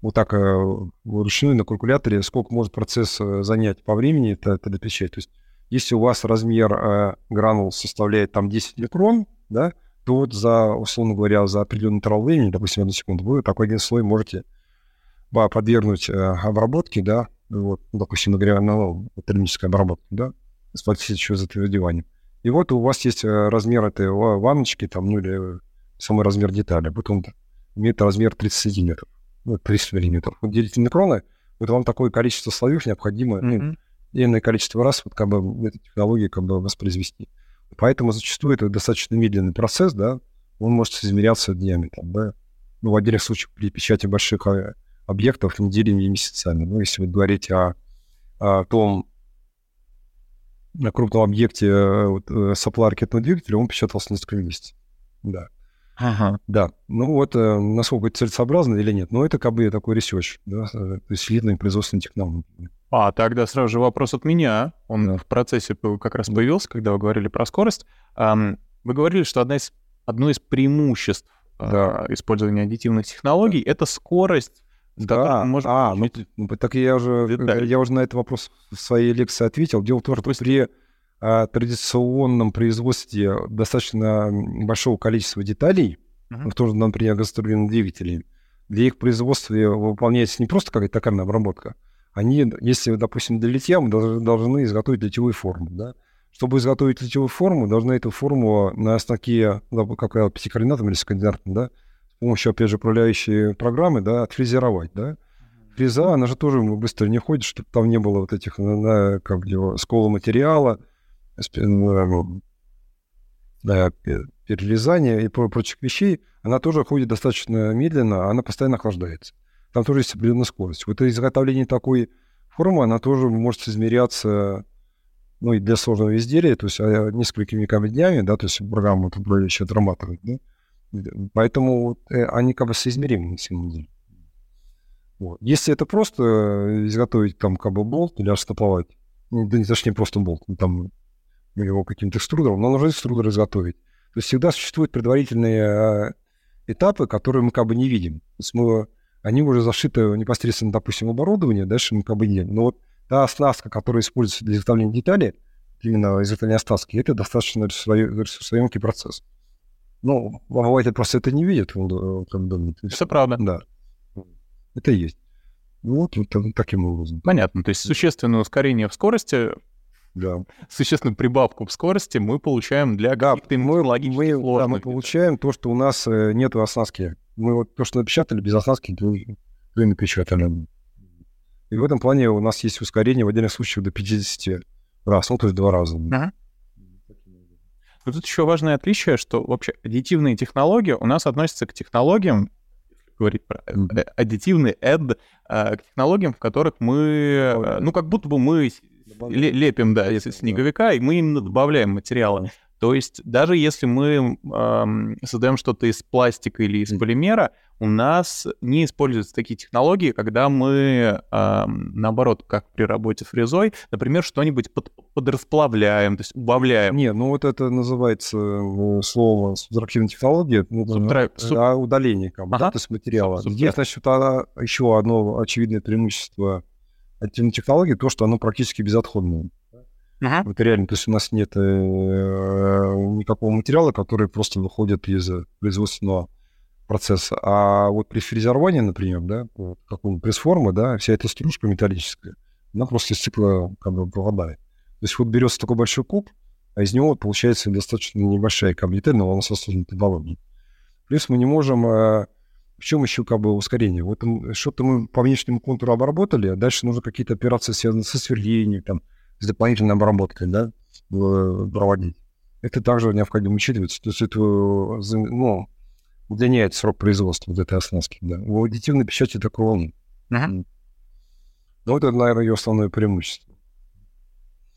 вот так э, вручную на калькуляторе, сколько может процесс э, занять по времени, это, это допечать. То есть, если у вас размер э, гранул составляет там 10 микрон, да, вот за, условно говоря, за определенный интервал времени, допустим, одну секунду, вы такой один слой можете подвергнуть э, обработке, да, вот, допустим, говоря, на термической обработке, да, с последующим затвердеванием. И вот у вас есть э, размер этой ванночки, там, ну или самый размер детали. Вот он имеет размер 30 сантиметров, ну, 30 миллиметров. Вот делите микроны, вот вам такое количество слоев необходимо, mm-hmm. ну, иное количество раз вот как бы эту технологию как бы воспроизвести. Поэтому зачастую это достаточно медленный процесс, да, он может измеряться днями, там, да, ну, в отдельных случаях при печати больших а, объектов неделями и месяцами. Ну, если вы говорите о, о том, на крупном объекте э, вот, э, сопла ракетного двигателя, он печатался несколько месяцев. Да. Ага. Да. Ну вот, э, насколько это целесообразно или нет. Но это как бы такой research, да, то есть аддитивные производственные технологии. А, тогда сразу же вопрос от меня. Он да. в процессе как раз появился, когда вы говорили про скорость. Вы говорили, что одна из, одно из преимуществ да. использования аддитивных технологий да. — это скорость да, может а, ну, ну, так я уже, деталь. я уже на этот вопрос в своей лекции ответил. Дело в том, что при традиционном производстве достаточно большого количества деталей, uh-huh. в том же, например, газотурбинных двигателей, для их производства выполняется не просто какая-то токарная обработка, они, если, допустим, для литья, мы должны, должны изготовить литьевую форму, да? Чтобы изготовить литьевую форму, должны эту форму на станке, как правило, пятикоординатном или секондинатном, да, помощью, опять же, управляющей программы, да, отфрезеровать, да. Фреза, она же тоже быстро не ходит, чтобы там не было вот этих, на, как его, скола материала, да, перерезания и прочих вещей, она тоже ходит достаточно медленно, а она постоянно охлаждается. Там тоже есть определенная скорость. Вот изготовление такой формы, она тоже может измеряться ну, и для сложного изделия, то есть а, несколькими днями, да, то есть программа управляющая отрабатывает, да, Поэтому э, они как бы соизмеримы на самом деле. Вот. Если это просто э, изготовить там как бы болт или оштамповать, ну, да не точнее просто болт, ну, там его каким-то экструдером, но нужно экструдер изготовить. То есть всегда существуют предварительные э, этапы, которые мы как бы не видим. То есть мы, они уже зашиты непосредственно, допустим, в оборудование, дальше мы как бы не видим. Но вот та оснастка, которая используется для изготовления деталей, именно изготовления оснастки, это достаточно ресурсоемкий процесс. Ну, обыватель просто это не видит. Он, как бы, это правда. Да. Это есть. Ну, вот, вот таким образом. Понятно. То есть существенное ускорение в скорости, да. существенную прибавку в скорости мы получаем для да, мы, мы, да, мы получаем то, что у нас э, нет оснастки. Мы вот то, что напечатали, без оснастки, то, и напечатали. И в этом плане у нас есть ускорение в отдельных случаях до 50 раз, ну, то есть два раза. Ага. Но тут еще важное отличие, что вообще аддитивные технологии у нас относятся к технологиям, говорить про э, аддитивный add, э, к технологиям, в которых мы, ну, как будто бы мы лепим, да, из снеговика, и мы именно добавляем материалы. То есть даже если мы эм, создаем что-то из пластика или из полимера, у нас не используются такие технологии, когда мы, эм, наоборот, как при работе фрезой, например, что-нибудь под, подрасплавляем, то есть убавляем. Не, ну вот это называется э, слово субтрактивная технология, ну, Субтра... Суб... удаление как бы, ага. да, то есть материала. Субтра... Есть, значит, еще одно очевидное преимущество технологии, то, что оно практически безотходное. Ага. Вот реально, то есть у нас нет э, никакого материала, который просто выходит из производственного процесса. А вот при фрезеровании, например, да, какого-нибудь пресс-формы, да, вся эта стружка металлическая, она просто из цикла как бы пропадает. То есть вот берется такой большой куб, а из него получается достаточно небольшая каблитель, но она сосудной технологии. Плюс мы не можем... Э, в чем еще как бы ускорение? Вот что-то мы по внешнему контуру обработали, а дальше нужно какие-то операции, связанные со сверлением, там, с дополнительной обработкой, да, проводить. Это также необходимо учитывать. То есть это, ну, удлиняет срок производства вот этой оснастки, да. У аддитивной печати такого нет. Uh-huh. Ну, это, наверное, ее основное преимущество.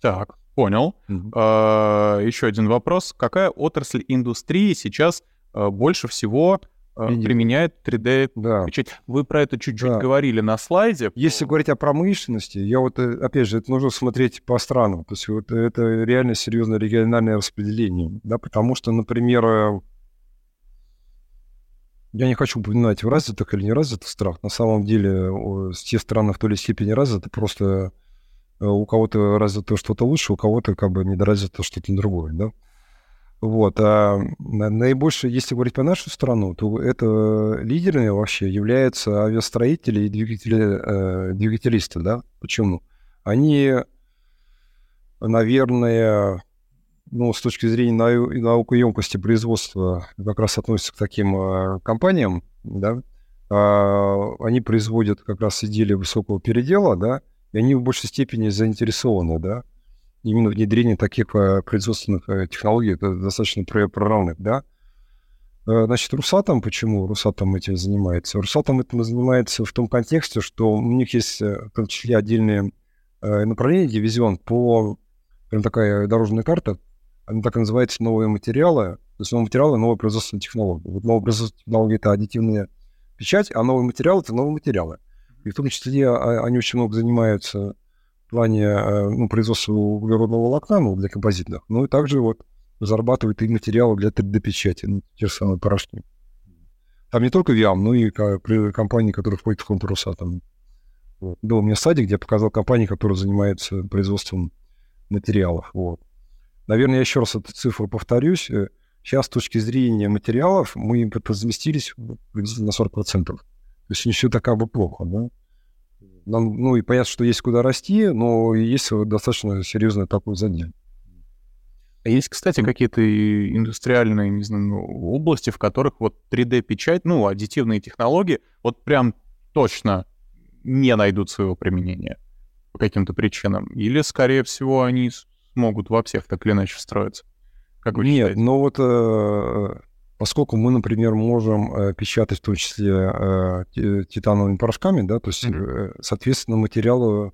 Так, понял. А, еще один вопрос. Какая отрасль индустрии сейчас больше всего а, применяет 3D да. печать. Вы про это чуть-чуть да. говорили на слайде. Если говорить о промышленности, я вот, э, опять же, это нужно смотреть по странам. То есть вот это реально серьезное региональное распределение. Да, потому что, например, э, я не хочу упоминать в развитых или неразвитых странах. На самом деле, те страны в той или степени развиты, просто э, у кого-то развито что-то лучше, у кого-то как бы недоразвито что-то другое, да. Вот. А наибольше, если говорить по нашу страну, то это лидерами вообще являются авиастроители и двигатели, э, двигателисты, да. Почему? Они, наверное, ну, с точки зрения нау- наукоемкости производства как раз относятся к таким э, компаниям, да, э, они производят как раз изделия высокого передела, да, и они в большей степени заинтересованы, да, именно внедрение таких э, производственных э, технологий, это достаточно прорывных, да. Э, значит, Русатом, почему Русатом этим занимается? Русатом этим занимается в том контексте, что у них есть в том числе отдельные направления, дивизион по, прям такая дорожная карта, она так и называется «Новые материалы». То есть новые материалы — новые производственные технологии. Вот новые производственные технологии — это аддитивная печать, а новые материалы — это новые материалы. И в том числе а, они очень много занимаются плане э, ну, производства углеродного волокна ну, для композитных, ну и также вот зарабатывают и материалы для 3D-печати, ну, те же самые порошки. Там не только ВИАМ, но и компании, которые входят в контур там. Был у меня стадий, где я показал компании, которые занимаются производством материалов. Вот. Наверное, я еще раз эту цифру повторюсь. Сейчас, с точки зрения материалов, мы приблизительно на 40%. То есть не все так плохо, да? Нам, ну и понятно, что есть куда расти, но есть достаточно серьезный такой задел. А есть, кстати, какие-то индустриальные, не знаю, ну, области, в которых вот 3D-печать, ну, аддитивные технологии, вот прям точно не найдут своего применения по каким-то причинам? Или, скорее всего, они смогут во всех так или иначе встроиться? Как вы Нет, считаете? но вот э, поскольку мы, например, можем э, печатать в том числе э, титановыми порошками, да, то есть, mm-hmm. соответственно, материалы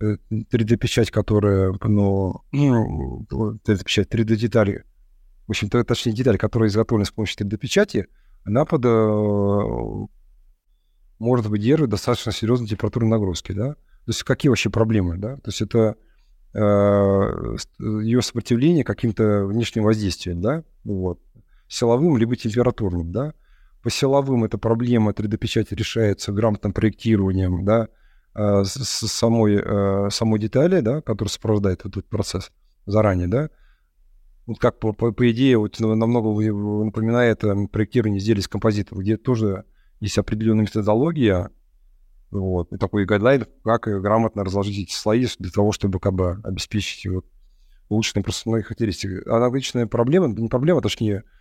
3D-печать, которая, ну, 3D-печать, 3D-детали, в общем-то, точнее, деталь, которая изготовлена с помощью 3D-печати, она под, может выдерживать достаточно серьезные температурные нагрузки, да. То есть какие вообще проблемы, да? То есть это Э, ее сопротивление каким-то внешним воздействием, да, вот, силовым либо температурным, да. По силовым эта проблема 3D-печати решается грамотным проектированием, да, э, с самой, э, самой детали, да, которая сопровождает этот процесс заранее, да. Вот как по, по, по идее вот намного напоминает проектирование изделий с композитом, где тоже есть определенная методология, вот. И такой гайдлайн, как грамотно разложить эти слои для того, чтобы как бы обеспечить вот, улучшенные проставные характеристики. Аналогичная проблема, не проблема, точнее, а, э,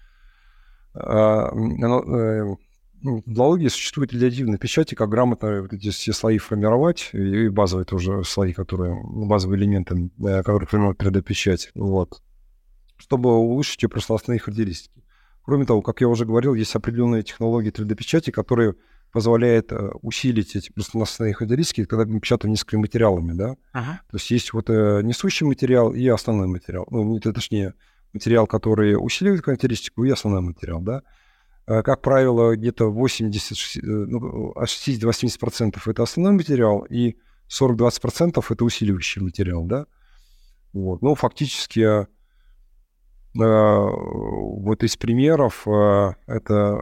ну, в логии существует редиативная печати, как грамотно вот эти все слои формировать, и базовые тоже слои, которые, ну, базовые элементы, которые формируют 3D-печать, вот, чтобы улучшить ее пространственные характеристики. Кроме того, как я уже говорил, есть определенные технологии 3D-печати, которые позволяет э, усилить эти пространственные характеристики, когда мы печатаем несколькими материалами, да. Ага. То есть есть вот э, несущий материал и основной материал. Ну, точнее, материал, который усиливает характеристику, и основной материал, да. Э, как правило, где-то 80, э, ну, от 60 до 80% это основной материал, и 40-20% это усиливающий материал, да. Вот. Ну, фактически, э, вот из примеров, это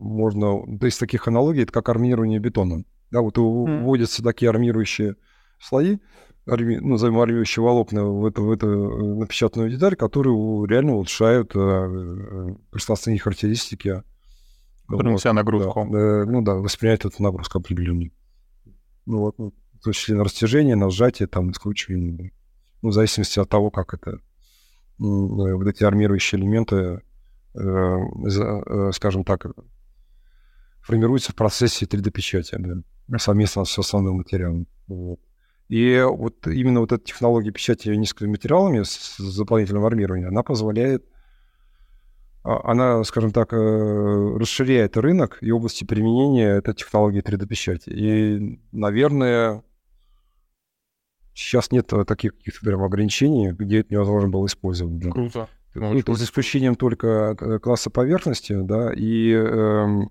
можно, то есть таких аналогий, это как армирование бетона. Да, вот mm. вводятся такие армирующие слои, арми, ну, назовем армирующие волокна в эту, в эту э, напечатанную деталь, которые реально улучшают э, э, пространственные характеристики Который вот, нагрузку. Да, ну да, воспринимает эту нагрузку определенную. Ну вот, ну, в том числе на растяжение, на сжатие, там, скручивание. Ну, в зависимости от того, как это, ну, вот эти армирующие элементы, э, э, скажем так, формируются в процессе 3D-печати, да, совместно с основным материалом. Вот. И вот именно вот эта технология печати низкими материалами с дополнительным армированием, она позволяет, а, она, скажем так, э, расширяет рынок и области применения этой технологии 3D-печати. И, наверное, сейчас нет таких каких-то прям ограничений, где это невозможно было использовать. Да. Круто. Ну, за исключением только э, класса поверхности, да, и эм,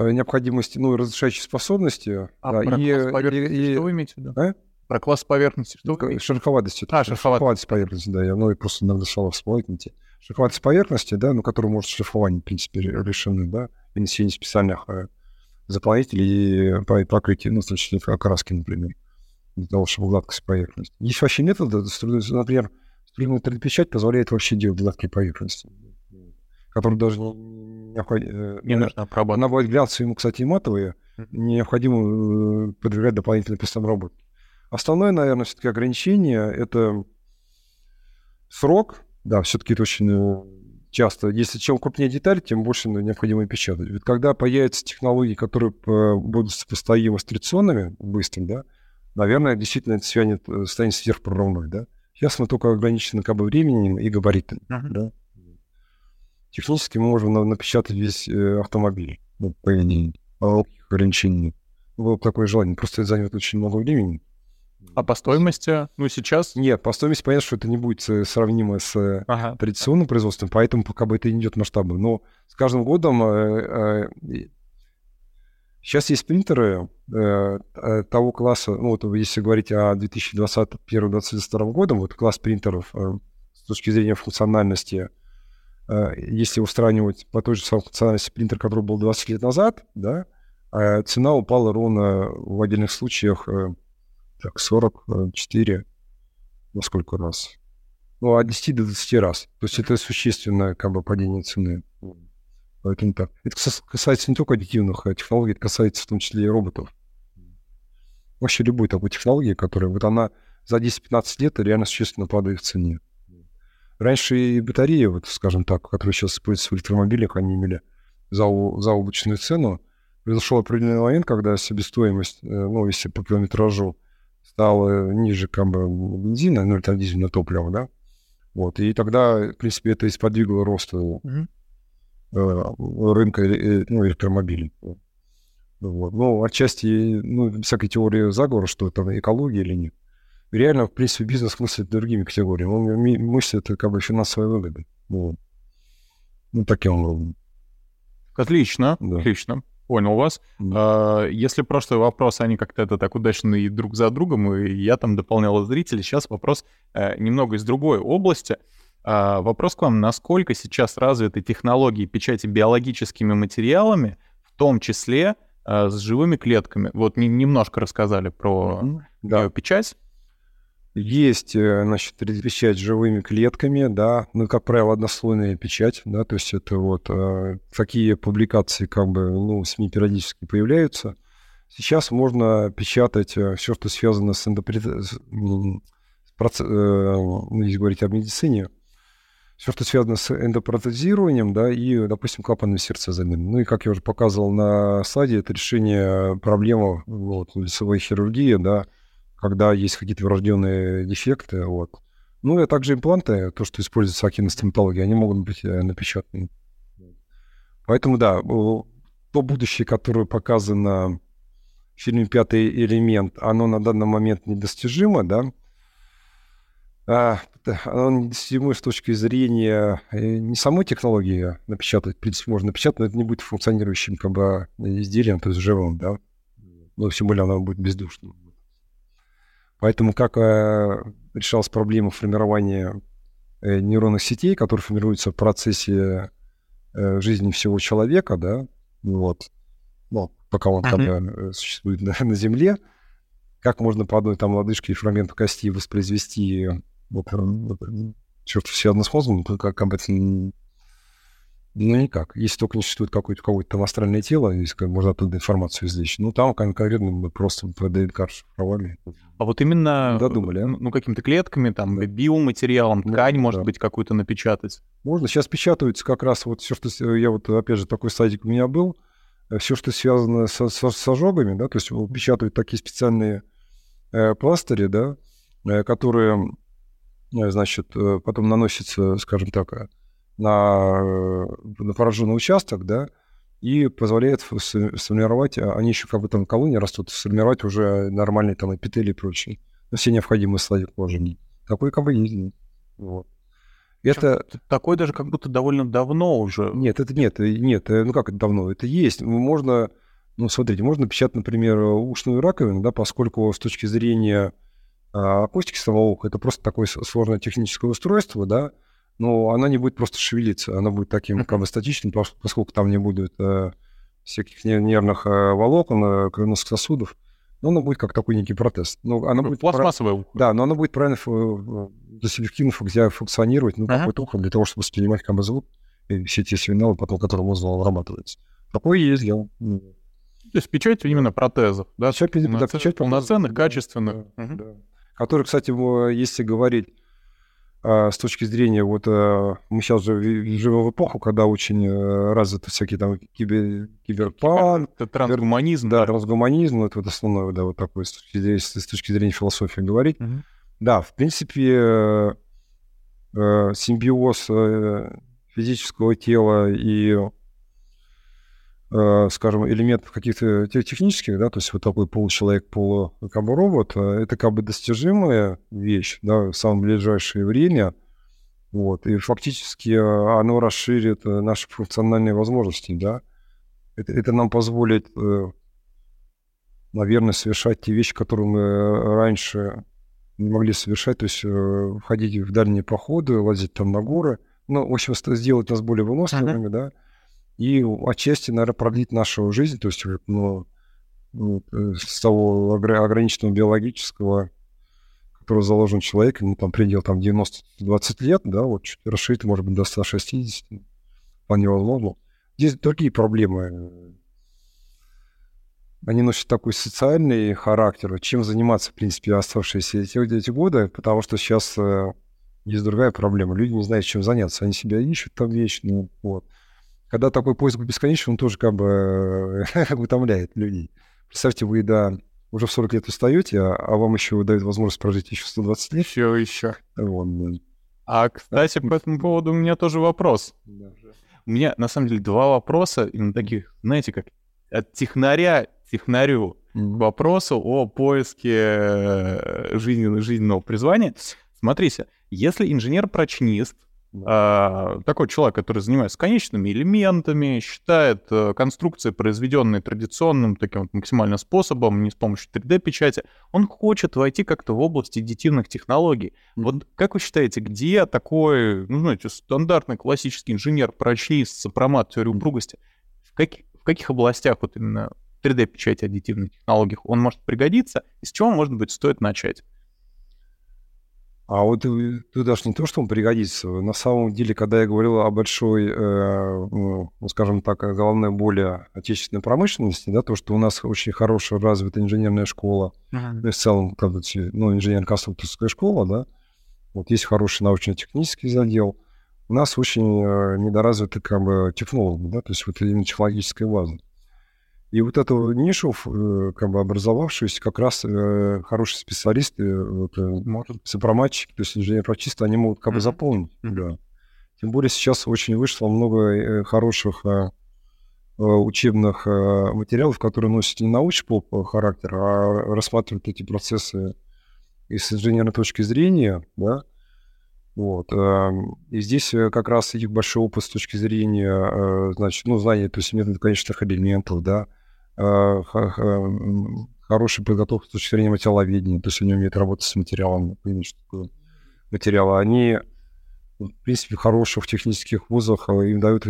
необходимости, ну, разрешающей способности. А да, про и, класс поверхности и, что вы имеете в виду? А? Про класс поверхности что вы Шероховатости. А, шероховатость. шероховатость поверхности, да. Я ну, просто иногда слова вспомните. Шероховатость поверхности, да, ну, которую может шлифование, в принципе, решены, да, внесение специальных э, заполнителей и покрытие, ну, в числе окраски, например, для того, чтобы гладкость поверхности. Есть вообще методы, например, струйная 3D-печать позволяет вообще делать гладкие поверхности, которые даже не необходимо... Не нужно обрабатывать. Она будет глянцевые, ему, кстати, матовые. Необходимо э, подвергать дополнительной работы. Основное, наверное, все-таки ограничение — это срок. Да, все-таки это очень э, часто. Если чем крупнее деталь, тем больше необходимо печатать. Ведь когда появятся технологии, которые будут сопоставимы с традиционными, быстрым, да, наверное, действительно это станет, э, станет сверхпрорывной, да. Сейчас мы только ограничены как бы временем и габаритами, uh-huh. да технически мы можем напечатать весь э, автомобиль, ну, по идее, ограничений. Было бы такое желание. Просто это займет очень много времени. А по стоимости, ну, сейчас? Нет, по стоимости понятно, что это не будет э, сравнимо с э, ага. традиционным производством, поэтому пока бы это не идет масштабно. Но с каждым годом э, э, сейчас есть принтеры э, того класса, ну, вот если говорить о 2021-2022 году, вот класс принтеров с точки зрения функциональности – если устранивать по той же самой функциональности принтер, который был 20 лет назад, да, а цена упала ровно в отдельных случаях э, так, 44, на сколько раз? Ну, от 10 до 20 раз. То есть это существенное как бы, падение цены. Поэтому так. Это касается не только аддитивных технологий, это касается в том числе и роботов. Вообще любой такой технологии, которая вот она за 10-15 лет реально существенно падает в цене. Раньше и батареи, вот, скажем так, которые сейчас используются в электромобилях, они имели заоблачную цену. Произошел определенный момент, когда себестоимость, э, ну, если по километражу стала ниже как бы, бензина, ну, или там дизельное топливо, да, вот, и тогда, в принципе, это и сподвигло росту mm-hmm. рынка ну, электромобилей. Вот. Ну, отчасти, ну, всякой теории заговора, что это экология или нет реально, в принципе, бизнес мыслит другими категориями. Он мыслит как бы финансовые выгоды. Вот. Ну, таким образом. Отлично, да. отлично. Понял вас. Да. А, если прошлый вопрос, они как-то это так удачно и друг за другом, и я там дополнял зрителей, сейчас вопрос э, немного из другой области. А, вопрос к вам, насколько сейчас развиты технологии печати биологическими материалами, в том числе э, с живыми клетками? Вот немножко рассказали про mm-hmm. да. печать. Есть, э, значит, печать живыми клетками, да, ну, как правило, однослойная печать, да, то есть это вот э, такие публикации, как бы, ну, СМИ периодически появляются. Сейчас можно печатать э, все, что связано с эндопротезированием, э, ну, если говорить о медицине, все, что связано с эндопротезированием, да, и, допустим, клапанным сердца замены. Ну и, как я уже показывал на слайде, это решение проблемы вот, лицевой хирургии, да, когда есть какие-то врожденные дефекты. Вот. Ну и также импланты, то, что используется в стоматологии, они могут быть э, напечатаны. Поэтому, да, то будущее, которое показано в фильме «Пятый элемент», оно на данный момент недостижимо, да, а, оно недостижимо с точки зрения э, не самой технологии напечатать, в принципе, можно напечатать, но это не будет функционирующим как бы изделием, то есть живым, да, ну, тем более оно будет бездушным. Поэтому как э, решалась проблема формирования э, нейронных сетей, которые формируются в процессе э, жизни всего человека, да, вот, ну, пока он там uh-huh. существует на, на Земле, как можно по одной там лодыжке и фрагменту кости воспроизвести вот, вот, что-то связано с мозгом, как об этом Ну, никак. Если только не существует какое-то какое там астральное тело, если можно оттуда информацию извлечь, ну, там конкретно мы просто ДНК шифровали. А вот именно Додумали, а? ну, какими-то клетками, там, да. биоматериалом, ткань, может да. быть, какую-то напечатать? Можно. Сейчас печатаются как раз вот все, что... Я вот, опять же, такой садик у меня был, э, все, что связано со, со, с ожогами, да, то есть печатают такие специальные э, пластыри, да, э, которые, э, значит, э, потом наносятся, скажем так, на, э, на пораженный участок, да, и позволяет сформировать, а, они еще как бы там колонии растут, сформировать уже нормальные там эпители и прочее. Ну, все необходимые слои кожи. Такой как бы есть. Вот. Это... Такой даже как будто довольно давно уже. Нет, это нет, э, нет, э, ну как это давно? Это есть. Можно, ну смотрите, можно печатать, например, ушную раковину, да, поскольку с точки зрения а, акустики самого уха это просто такое сложное техническое устройство, да, но она не будет просто шевелиться, она будет таким как бы статичным, поскольку там не будет э, всяких нервных э, волокон, э, кровеносных сосудов, но она будет как такой некий протез. Но она будет Пластмассовое ухо. Да, но она будет правильно досебективно функционировать, ну, ага. какой-то ухо для того, чтобы воспринимать как бы звук и все те сигналы, потом которым мозг обрабатывается. Такое есть, я... То есть печать именно протезов, да? Печать, Полноцен... да, печать полноценных, качественных. Да, угу. да. Которые, кстати, если говорить с точки зрения, вот э, мы сейчас же живем в эпоху, когда очень э, развиты всякие там кибер, киберпанк. Это трансгуманизм. Да, трансгуманизм, это вот основное, да, вот такое, с точки зрения, с точки зрения философии говорить. Угу. Да, в принципе, э, симбиоз физического тела и скажем, элементов каких-то технических, да, то есть вот такой получеловек, полу как бы робот, э, это как бы достижимая вещь, да, в самое ближайшее время, вот, и фактически э, оно расширит наши функциональные возможности, да, это, это нам позволит, наверное, совершать те вещи, которые мы раньше не могли совершать, то есть входить в дальние походы, лазить там на горы, ну, в общем, сделать нас более выносливыми, uh-huh. да, и отчасти, наверное, продлить нашу жизнь, то есть ну, ну э, с того ограниченного биологического, который заложен человек, ну, там предел там 90-20 лет, да, вот чуть расширить, может быть, до 160, вполне возможно. Здесь другие проблемы. Они носят такой социальный характер, чем заниматься, в принципе, оставшиеся эти, эти годы, потому что сейчас э, есть другая проблема. Люди не знают, чем заняться. Они себя ищут там вечно. Вот когда такой поиск бесконечен, он тоже как бы утомляет людей. Представьте, вы, да, уже в 40 лет устаете, а, а вам еще дают возможность прожить еще 120 лет. Еще, еще. Вот, А, кстати, по этому поводу у меня тоже вопрос. У меня, на самом деле, два вопроса, именно таких, знаете, как от технаря технарю к вопросу о поиске э, жизненного, жизненного призвания. Смотрите, если инженер-прочнист а, такой человек, который занимается конечными элементами, считает а, конструкции, произведенные традиционным таким вот максимальным способом, не с помощью 3D-печати, он хочет войти как-то в область аддитивных технологий. Вот как вы считаете, где такой, ну, знаете, стандартный классический инженер, прочист, сопромат теории упругости, в, каких, в каких областях вот именно 3D-печати аддитивных технологий он может пригодиться, и с чего, может быть, стоит начать? А вот ты даже не то, что он пригодится. На самом деле, когда я говорил о большой, э, ну, скажем так, головной боли отечественной промышленности, да, то, что у нас очень хорошая развитая инженерная школа, uh-huh. ну, в целом, правда, ну, инженерно-конструкторская школа, да, вот есть хороший научно-технический задел, у нас очень э, недоразвиты как бы технологи, да, то есть вот именно технологическая база. И вот эту нишу, э, как бы образовавшуюся, как раз э, хорошие специалисты, вот, э, сопроматчики, то есть инженер-прочисты, они могут как бы заполнить. Mm-hmm. Да. Тем более сейчас очень вышло много хороших э, учебных э, материалов, которые носят не научный характер, а рассматривают эти процессы и с инженерной точки зрения, да, вот. Эм, и здесь э, как раз их большой опыт с точки зрения, э, значит, ну, знания, то есть метод конечных элементов, да, э, хорошая подготовка с точки зрения материаловедения, то есть они умеют работать с материалом, понимать, что такое материалы. Они, в принципе, хорошие в технических вузах, им дают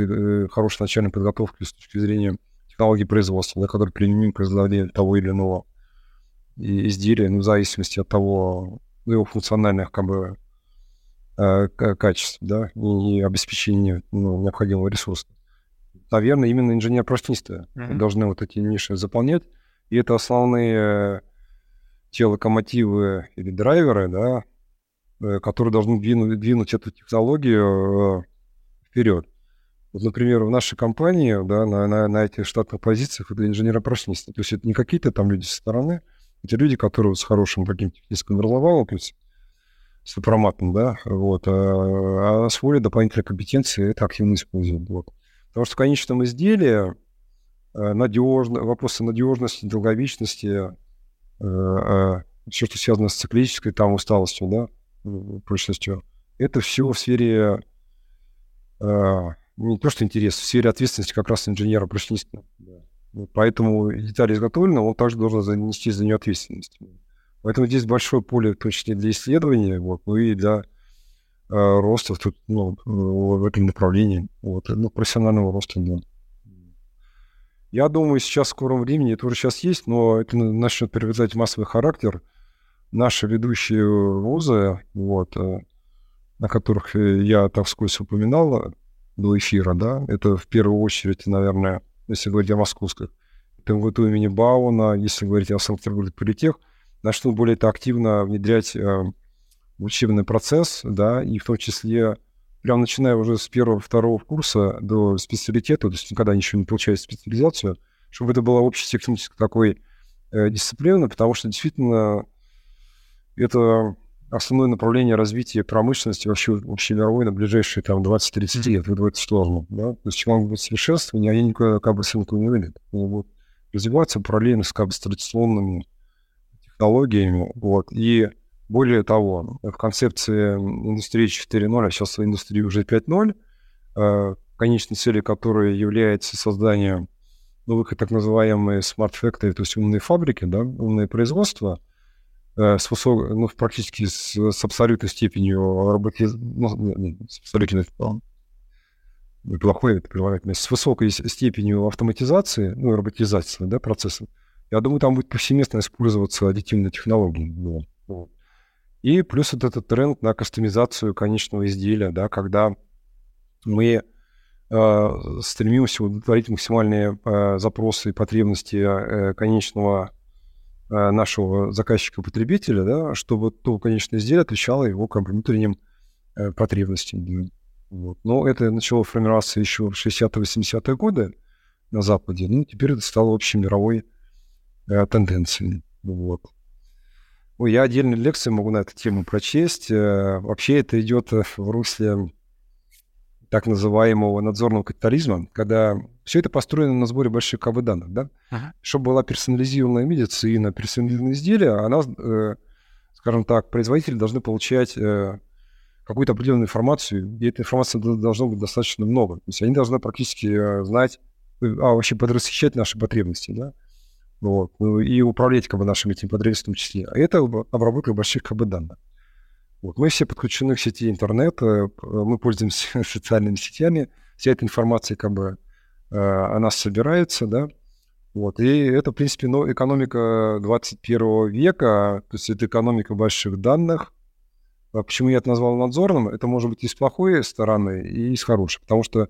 хорошую начальную подготовку с точки зрения технологий производства, да, которые применимы к изготовлению того или иного изделия, ну, в зависимости от того, ну, его функциональных, как бы, качеств, да, и обеспечения ну, необходимого ресурса. наверное, именно инженер-простинисты mm-hmm. должны вот эти ниши заполнять. И это основные те локомотивы или драйверы, да, э, которые должны двинуть, двинуть эту технологию э, вперед. Вот, например, в нашей компании, да, на, на, на этих штатных позициях это инженеры-простинисты. То есть это не какие-то там люди со стороны, это люди, которые с хорошим каким-то техническим образованием, то есть с апроматом, да, вот, а, а освоили дополнительные компетенции, это активно используют. Вот. Потому что в конечном изделии э, надежно, вопросы надежности, долговечности, э, все, что связано с циклической там усталостью, да, прочностью, это все в сфере э, не то, что интерес, в сфере ответственности как раз инженера прочниста. Да. Поэтому деталь изготовлена, он также должен занести за нее ответственность. Поэтому здесь большое поле, числе для исследования, вот, ну и для э, роста тут, ну, в этом направлении, вот, ну, профессионального роста. Да. Я думаю, сейчас в скором времени, это уже сейчас есть, но это начнет приобретать массовый характер. Наши ведущие вузы, вот, э, на которых я так вскользь упоминал, до эфира, да, это в первую очередь, наверное, если говорить о московских, это МВТУ имени Бауна, если говорить о Санкт-Петербурге политех, начнут более активно внедрять э, учебный процесс, да, и в том числе прям начиная уже с первого, второго курса до специалитета, то есть никогда ничего не получает специализацию, чтобы это была общетехническая такой э, дисциплина, потому что действительно это основное направление развития промышленности вообще общемировой на ближайшие там 20-30 лет, в эту сторону. Да? То есть технологии будут совершенствования, они никуда как бы ссылку не выйдут. Они будут развиваться параллельно с, как бы, с традиционными технологиями. Вот. И более того, в концепции индустрии 4.0, а сейчас индустрии уже 5.0, э, конечной целью которой является создание новых так называемые smart factory, то есть умные фабрики, да, умное производство – Э, с высокой, ну, практически с, с абсолютной степенью роботизации, ну, с абсолютной, плохое это прилагательное, с высокой степенью автоматизации, ну, роботизации, да, процесса, я думаю, там будет повсеместно использоваться аддитивные технологии. Да. И плюс вот этот тренд на кастомизацию конечного изделия, да, когда мы э, стремимся удовлетворить максимальные э, запросы и потребности э, конечного Э, нашего заказчика-потребителя, да, чтобы то конечное изделие отвечало его как бы, внутренним э, потребностям. Вот. Но это начало формироваться еще в 60-80-е годы на Западе, ну, теперь это стало общей мировой э, тенденцией. Вот. Ну, я отдельные лекции могу на эту тему прочесть. Э, вообще это идет в русле так называемого надзорного капитализма, когда все это построено на сборе больших КБ данных, да? Ага. Чтобы была персонализированная медицина, персонализированные изделия, она, э, скажем так, производители должны получать э, какую-то определенную информацию, и этой информации должно быть достаточно много. То есть они должны практически э, знать, э, а вообще подрасчищать наши потребности, да? Вот. Ну, и управлять как бы нашими этими потребностями в числе. А это обработка больших КБ данных. Вот. Мы все подключены к сети интернета, мы пользуемся социальными сетями, вся эта информация как бы э, о нас собирается, да, вот, и это, в принципе, ну, экономика 21 века, то есть это экономика больших данных. А почему я это назвал надзорным? Это может быть и с плохой стороны, и с хорошей, потому что э,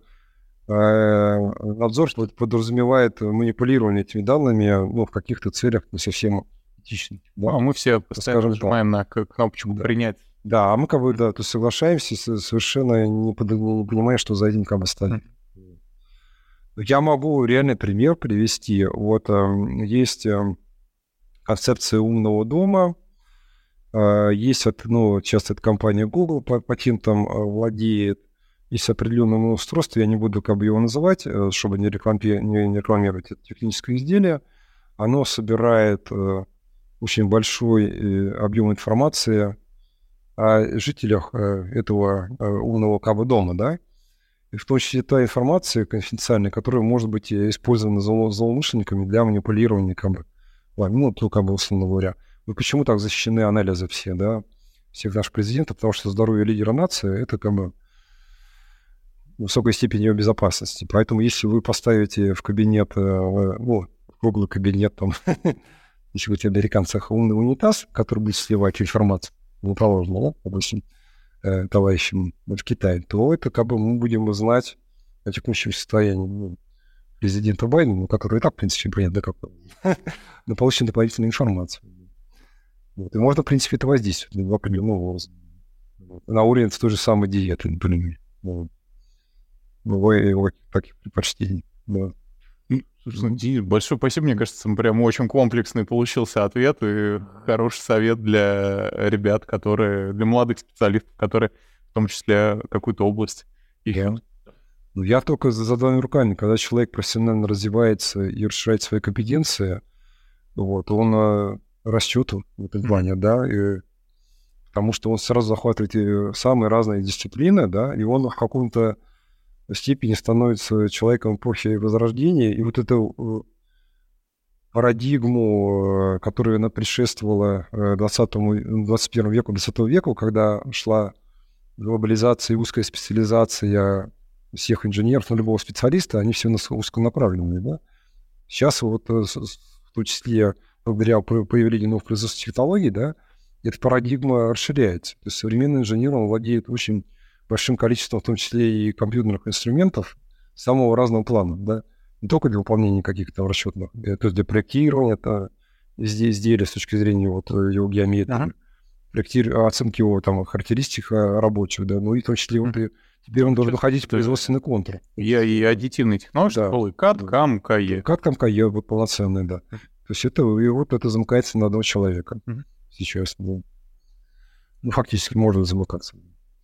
надзор подразумевает манипулирование этими данными ну, в каких-то целях не совсем этичных. Да? А мы все постоянно нажимаем на кнопочку да. «принять». Да, а мы как бы, да, то соглашаемся, совершенно не, под, не понимая, что за этим как бы стоит. Я могу реальный пример привести. Вот э, есть э, концепция умного дома, э, есть, от, ну, часто это компания Google по патентам э, владеет, есть определенное устройство, я не буду как бы его называть, э, чтобы не, реклами, не, не рекламировать это техническое изделие. Оно собирает э, очень большой э, объем информации о жителях этого умного кабы дома, да, и в том числе та информация конфиденциальная, которая может быть использована злоумышленниками для манипулирования как бы, ну, то, как бы, условно говоря. Ну, почему так защищены анализы все, да, всех наших президентов, потому что здоровье лидера нации — это как бы высокой степени его безопасности. Поэтому если вы поставите в кабинет, э, ну, в Google кабинет, там, если вы американцах умный унитаз, который будет сливать информацию, положено, да, допустим, э, товарищам в Китае, то это как бы мы будем знать о текущем состоянии. Ну, президента Байдена, ну, который и так, в принципе, принят, да, как на получение дополнительной информации. Вот. И можно, в принципе, это воздействовать в определенном возрасте. На уровень той же самой диеты, например. Вот. Бывает его таких предпочтений. Да. Собственно, большое спасибо. Мне кажется, прям очень комплексный получился ответ и хороший совет для ребят, которые, для молодых специалистов, которые в том числе какую-то область yeah. Ну, я только за двумя руками. Когда человек профессионально развивается и расширяет свои компетенции, вот, он э, растет в этом плане, да, и, потому что он сразу захватывает э, самые разные дисциплины, да, и он в каком-то степени становится человеком эпохи Возрождения, и вот эту э, парадигму, э, которая она предшествовала 20 21 веку, 20 веку, когда шла глобализация и узкая специализация всех инженеров, ну, любого специалиста, они все узконаправленные, да. Сейчас вот в том числе благодаря появлению новых производственных технологий, да, эта парадигма расширяется. То есть современный инженер, он владеет очень большим количеством, в том числе и компьютерных инструментов самого разного плана, да, не только для выполнения каких-то расчетных, э, то есть для проектирования, это здесь изделия с точки зрения вот э, его геометрии, ага. проектир... оценки его там характеристик э, рабочих, да, ну и в том числе вот и Теперь он должен выходить в производственный контур. Я и аддитивные технологии, да. школы CAD, да. CAM, KE. CAD, CAM, KE, вот полноценный, да. То есть это, и вот это замыкается на одного человека uh-huh. сейчас. Ну, ну, фактически можно замыкаться.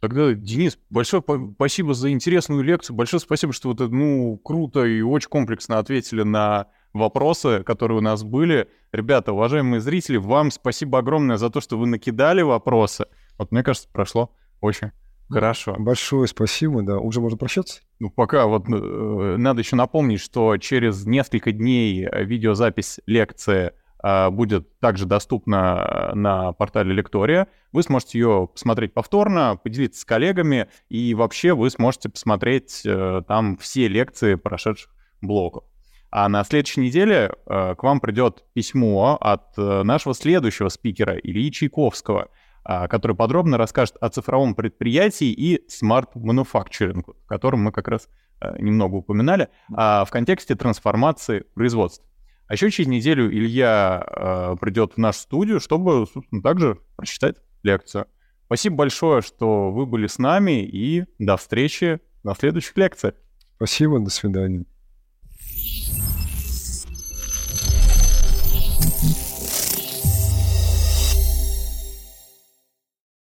Тогда, Денис, большое спасибо за интересную лекцию. Большое спасибо, что вот, ну, круто и очень комплексно ответили на вопросы, которые у нас были. Ребята, уважаемые зрители, вам спасибо огромное за то, что вы накидали вопросы. Вот мне кажется, прошло очень хорошо. Большое спасибо, да. Уже можно прощаться? Ну, пока вот э, надо еще напомнить, что через несколько дней видеозапись лекции будет также доступна э, на портале Лектория. Вы сможете ее посмотреть повторно, поделиться с коллегами, и вообще вы сможете посмотреть э, там все лекции прошедших блоков. А на следующей неделе э, к вам придет письмо от нашего следующего спикера Ильи Чайковского, который подробно расскажет о цифровом предприятии и смарт-мануфакчеринг, о котором мы как раз немного упоминали, а в контексте трансформации производства. А еще через неделю Илья э, придет в нашу студию, чтобы, собственно, также прочитать лекцию. Спасибо большое, что вы были с нами, и до встречи на следующих лекциях. Спасибо, до свидания.